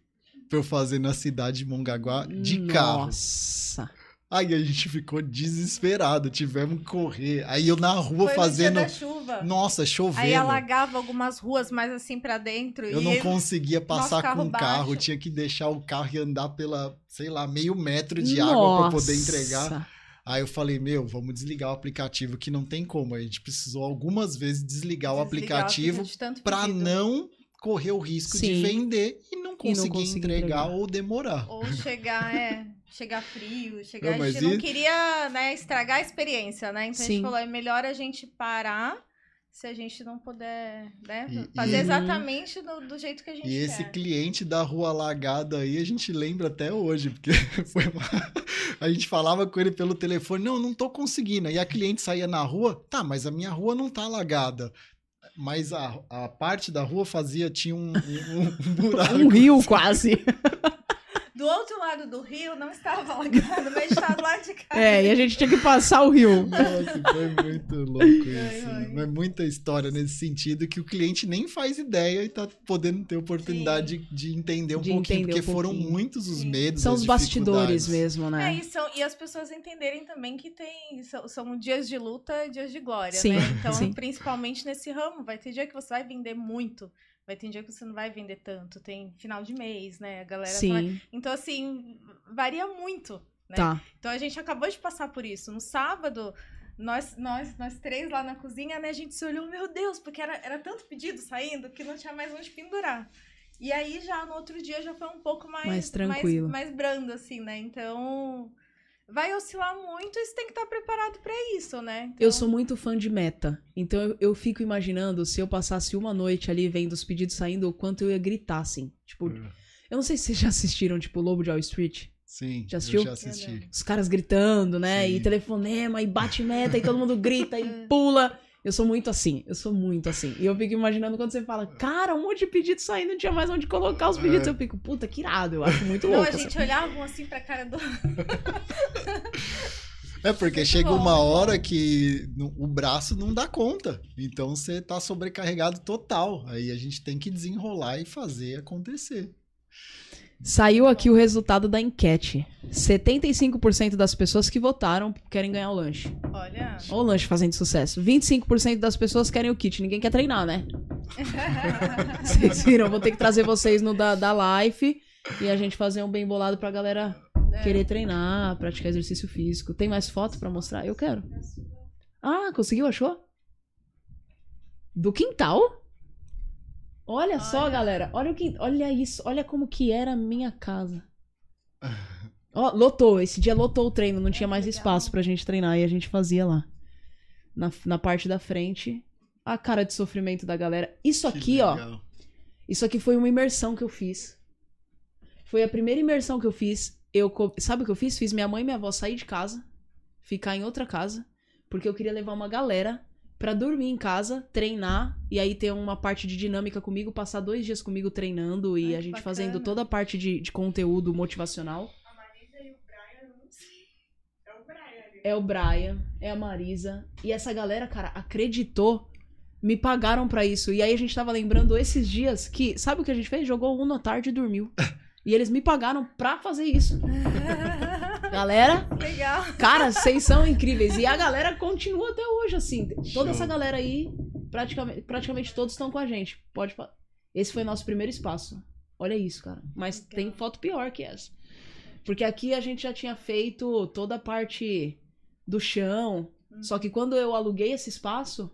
pra eu fazer na cidade de Mongaguá de carro. Nossa. Aí a gente ficou desesperado, tivemos que correr. Aí eu na rua Foi fazendo. no dia da chuva. Nossa, chovendo. Aí alagava algumas ruas mais assim pra dentro. Eu e não conseguia passar com o carro, baixo. tinha que deixar o carro e andar pela, sei lá, meio metro de água pra poder entregar. Nossa. Aí eu falei, meu, vamos desligar o aplicativo, que não tem como. A gente precisou algumas vezes desligar o desligar aplicativo de tanto pra pedido. não correr o risco de Sim. vender e não conseguir conseguir entregar, entregar. ou demorar. Ou chegar, é, chegar frio, chegar. Não, a gente não e- queria, né, estragar a experiência, né? Então a Sim. gente falou, é melhor a gente parar se a gente não puder, né? E- fazer e- exatamente do, do jeito que a gente E esse quer. cliente da rua alagada aí, a gente lembra até hoje, porque foi uma... a gente falava com ele pelo telefone, não, não tô conseguindo. E a cliente saía na rua, tá, mas a minha rua não tá alagada. Mas a, a parte da rua fazia, tinha um, um, um buraco. Um rio quase. Do outro lado do rio não estava alagado, mas estava do lado de cá. É, e a gente tinha que passar o rio. Nossa, foi muito louco isso. Mas muita história nesse sentido que o cliente nem faz ideia e tá podendo ter oportunidade de, de entender um De pouquinho, entender porque um foram pouquinho. muitos os Sim. medos. São as os bastidores mesmo, É, né? e, são- e as pessoas entenderem também que tem são, são dias de luta e dias de glória, Sim, né? Então, sim. principalmente nesse ramo, vai ter dia que você vai vender muito, vai ter dia que você não vai vender tanto, tem final de mês, né? A galera vai- Sim. Então, assim, varia muito, né? Tá. Então a gente acabou de passar por isso. No sábado, nós, nós, nós três lá na cozinha, né? A gente se olhou, meu Deus, porque era, era tanto pedido saindo que não tinha mais onde pendurar. E aí já no outro dia já foi um pouco mais, Mais tranquilo. mais, mais brando, assim, né? Então. Vai oscilar muito e você tem que estar preparado pra isso, né? Então, Eu sou muito fã de meta. Então eu, eu fico imaginando se eu passasse uma noite ali vendo os pedidos saindo, o quanto eu ia gritar, assim. Tipo, eu não sei se vocês já assistiram, tipo, Lobo de Wall Street. Sim, Já assistiu? eu já assisti. Os caras gritando, né? Sim. E telefonema, e bate meta, e todo mundo grita, É. e pula. Eu sou muito assim, eu sou muito assim. E eu fico imaginando quando você fala, cara, um monte de pedido saindo, não tinha mais onde colocar os pedidos. É. Eu fico, puta, que irado, eu acho muito Não, louco. a gente olhava um assim pra cara do. É porque Muito chega bom, uma hora que o braço não dá conta. Então você tá sobrecarregado total. Aí a gente tem que desenrolar e fazer acontecer. Saiu aqui o resultado da enquete. 75% das pessoas que votaram querem ganhar o lanche. Olha. Olha o lanche fazendo sucesso. 25% das pessoas querem o kit. Ninguém quer treinar, né? Vocês viram? Vou ter que trazer vocês no da, da live e a gente fazer um bem bolado pra galera É. querer treinar, praticar exercício físico. Tem mais foto pra mostrar? Eu quero. Ah, conseguiu? Achou? Do quintal? Olha, só, Olha. galera. Olha o quin- Olha isso. Olha como que era a minha casa. Ó, lotou. Esse dia lotou o treino. Não tinha mais legal. espaço pra gente treinar e a gente fazia lá. Na, na parte da frente. A cara de sofrimento da galera. Isso Que aqui, ó. legal. Isso aqui foi uma imersão que eu fiz. Foi a primeira imersão que eu fiz. Eu, co- sabe o que eu fiz? Fiz minha mãe e minha avó sair de casa, ficar em outra casa, porque eu queria levar uma galera pra dormir em casa, treinar e aí ter uma parte de dinâmica comigo, passar dois dias comigo treinando e Ai, a gente bacana. fazendo toda a parte de, de conteúdo motivacional. A Marisa e o Brian, não sei. É o Brian ali. É o Brian, é a Marisa. E essa galera, cara, acreditou. Me pagaram pra isso. E aí a gente tava lembrando esses dias que, sabe o que a gente fez? Jogou um na tarde e dormiu. E eles me pagaram pra fazer isso. Galera, Legal. cara, vocês são incríveis. E a galera continua até hoje, assim. Toda Show. essa galera aí, praticamente, praticamente todos estão com a gente. Pode Esse foi nosso primeiro espaço. Olha isso, cara. Mas Legal. tem foto pior que essa. Porque aqui a gente já tinha feito toda a parte do chão. Hum. Só que quando eu aluguei esse espaço,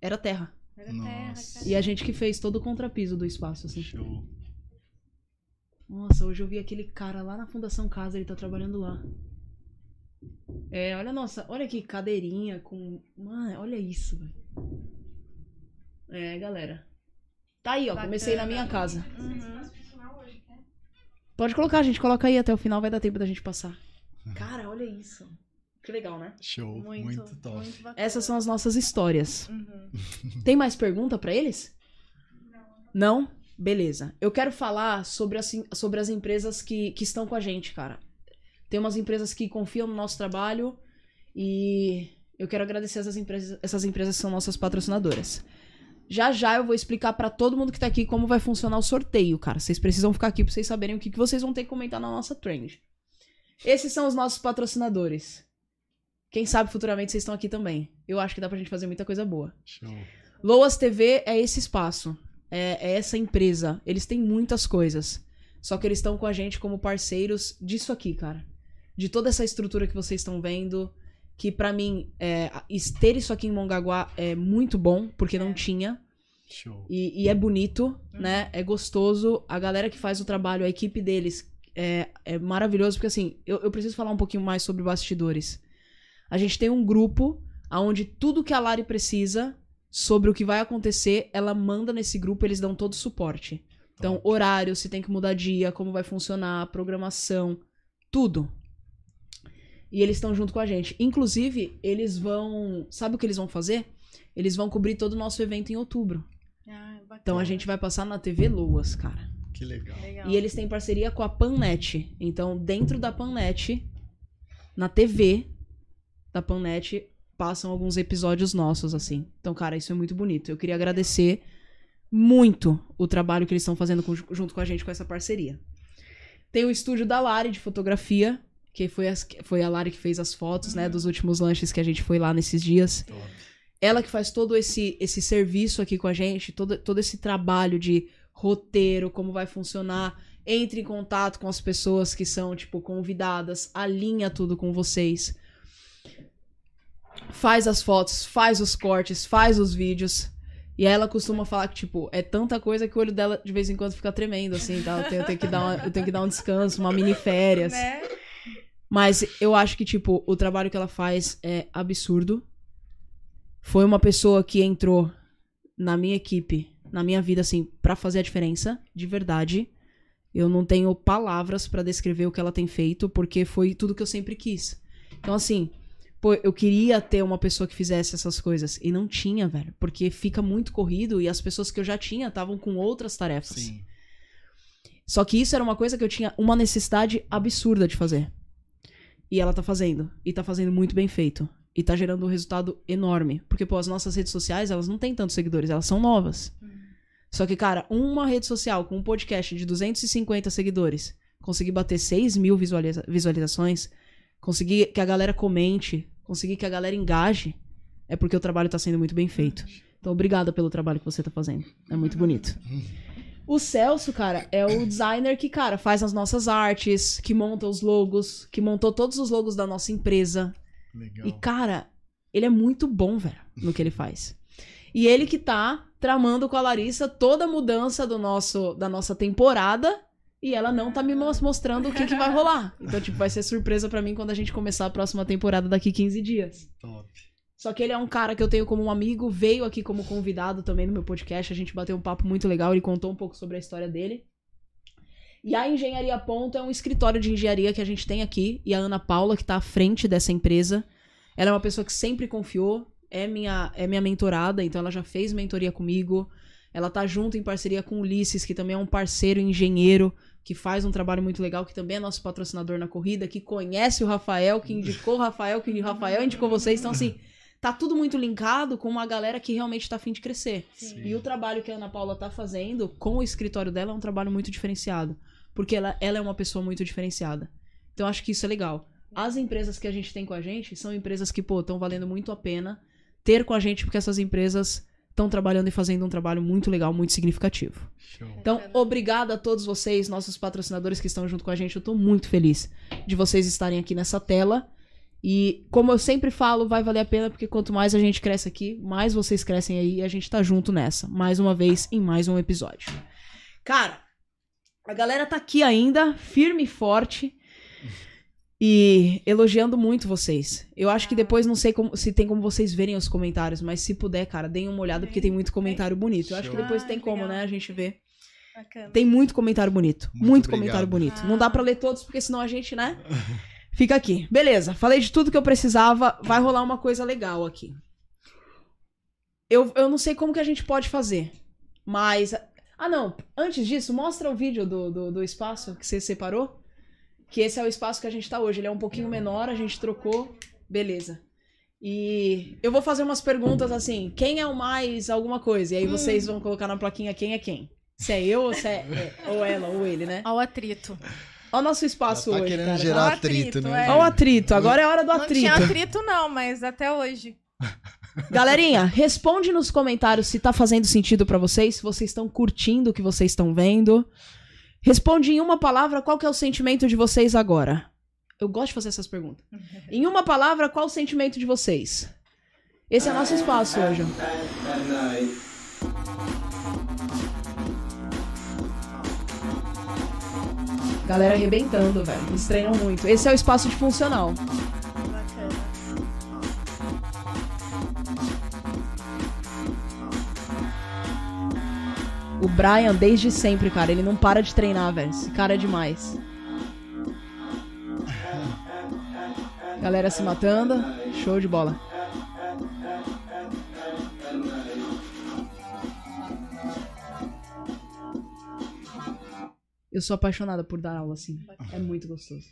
era terra. Era Nossa. terra, cara. E a gente que fez todo o contrapiso do espaço, assim. Show. Nossa, hoje eu vi aquele cara lá na Fundação Casa, ele tá trabalhando lá. É, olha, nossa, olha aqui, cadeirinha com. Mano, olha isso, velho. É, galera. Tá aí, ó, comecei na minha casa. Uhum. Né? Pode colocar, gente, coloca aí até o final, vai dar tempo da gente passar. Cara, olha isso. Que legal, né? Show. Muito, Muito, top. muito bacana. Essas são as nossas histórias. Uhum. Tem mais pergunta pra eles? Não. Beleza. Eu quero falar sobre as, sobre as empresas que, que estão com a gente, cara. Tem umas empresas que confiam no nosso trabalho e eu quero agradecer essas empresas, essas empresas que são nossas patrocinadoras. Já já eu vou explicar pra todo mundo que tá aqui como vai funcionar o sorteio, cara. Vocês precisam ficar aqui pra vocês saberem o que, que vocês vão ter que comentar na nossa trend. Esses são os nossos patrocinadores. Quem sabe futuramente vocês estão aqui também. Eu acho que dá pra gente fazer muita coisa boa. Show. Loas TV é esse espaço. É, é essa empresa. Eles têm muitas coisas. Só que eles estão com a gente como parceiros disso aqui, cara. De toda essa estrutura que vocês estão vendo. Que pra mim, é, ter isso aqui em Mongaguá é muito bom, porque não tinha. Show. E, e é bonito, né? É gostoso. A galera que faz o trabalho, a equipe deles, é, é maravilhoso. Porque assim, eu, eu preciso falar um pouquinho mais sobre bastidores. A gente tem um grupo onde tudo que a Lari precisa sobre o que vai acontecer, ela manda nesse grupo, eles dão todo o suporte. Então, Top. horário, se tem que mudar dia, como vai funcionar, programação, tudo. E eles estão junto com a gente. Inclusive, eles vão. Sabe o que eles vão fazer? Eles vão cobrir todo o nosso evento em outubro. Ah, bacana. Então a gente vai passar na TV Luas, cara. Que legal. Legal. E eles têm parceria com a Pannet. Então, dentro da Pannet, na TV da Pannet, passam alguns episódios nossos, assim. Então, cara, isso é muito bonito. Eu queria agradecer muito o trabalho que eles estão fazendo com- junto com a gente com essa parceria. Tem o estúdio da Lari de fotografia, que foi, as- foi a Lari que fez as fotos, né, dos últimos lanches que a gente foi lá nesses dias. Ela que faz todo esse, esse serviço aqui com a gente, todo, todo esse trabalho de roteiro, como vai funcionar, entre em contato com as pessoas que são, tipo, convidadas, alinha tudo com vocês. Faz as fotos, faz os cortes, faz os vídeos. E aí ela costuma falar que, tipo, é tanta coisa que o olho dela de vez em quando fica tremendo, assim, tá? Eu tenho, eu tenho que, dar uma- eu tenho que dar um descanso, uma mini férias. Né? Mas eu acho que, tipo, o trabalho que ela faz é absurdo. Foi uma pessoa que entrou na minha equipe, na minha vida, assim, pra fazer a diferença, de verdade. Eu não tenho palavras pra descrever o que ela tem feito, porque foi tudo que eu sempre quis. Então, assim, pô, eu queria ter uma pessoa que fizesse essas coisas. E não tinha, velho. Porque fica muito corrido e as pessoas que eu já tinha estavam com outras tarefas. Sim. Só que isso era uma coisa que eu tinha uma necessidade absurda de fazer. E ela tá fazendo. E tá fazendo muito bem feito. E tá gerando um resultado enorme. Porque, pô, as nossas redes sociais, elas não têm tantos seguidores, elas são novas. Só que, cara, uma rede social com um podcast de 250 seguidores, conseguir bater 6 mil visualiza- visualizações, conseguir que a galera comente, conseguir que a galera engaje, é porque o trabalho tá sendo muito bem feito. Então, obrigada pelo trabalho que você tá fazendo. É muito bonito. O Celso, cara, é o designer que, cara, faz as nossas artes, que monta os logos, que montou todos os logos da nossa empresa. Legal. E, cara, ele é muito bom, velho, no que ele faz. E ele que tá tramando com a Larissa toda a mudança do nosso, da nossa temporada. E ela não tá me mos- mostrando o que, que vai rolar. Então, tipo, vai ser surpresa pra mim quando a gente começar a próxima temporada daqui 15 dias. Top. Só que ele é um cara que eu tenho como um amigo, veio aqui como convidado também no meu podcast. A gente bateu um papo muito legal, ele contou um pouco sobre a história dele. E a Engenharia Ponto é um escritório de engenharia que a gente tem aqui. E a Ana Paula, que tá à frente dessa empresa, ela é uma pessoa que sempre confiou, é minha, é minha mentorada, então ela já fez mentoria comigo. Ela tá junto em parceria com o Ulisses, que também é um parceiro engenheiro, que faz um trabalho muito legal, que também é nosso patrocinador na corrida, que conhece o Rafael, que indicou o Rafael, que o Rafael indicou vocês. Então, assim, tá tudo muito linkado com uma galera que realmente tá afim de crescer. Sim. E o trabalho que a Ana Paula tá fazendo com o escritório dela é um trabalho muito diferenciado. Porque ela, ela é uma pessoa muito diferenciada. Então acho que isso é legal. As empresas que a gente tem com a gente são empresas que, pô, estão valendo muito a pena ter com a gente, porque essas empresas estão trabalhando e fazendo um trabalho muito legal, muito significativo. Show. Então, obrigada a todos vocês, nossos patrocinadores que estão junto com a gente. Eu tô muito feliz de vocês estarem aqui nessa tela. E, como eu sempre falo, vai valer a pena, porque quanto mais a gente cresce aqui, mais vocês crescem aí e a gente tá junto nessa. Mais uma vez, em mais um episódio. Cara, a galera tá aqui ainda, firme e forte. E elogiando muito vocês. Eu acho que depois não sei como- se tem como vocês verem os comentários, mas se puder, cara, deem uma olhada, porque tem muito comentário bonito. Eu acho que depois Ah, tem como, legal. né, a gente ver. Bacana. Tem muito comentário bonito. Muito, Muito comentário bonito. Não dá pra ler todos, porque senão a gente, né? Fica aqui. Beleza, falei de tudo que eu precisava. Vai rolar uma coisa legal aqui. Eu, eu não sei como que a gente pode fazer, mas. Ah, não. Antes disso, mostra o vídeo do, do, do espaço que você separou. Que esse é o espaço que a gente tá hoje. Ele é um pouquinho menor, a gente trocou. Beleza. E eu vou fazer umas perguntas assim: quem é o mais alguma coisa? E aí vocês vão colocar na plaquinha quem é quem. Se é eu ou se é, é- ou ela ou ele, né? Ao atrito. Olha o nosso espaço tá hoje, querendo cara. gerar Olha atrito, atrito, né? é. Olha o atrito. Agora é hora do Não atrito. tinha atrito, não, mas até hoje. Galerinha, responde nos comentários se tá fazendo sentido pra vocês, se vocês estão curtindo o que vocês estão vendo. Responde em uma palavra qual que é o sentimento de vocês agora. Eu gosto de fazer essas perguntas. Em uma palavra, qual o sentimento de vocês? Esse é o nosso espaço hoje. Galera arrebentando, velho. Eles treinam muito. Esse é o espaço de funcional. O Brian, desde sempre, cara, ele não para de treinar, velho. Esse cara é demais. Galera se matando. Show de bola. Eu sou apaixonada por dar aula assim. É muito gostoso.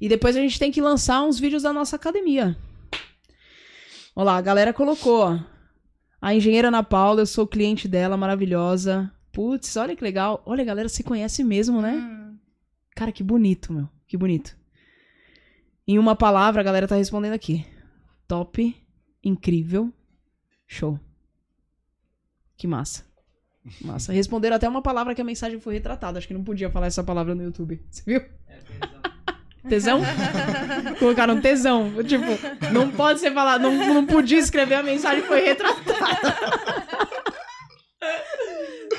E depois a gente tem que lançar uns vídeos da nossa academia. Olha lá, a galera colocou, ó. A engenheira Ana Paula, eu sou cliente dela, maravilhosa. Putz, olha que legal. Olha, a galera se conhece mesmo, né? Hum, Cara, que bonito, meu. Que bonito. Em uma palavra, a galera tá respondendo aqui. Top, incrível, show. Que massa. Massa. Responderam até uma palavra que a mensagem foi retratada. Acho que não podia falar essa palavra no YouTube. Você viu? Tesão? Colocaram tesão. Tipo, não pode ser falado, não, não podia escrever, a mensagem foi retratada.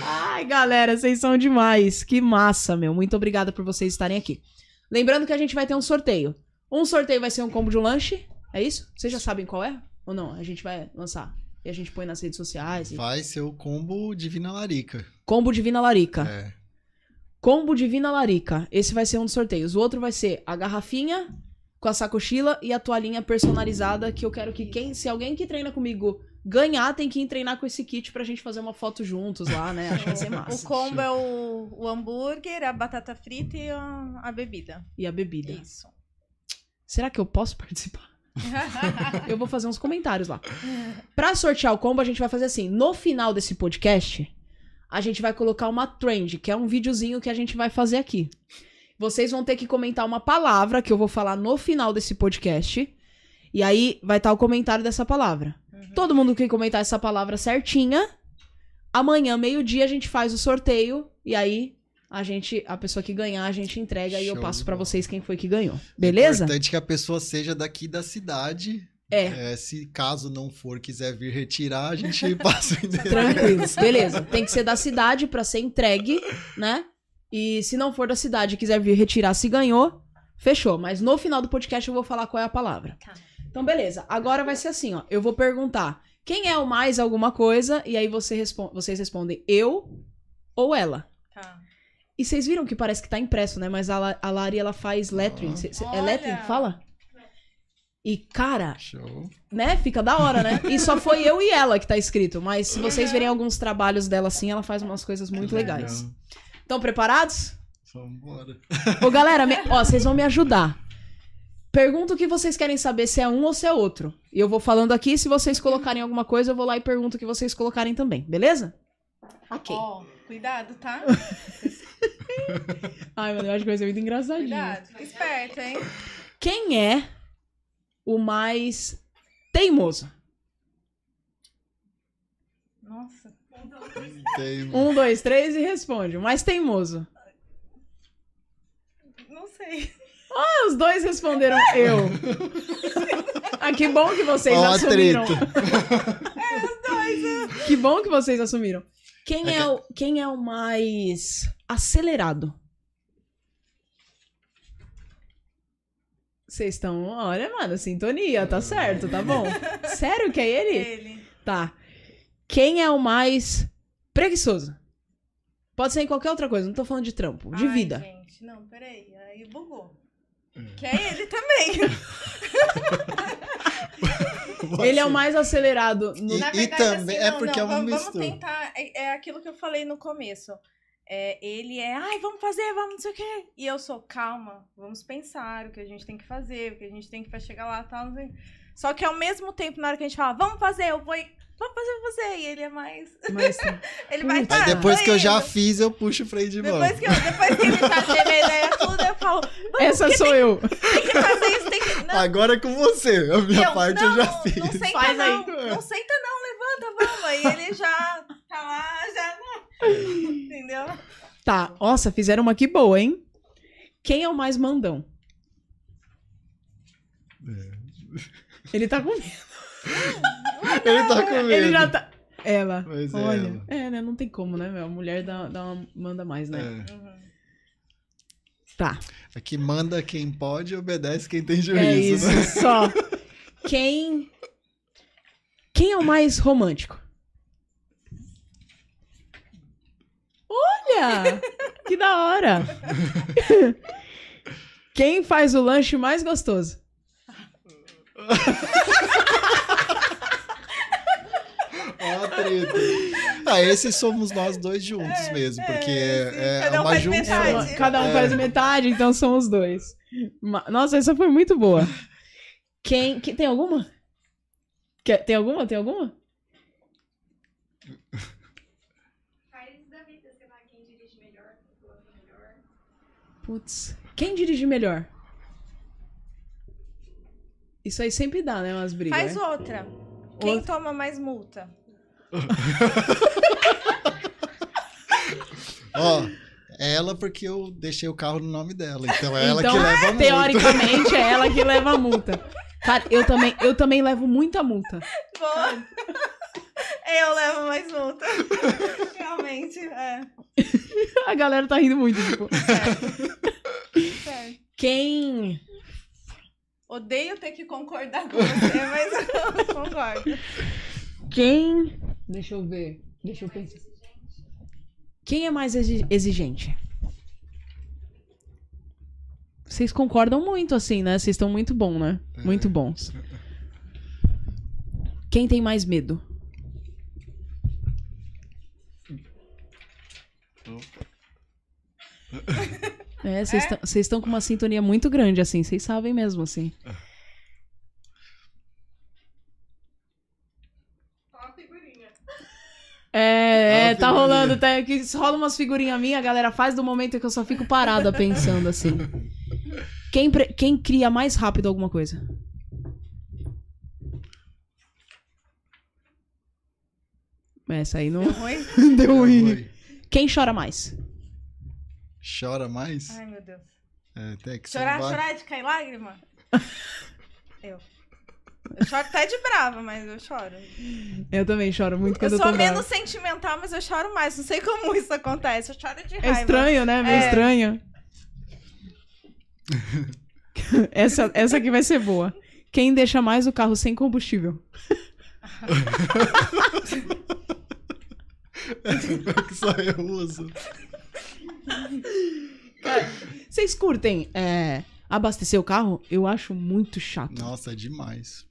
Ai, galera, vocês são demais. Que massa, meu. Muito obrigada por vocês estarem aqui. Lembrando que a gente vai ter um sorteio. Um sorteio vai ser um combo de um lanche. É isso? Vocês já sabem qual é? Ou não? A gente vai lançar. E a gente põe nas redes sociais. e- Vai ser o combo Divina Larica. Combo Divina Larica. É. Combo Divina Larica. Esse vai ser um dos sorteios. O outro vai ser a garrafinha com a sacochila e a toalhinha personalizada que eu quero que quem, se alguém que treina comigo ganhar, tem que ir treinar com esse kit pra gente fazer uma foto juntos lá, né? Acho que vai ser O massa. combo é o, o hambúrguer, a batata frita e a, a bebida. E a bebida. Isso. Será que eu posso participar? Eu vou fazer uns comentários lá. Pra sortear o combo, a gente vai fazer assim. No final desse podcast, a gente vai colocar uma trend, que é um videozinho que a gente vai fazer aqui. Vocês vão ter que comentar uma palavra que eu vou falar no final desse podcast. E aí vai estar o comentário dessa palavra. Todo mundo que comentar essa palavra certinha, amanhã, meio-dia, a gente faz o sorteio. E aí, a gente, a pessoa que ganhar, a gente entrega e eu Show passo bola. vocês quem foi que ganhou. Beleza? Importante que a pessoa seja daqui da cidade. É. É, se caso não for, quiser vir retirar, a gente passa o endereço. Tranquilo. Beleza. Tem que ser da cidade pra ser entregue, né? E se não for da cidade e quiser vir retirar se ganhou, fechou. Mas no final do podcast eu vou falar qual é a palavra. Tá. Então, beleza. Agora vai ser assim, ó. Eu vou perguntar quem é o mais alguma coisa e aí você respon- vocês respondem eu ou ela. Tá. E vocês viram que parece que tá impresso, né? Mas a, La- a Lari, ela faz lettering. Cê- cê- é lettering fala? E, cara, Show. né? Fica da hora, né? E só foi eu e ela que tá escrito. Mas se vocês verem alguns trabalhos dela assim, ela faz umas coisas muito legais. Legal. Estão preparados? Vambora. Ô, galera, me- ó, vocês vão me ajudar. Pergunta o que vocês querem saber, se é um ou se é outro. E eu vou falando aqui, se vocês colocarem alguma coisa, eu vou lá e pergunto o que vocês colocarem também, beleza? Ok. Ó, cuidado, tá? Ai, mano, eu acho que vai ser muito engraçadinho. Cuidado. Fica esperto, hein? Quem é o mais teimoso? Nossa. Um, dois, três e responde. O mais teimoso. Não sei. Ah, os dois responderam eu. ah, que bom que vocês Ó a assumiram. treta. Que bom que vocês assumiram. Quem é, o, quem é o mais acelerado? Vocês estão. Olha, mano, sintonia, tá certo, tá bom. Sério que é ele? Ele. Tá. Quem é o mais preguiçoso? Pode ser em qualquer outra coisa, não tô falando de trampo, de Ai, vida. Gente, não, peraí. Aí bugou. Que é ele também. Ele é o mais acelerado no. E- Na verdade, também- assim, é porque não, é uma vamos, mistura. Vamos tentar. É, é aquilo que eu falei no começo. É, ele é, ai, vamos fazer, vamos não sei o quê. E eu sou, calma, vamos pensar o que a gente tem que fazer, o que a gente tem que pra chegar lá tal, não sei. Só que ao mesmo tempo, na hora que a gente fala, vamos fazer, eu vou. e- Vamos fazer você. E ele é mais. Mas, Ele vai tá, Aí depois que eu já fiz, eu puxo o freio de mão. Depois que, eu, depois que ele tá tendo a ideia tudo, eu falo, essa sou eu. tem que fazer isso, tem que. Não, Agora é com você. A minha eu- parte não, eu já não, fiz. Não senta Faz aí. não, não senta não, levanta, vamos. Aí ele já tá lá, já... Entendeu? Tá, nossa, fizeram uma que boa, hein? Quem é o mais mandão? Ele tá com medo. Ele tá com medo. Ele já tá. Ela. Mas é Olha. ela. É, né? Não tem como, né, meu? A mulher dá, dá uma- manda mais, né? É. Uhum. Tá. Aqui manda quem pode e obedece quem tem É juízo. isso, né? só. Quem. Quem é o mais romântico? Olha! Que da hora! Quem faz o lanche mais gostoso? Ó a treta. Ah, esses somos nós dois juntos mesmo, porque sim, é, é cada um uma faz junção. metade. É uma- cada um É. faz metade, então são os dois. Nossa, essa foi muito boa. Quem. que- tem alguma? Quer- tem alguma? Tem alguma? Faz da vida, sei lá, quem dirige melhor, quem pilota melhor. Putz. Quem dirige melhor? Isso aí sempre dá, né? Umas brigas. Faz né? outra. Quem Outra. toma mais multa? Ó, ela porque eu deixei o carro no nome dela. Então é ela então, que leva a multa. teoricamente, é ela que leva a multa. Cara, eu também, eu também levo muita multa. Boa. Eu levo mais multa. Realmente, é. A galera tá rindo muito, tipo. Certo. certo. Quem. Odeio ter que concordar com você, mas eu concordo. Quem. Deixa eu ver. Deixa eu pensar. Quem é mais exi- exigente? Vocês concordam muito, assim, né? Vocês estão muito bom, né? Muito bons. Quem tem mais medo? É, vocês vocês estão com uma sintonia muito grande, assim. Vocês sabem mesmo, assim. Só a figurinha. É, é, tá rolando, tá, que rola umas figurinhas minhas, a galera faz do momento que eu só fico parada pensando assim. Quem, pre- quem cria mais rápido alguma coisa? Essa aí não Deu ruim? deu ruim. Oi. Quem chora mais? Chora mais? Ai, meu Deus. É, tem que Chorar, salvar. chorar de cair lágrima? Eu. Eu choro até de brava, mas eu choro. Eu também choro muito Eu quando eu, sou tô brava. menos sentimental, mas eu choro mais. Não sei como isso acontece. Eu choro de É raiva. estranho, né? Meio É. estranho. essa, essa aqui vai ser boa. Quem deixa mais o carro sem combustível? que só eu uso. Vocês curtem é, abastecer o carro? Eu acho muito chato. Nossa, é demais.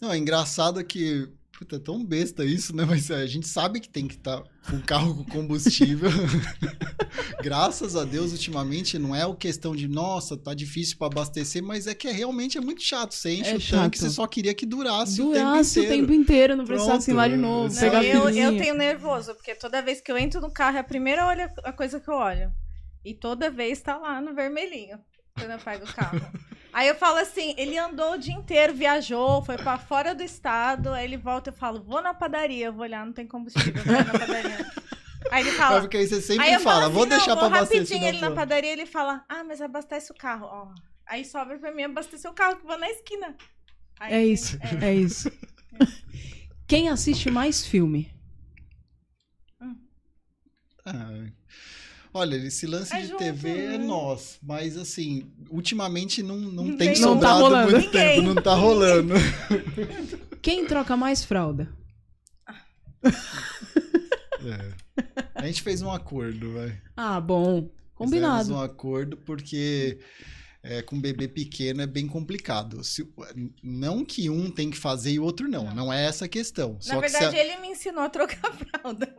Não, é engraçado que. Puta, é tão besta isso, né? Mas a gente sabe que tem que estar com o carro com combustível. Graças a Deus, ultimamente, não é o questão de, nossa, tá difícil para abastecer, mas é que é, realmente é muito chato. Você enche É o chato. tanque, você só queria que durasse, Durasse o tempo inteiro. inteiro, não precisasse ir lá de novo. Não, pegar Não, eu, eu tenho nervoso, porque toda vez que eu entro no carro, é a primeira olha, a coisa que eu olho. E toda vez tá lá no vermelhinho, quando eu pego o carro. Aí eu falo assim, ele andou o dia inteiro, viajou, foi pra fora do estado, aí ele volta e eu falo, vou na padaria, eu vou olhar, não tem combustível, vou na padaria. Aí ele fala, porque aí você sempre aí eu fala, falo vou assim, deixar vou abastecer. rapidinho na ele na padaria, ele fala, ah, mas abastece o carro, ó. Aí sobra pra mim abastecer o carro, que vou na esquina. Aí, É isso, é isso. Quem assiste mais filme? Ah, Olha, esse lance É de junto, TV é né? nós, mas assim, ultimamente não, não Não tem tem- Não tá sobrado rolando. muito Ninguém. tempo, não tá rolando. Quem troca mais fralda? É. A gente fez um acordo, vai. Ah, bom. Combinado. Fizemos um acordo porque é, com bebê pequeno é bem complicado. Se- não que um tem que fazer e o outro não. Não, é essa a questão. Na Só verdade, que ele me ensinou a trocar a fralda.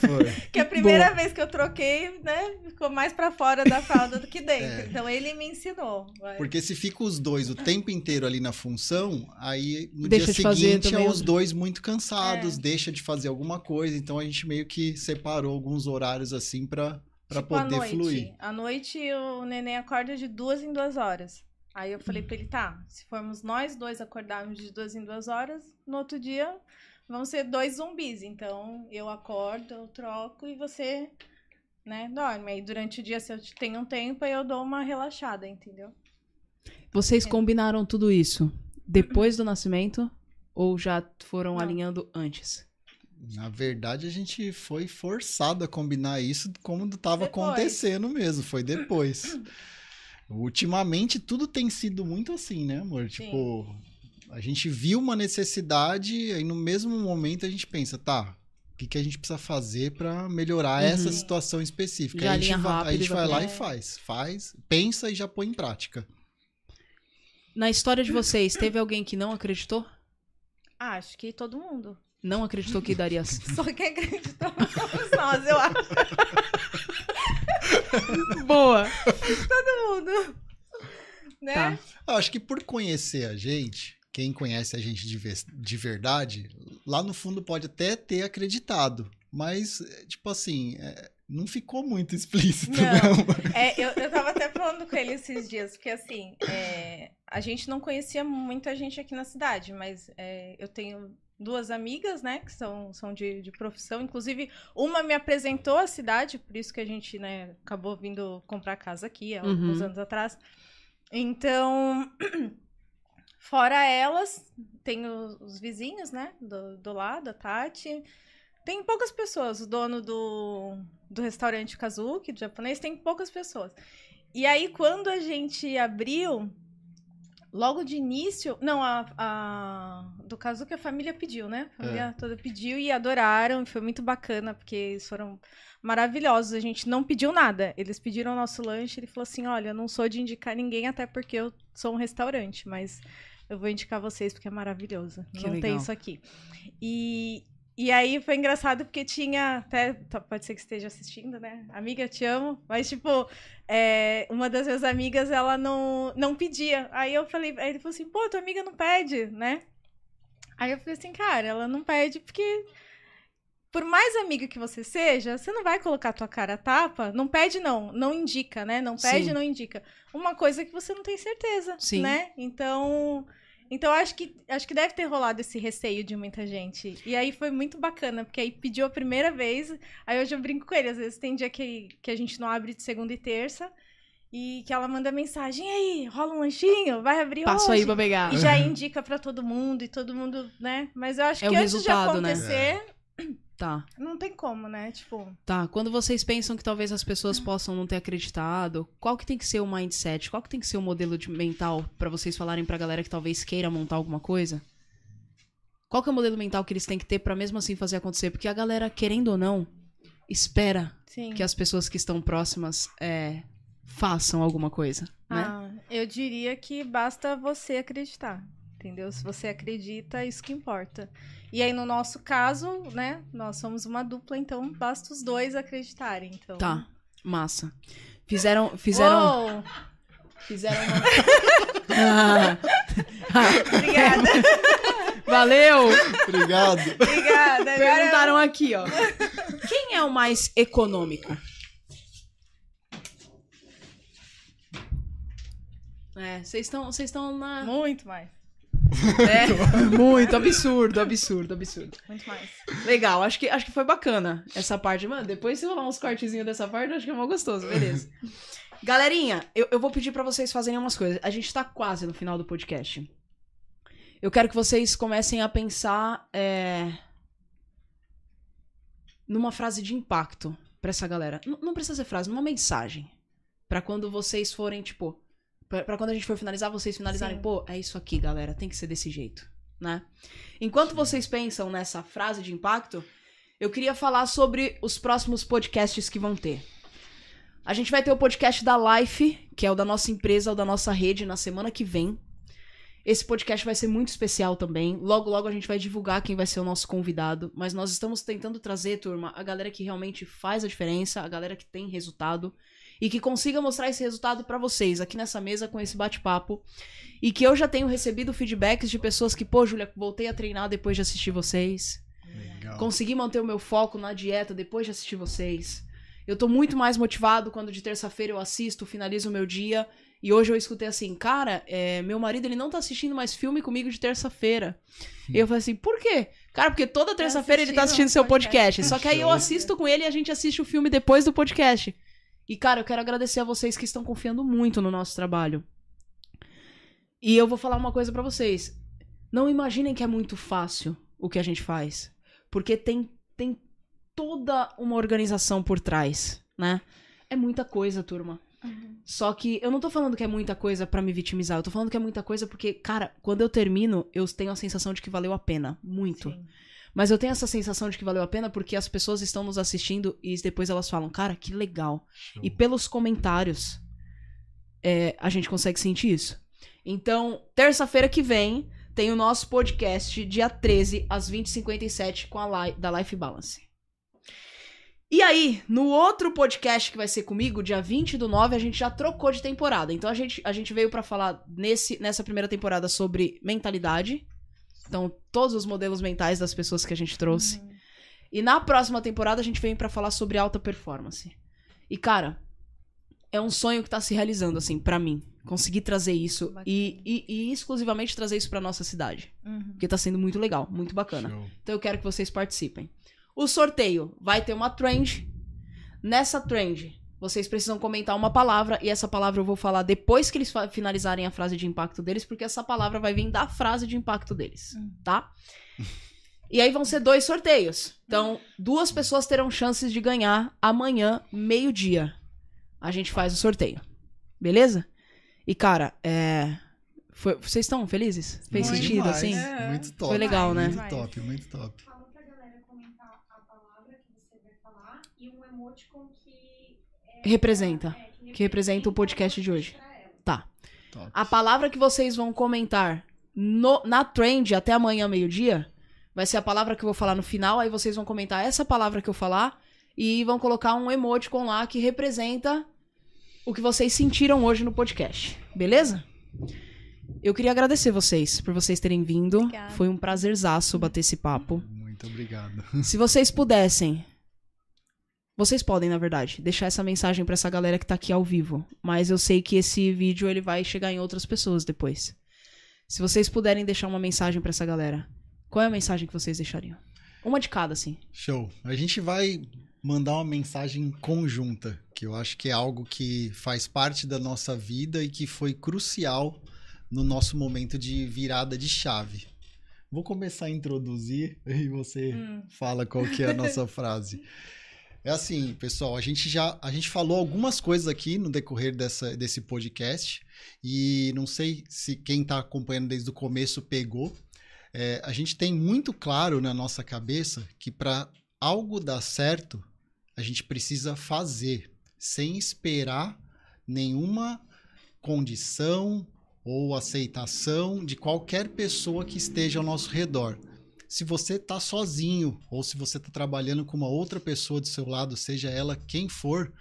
foi. Que a primeira vez que eu troquei, né, ficou mais pra fora da fralda do que dentro. É. Então ele me ensinou. vai. Porque se fica os dois o tempo inteiro ali na função, aí no Deixa dia seguinte é os dois muito cansados, É. deixa de fazer alguma coisa. Então a gente meio que separou alguns horários assim pra, pra Tipo, à poder noite. fluir. À noite o neném acorda de duas em duas horas. Aí eu falei pra ele, tá, se formos nós dois acordarmos de duas em duas horas, no outro dia vão ser dois zumbis. Então eu acordo, eu troco e você, né, dorme. Aí durante o dia, se eu tenho um tempo, aí eu dou uma relaxada, entendeu? Vocês combinaram tudo isso depois do nascimento ou já foram Não. alinhando antes? Na verdade, a gente foi forçado a combinar isso como estava acontecendo mesmo, foi depois. Ultimamente, tudo tem sido muito assim, né, amor? Tipo, a gente viu uma necessidade, aí no mesmo momento a gente pensa, tá, o que, que a gente precisa fazer para melhorar Uhum. essa situação específica? Já Aí a gente, alinha vai, rápido a gente e vai lá põe. e faz, faz, pensa e já põe em prática. É Na história de vocês, teve alguém que não acreditou? Ah, acho que todo mundo. Não acreditou que daria. Só quem acreditou somos nós, eu acho. Boa! Todo mundo. Né? Tá. Eu acho que por conhecer a gente, quem conhece a gente de, de verdade, lá no fundo pode até ter acreditado. Mas, tipo assim, é, não ficou muito explícito, Não. não. É, eu, eu tava até falando com ele esses dias, porque assim, é, a gente não conhecia muita gente aqui na cidade, mas é, eu tenho duas amigas, né, que são, são de, de profissão. Inclusive, uma me apresentou a cidade, por isso que a gente, né, acabou vindo comprar casa aqui há alguns Uhum. anos atrás. Então, fora elas, tem os, os vizinhos, né, do, do lado, a Tati. Tem poucas pessoas. O dono do, do restaurante Kazuki, do japonês, tem poucas pessoas. E aí, quando a gente abriu, logo de início. Não, a, a do Kazuki a família pediu, né? A família toda pediu e adoraram. E foi muito bacana, porque eles foram maravilhosos. A gente não pediu nada. Eles pediram o nosso lanche. Ele falou assim: Olha, eu não sou de indicar ninguém, até porque eu sou um restaurante, mas eu vou indicar vocês porque é maravilhoso. Que não legal. tem isso aqui. E, e aí foi engraçado porque tinha. Até tá- pode ser que esteja assistindo, né? Amiga, eu te amo. Mas, tipo, é, uma das minhas amigas, ela não, não pedia. Aí eu falei, aí ele falou assim, pô, tua amiga não pede, né? Aí eu falei assim, cara, ela não pede porque. Por mais amiga que você seja, você não vai colocar tua cara a tapa. Não pede, não. Não indica, né? Não pede, Sim. não indica. Uma coisa que você não tem certeza, Sim. né? Então. Então, acho que, acho que deve ter rolado esse receio de muita gente. E aí foi muito bacana, porque aí pediu a primeira vez. Aí hoje eu brinco com ele. Às vezes tem dia que, que a gente não abre de segunda e terça. E que ela manda mensagem, e aí, rola um lanchinho? Vai abrir Passo hoje? aí pra pegar. E já indica pra todo mundo, e todo mundo, né? Mas eu acho É que antes resultado, de né? Tá, não tem como, né? Tipo, tá. Quando vocês pensam que talvez as pessoas possam não ter acreditado, qual que tem que ser o mindset? Qual que tem que ser o modelo de mental pra vocês falarem pra galera que talvez queira montar alguma coisa? Qual que é o modelo mental que eles têm que ter pra mesmo assim fazer acontecer? Porque a galera, querendo ou não, espera sim. que as pessoas que estão próximas é, façam alguma coisa, né? Ah, eu diria que basta você acreditar, entendeu? Se você acredita, isso que importa. E aí, no nosso caso, né, nós somos uma dupla, então basta os dois acreditarem. Então... Tá, massa. Fizeram, fizeram, Uou, fizeram uma... Ah, obrigada, valeu! Obrigado. obrigada. Agora- Perguntaram aqui, ó. Quem é o mais econômico? É, vocês estão, vocês estão na, Muito mais, é, muito absurdo, absurdo, absurdo. muito mais. Legal, acho que, acho que foi bacana essa parte, mano. Depois se rolar uns cortezinhos dessa parte, acho que é mó gostoso, beleza. Galerinha, eu, eu vou pedir pra vocês fazerem umas coisas. A gente tá quase no final do podcast. Eu quero que vocês comecem a pensar é, numa frase de impacto pra essa galera. N- não precisa ser frase, numa mensagem. Pra quando vocês forem, tipo. Pra, pra quando a gente for finalizar, vocês finalizarem, Sim. pô, é isso aqui, galera. Tem que ser desse jeito, né? Enquanto vocês pensam nessa frase de impacto, eu queria falar sobre os próximos podcasts que vão ter. A gente vai ter o podcast da Life, que é o da nossa empresa, o da nossa rede, na semana que vem. Esse podcast vai ser muito especial também. Logo, logo a gente vai divulgar quem vai ser o nosso convidado. Mas nós estamos tentando trazer, turma, a galera que realmente faz a diferença, a galera que tem resultado. E que consiga mostrar esse resultado pra vocês aqui nessa mesa com esse bate-papo. E que eu já tenho recebido feedbacks de pessoas que, pô, Júlia, voltei a treinar depois de assistir vocês. Legal. Consegui manter o meu foco na dieta depois de assistir vocês. Eu tô muito mais motivado quando de terça-feira eu assisto, finalizo o meu dia. E hoje eu escutei assim, cara, é, meu marido ele não tá assistindo mais filme comigo de terça-feira. E eu falei assim, por quê? Cara, porque toda terça-feira ele tá assistindo seu podcast. podcast. Só que aí eu assisto com ele e a gente assiste o filme depois do podcast. E, cara, eu quero agradecer a vocês que estão confiando muito no nosso trabalho. E eu vou falar uma coisa pra vocês. Não imaginem que é muito fácil o que a gente faz. Porque tem, tem toda uma organização por trás, né? É muita coisa, turma. Só que eu não tô falando que é muita coisa pra me vitimizar. Eu tô falando que é muita coisa porque, cara, quando eu termino, eu tenho a sensação de que valeu a pena. Muito. Sim. Mas eu tenho essa sensação de que valeu a pena porque as pessoas estão nos assistindo e depois elas falam, cara, que legal. E pelos comentários, é, a gente consegue sentir isso. Então, terça-feira que vem, tem o nosso podcast, dia 13, às 20h57, com a li da Life Balance. E aí, no outro podcast que vai ser comigo, dia 20 do 9, a gente já trocou de temporada. Então a gente, a gente veio pra falar nesse, nessa primeira temporada sobre mentalidade. Então, todos os modelos mentais das pessoas que a gente trouxe. Uhum. E na próxima temporada a gente vem pra falar sobre alta performance. E cara, é um sonho que tá se realizando, assim, pra mim. Conseguir trazer isso e, e, e exclusivamente trazer isso pra nossa cidade. Uhum. Porque tá sendo muito legal, muito bacana. Show. Então eu quero que vocês participem. O sorteio vai ter uma trend. Nessa trend, vocês precisam comentar uma palavra e essa palavra eu vou falar depois que eles finalizarem a frase de impacto deles, porque essa palavra vai vir da frase de impacto deles, Hum. tá? E aí vão ser dois sorteios. Então, duas pessoas terão chances de ganhar amanhã, meio-dia. A gente faz o sorteio. Beleza? E cara, é foi- vocês estão felizes? Fez Muito sentido Demais. assim? É. Muito top. Foi legal, né? Muito top, muito top. Fala pra galera comentar a palavra que você vai falar e um emoticon que Representa. que representa o podcast de hoje. Tá. top. A palavra que vocês vão comentar no- na trend até amanhã, meio-dia, vai ser a palavra que eu vou falar no final. Aí vocês vão comentar essa palavra que eu falar e vão colocar um emoticon lá que representa o que vocês sentiram hoje no podcast. Beleza? Eu queria agradecer vocês por vocês terem vindo. Obrigada. Foi um prazerzaço bater esse papo. Muito obrigado. Se vocês pudessem. Vocês podem, na verdade, deixar essa mensagem pra essa galera que tá aqui ao vivo. Mas eu sei que esse vídeo ele vai chegar em outras pessoas depois. Se vocês puderem deixar uma mensagem pra essa galera, qual é a mensagem que vocês deixariam? Uma de cada, assim. Show. A gente vai mandar uma mensagem conjunta, que eu acho que é algo que faz parte da nossa vida e que foi crucial no nosso momento de virada de chave. Vou começar a introduzir e você Hum. fala qual que é a nossa frase. É assim, pessoal, a gente já a gente falou algumas coisas aqui no decorrer dessa, desse podcast e não sei se quem está acompanhando desde o começo pegou. É, a gente tem muito claro na nossa cabeça que para algo dar certo, a gente precisa fazer, sem esperar nenhuma condição ou aceitação de qualquer pessoa que esteja ao nosso redor. Se você está sozinho ou se você está trabalhando com uma outra pessoa do seu lado, seja ela quem for,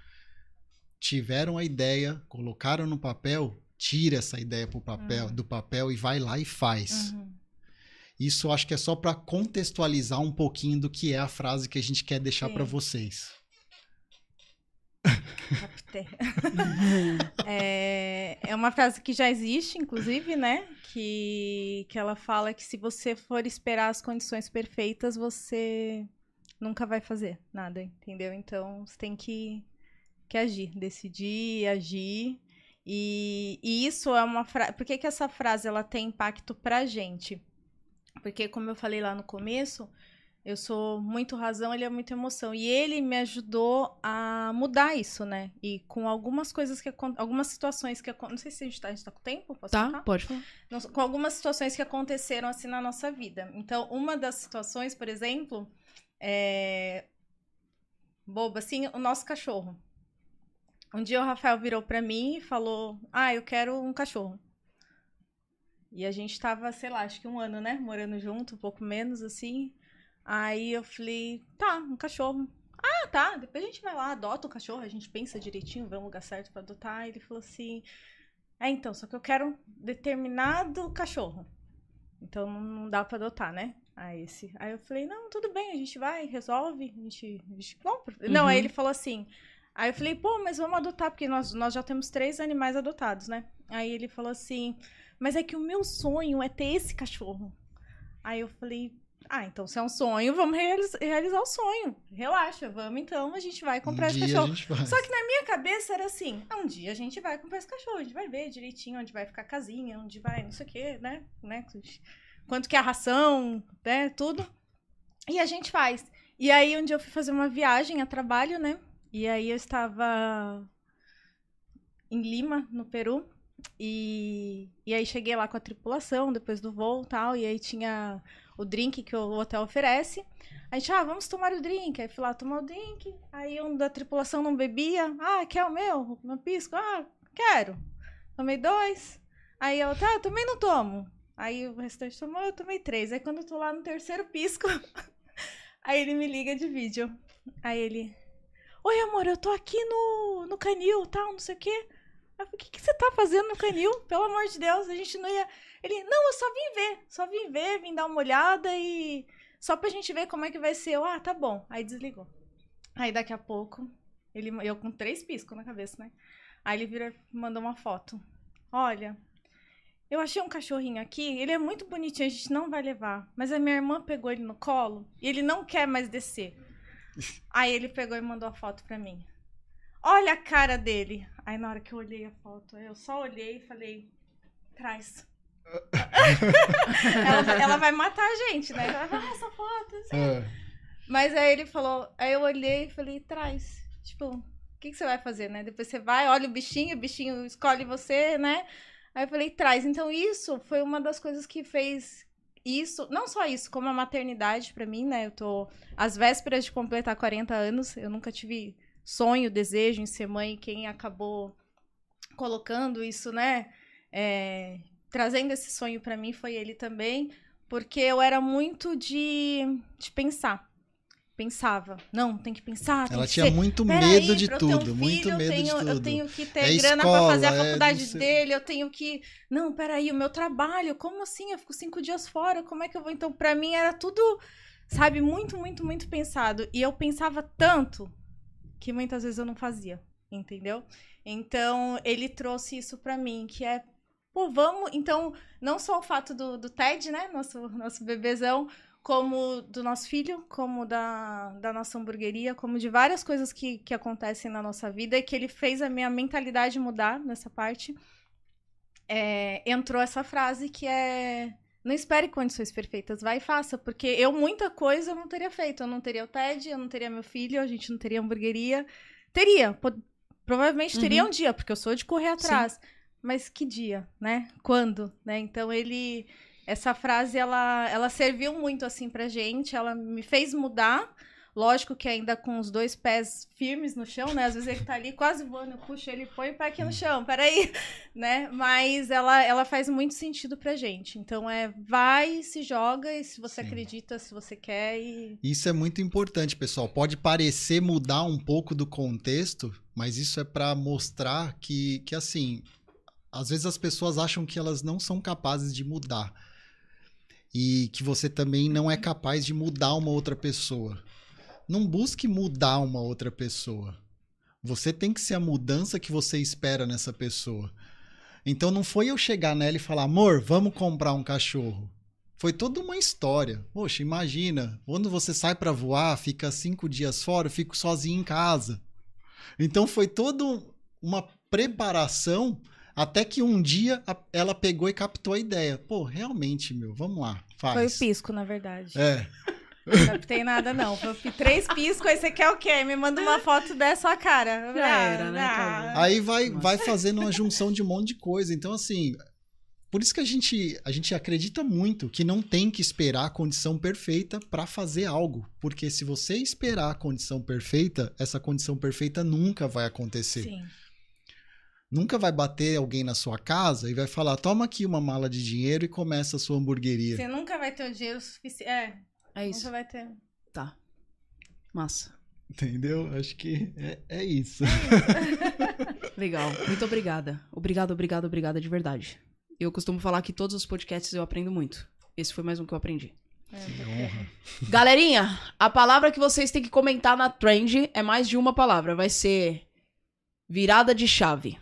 tiveram a ideia, colocaram no papel, tira essa ideia pro papel, do papel e vai lá e faz. Uhum. Isso acho que é só para contextualizar um pouquinho do que é a frase que a gente quer deixar para vocês. É, é uma frase que já existe, inclusive, né? Que, que ela fala que se você for esperar as condições perfeitas, você nunca vai fazer nada, entendeu? Então você tem que, que agir, decidir, agir. E, e isso é uma frase. Por que, que essa frase ela tem impacto pra gente? Porque, como eu falei lá no começo, eu sou muito razão, ele é muito emoção. E ele me ajudou a mudar isso, né? E com algumas coisas que algumas situações que não sei se a gente tá, a gente tá com tempo, posso Tá? Pode falar. Com algumas situações que aconteceram assim na nossa vida. Então, uma das situações, por exemplo, é boba assim, o nosso cachorro. Um dia o Rafael virou pra mim e falou: "Ah, eu quero um cachorro". E a gente tava, sei lá, acho que um ano, né, morando junto, um pouco menos assim. Aí eu falei: "Tá, um cachorro". Ah, tá, depois a gente vai lá, adota o cachorro, a gente pensa direitinho, vê um lugar certo pra adotar. Ele falou assim: é, então, só que eu quero um determinado cachorro. Então não, dá pra adotar, né? Aí, esse. aí eu falei, não, tudo bem, a gente vai, resolve, a gente, a gente compra. Não, aí Uhum. ele falou assim. Aí eu falei, pô, mas vamos adotar, porque nós, nós já temos três animais adotados, né? Aí ele falou assim, mas é que o meu sonho é ter esse cachorro. Aí eu falei, ah, então se é um sonho, vamos realiza- realizar o sonho. Relaxa, vamos então, a gente vai comprar um esse cachorro. Só que na minha cabeça era assim: ah, um dia a gente vai comprar esse cachorro, a gente vai ver direitinho onde vai ficar a casinha, onde vai, não sei o quê, né? né? Quanto que é a ração, né? Tudo. E a gente faz. E aí, um dia eu fui fazer uma viagem a trabalho, né? E aí eu estava em Lima, no Peru. E, e aí cheguei lá com a tripulação depois do voo e tal. E aí tinha o drink que o hotel oferece. A gente, ah, vamos tomar o drink. Aí fui lá tomar o drink. Aí um da tripulação não bebia. Ah, quer o meu? Meu pisco? Ah, quero. Tomei dois. Aí eu, tá, eu também não tomo. Aí o restante tomou, eu tomei três. Aí quando eu tô lá no terceiro pisco, aí ele me liga de vídeo. Aí ele, oi amor, eu tô aqui no, no canil, tal, não sei o quê. Eu falei, o que, que você tá fazendo no canil? Pelo amor de Deus, a gente não ia... Ele, não, eu só vim ver, só vim ver, vim dar uma olhada e... Só pra gente ver como é que vai ser. Eu, ah, tá bom. Aí desligou. Aí daqui a pouco, ele, eu com três piscos na cabeça, né? Aí ele vira e mandou uma foto. Olha, eu achei um cachorrinho aqui, ele é muito bonitinho, a gente não vai levar. Mas a minha irmã pegou ele no colo e ele não quer mais descer. Aí ele pegou e mandou a foto pra mim. Olha a cara dele. Aí na hora que eu olhei a foto, eu só olhei e falei, traz. Ela, ela vai matar a gente, né? Ela vai, ah, essa foto. sei É. mas aí ele falou, aí eu olhei e falei, traz. Tipo, o que, que você vai fazer, né? Depois você vai, olha o bichinho, o bichinho escolhe você, né? Aí eu falei, traz. Então isso foi uma das coisas que fez isso, não só isso, como a maternidade pra mim, né? Eu tô às vésperas de completar 40 anos, eu nunca tive sonho, desejo em ser mãe, quem acabou colocando isso, né? É, trazendo esse sonho pra mim foi ele também, porque eu era muito de, de pensar. Pensava, não, tem que pensar, tem Ela que tinha ser. muito Peraí, medo de pra eu ter um tudo, muito filho, eu medo de tenho- tudo. Eu tenho que ter É grana pra fazer a é faculdade sei- dele, eu tenho que. Não, peraí, o meu trabalho, como assim? Eu fico cinco dias fora, como é que eu vou? Então, pra mim era tudo, sabe, muito, muito, muito pensado. E eu pensava tanto que muitas vezes eu não fazia, entendeu? Então, ele trouxe isso pra mim, que é. Pô, vamos. Então, não só o fato do, do Ted, né? Nosso, nosso bebezão, como do nosso filho, como da, da nossa hamburgueria, como de várias coisas que, que acontecem na nossa vida e que ele fez a minha mentalidade mudar nessa parte. É, entrou essa frase que é não espere condições perfeitas, vai e faça, porque eu muita coisa eu não teria feito, eu não teria o TED, eu não teria meu filho, a gente não teria hamburgueria, teria, provavelmente teria Uhum. um dia, porque eu sou de correr atrás, mas que dia, né? Quando, né? Então ele essa frase ela, ela serviu muito assim pra gente, ela me fez mudar. Lógico que ainda com os dois pés firmes no chão, né? Às vezes ele tá ali quase voando, eu puxo ele e põe o pé aqui no chão, peraí, né? Mas ela, ela faz muito sentido pra gente. Então é vai, se joga, e se você Sim. acredita, se você quer, e Isso é muito importante, pessoal. Pode parecer mudar um pouco do contexto, mas isso é para mostrar que, que, assim, às vezes as pessoas acham que elas não são capazes de mudar. E que você também não é capaz de mudar uma outra pessoa. Não busque mudar uma outra pessoa. Você tem que ser a mudança que você espera nessa pessoa. Então não foi eu chegar nela e falar, amor, vamos comprar um cachorro. Foi toda uma história. Poxa, imagina, quando você sai pra voar, fica cinco dias fora, eu fico sozinho em casa. Então foi toda um- uma preparação até que um dia ela pegou e captou a ideia. Pô, realmente, meu, vamos lá, faz. foi o pisco, na verdade. É, Não captei nada, não. Foi três piscos, aí você quer o quê? Me manda uma foto dessa cara. Já era, né, Ah, cara? Aí vai, vai fazendo uma junção de um monte de coisa. Então, assim, por isso que a gente, a gente acredita muito que não tem que esperar a condição perfeita para fazer algo. Porque se você esperar a condição perfeita, essa condição perfeita nunca vai acontecer. Sim. Nunca vai bater alguém na sua casa e vai falar: toma aqui uma mala de dinheiro e começa a sua hamburgueria. Você nunca vai ter o dinheiro suficiente. É, É isso. nunca vai ter. Tá. Massa. Entendeu? Acho que é, é isso. Legal. Muito obrigada. Obrigada, obrigada, obrigada de verdade. Eu costumo falar que todos os podcasts eu aprendo muito. Esse foi mais um que eu aprendi. É, Que honra. Galerinha, a palavra que vocês têm que comentar na trend é mais de uma palavra. Vai ser virada de chave.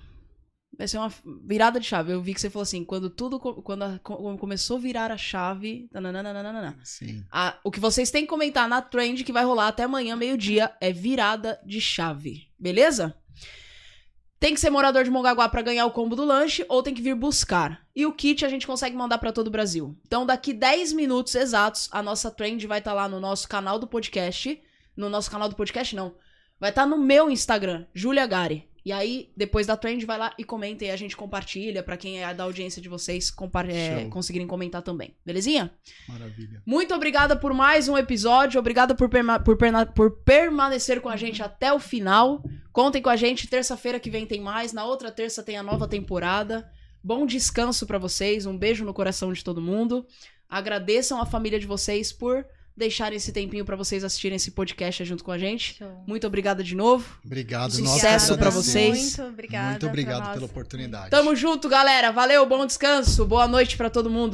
Vai ser uma virada de chave. Eu vi que você falou assim, quando tudo, quando, a- quando começou a virar a chave, tananana. Sim. A- o que vocês têm que comentar na trend que vai rolar até amanhã, meio-dia, é virada de chave. Beleza? Tem que ser morador de Mongaguá pra ganhar o combo do lanche ou tem que vir buscar. E o kit a gente consegue mandar pra todo o Brasil. Então, daqui 10 minutos exatos, a nossa trend vai estar lá no nosso canal do podcast. No nosso canal do podcast, não. Vai estar no meu Instagram, Julia Gari. E aí, depois da trend, vai lá e comenta e a gente compartilha pra quem é da audiência de vocês é, conseguirem comentar também. Belezinha? Maravilha. Muito obrigada por mais um episódio. Obrigada por, perma- por perna- por permanecer com a gente até o final. Contem com a gente. Terça-feira que vem tem mais. Na outra terça tem a nova temporada. Bom descanso pra vocês. Um beijo no coração de todo mundo. Agradeçam a família de vocês por deixarem esse tempinho pra vocês assistirem esse podcast junto com a gente. Show. Muito obrigada de novo. Obrigado. Sucesso agradecemos. vocês. Muito obrigada. Muito obrigado pela oportunidade. Tamo junto, galera. Valeu, bom descanso. Boa noite pra todo mundo.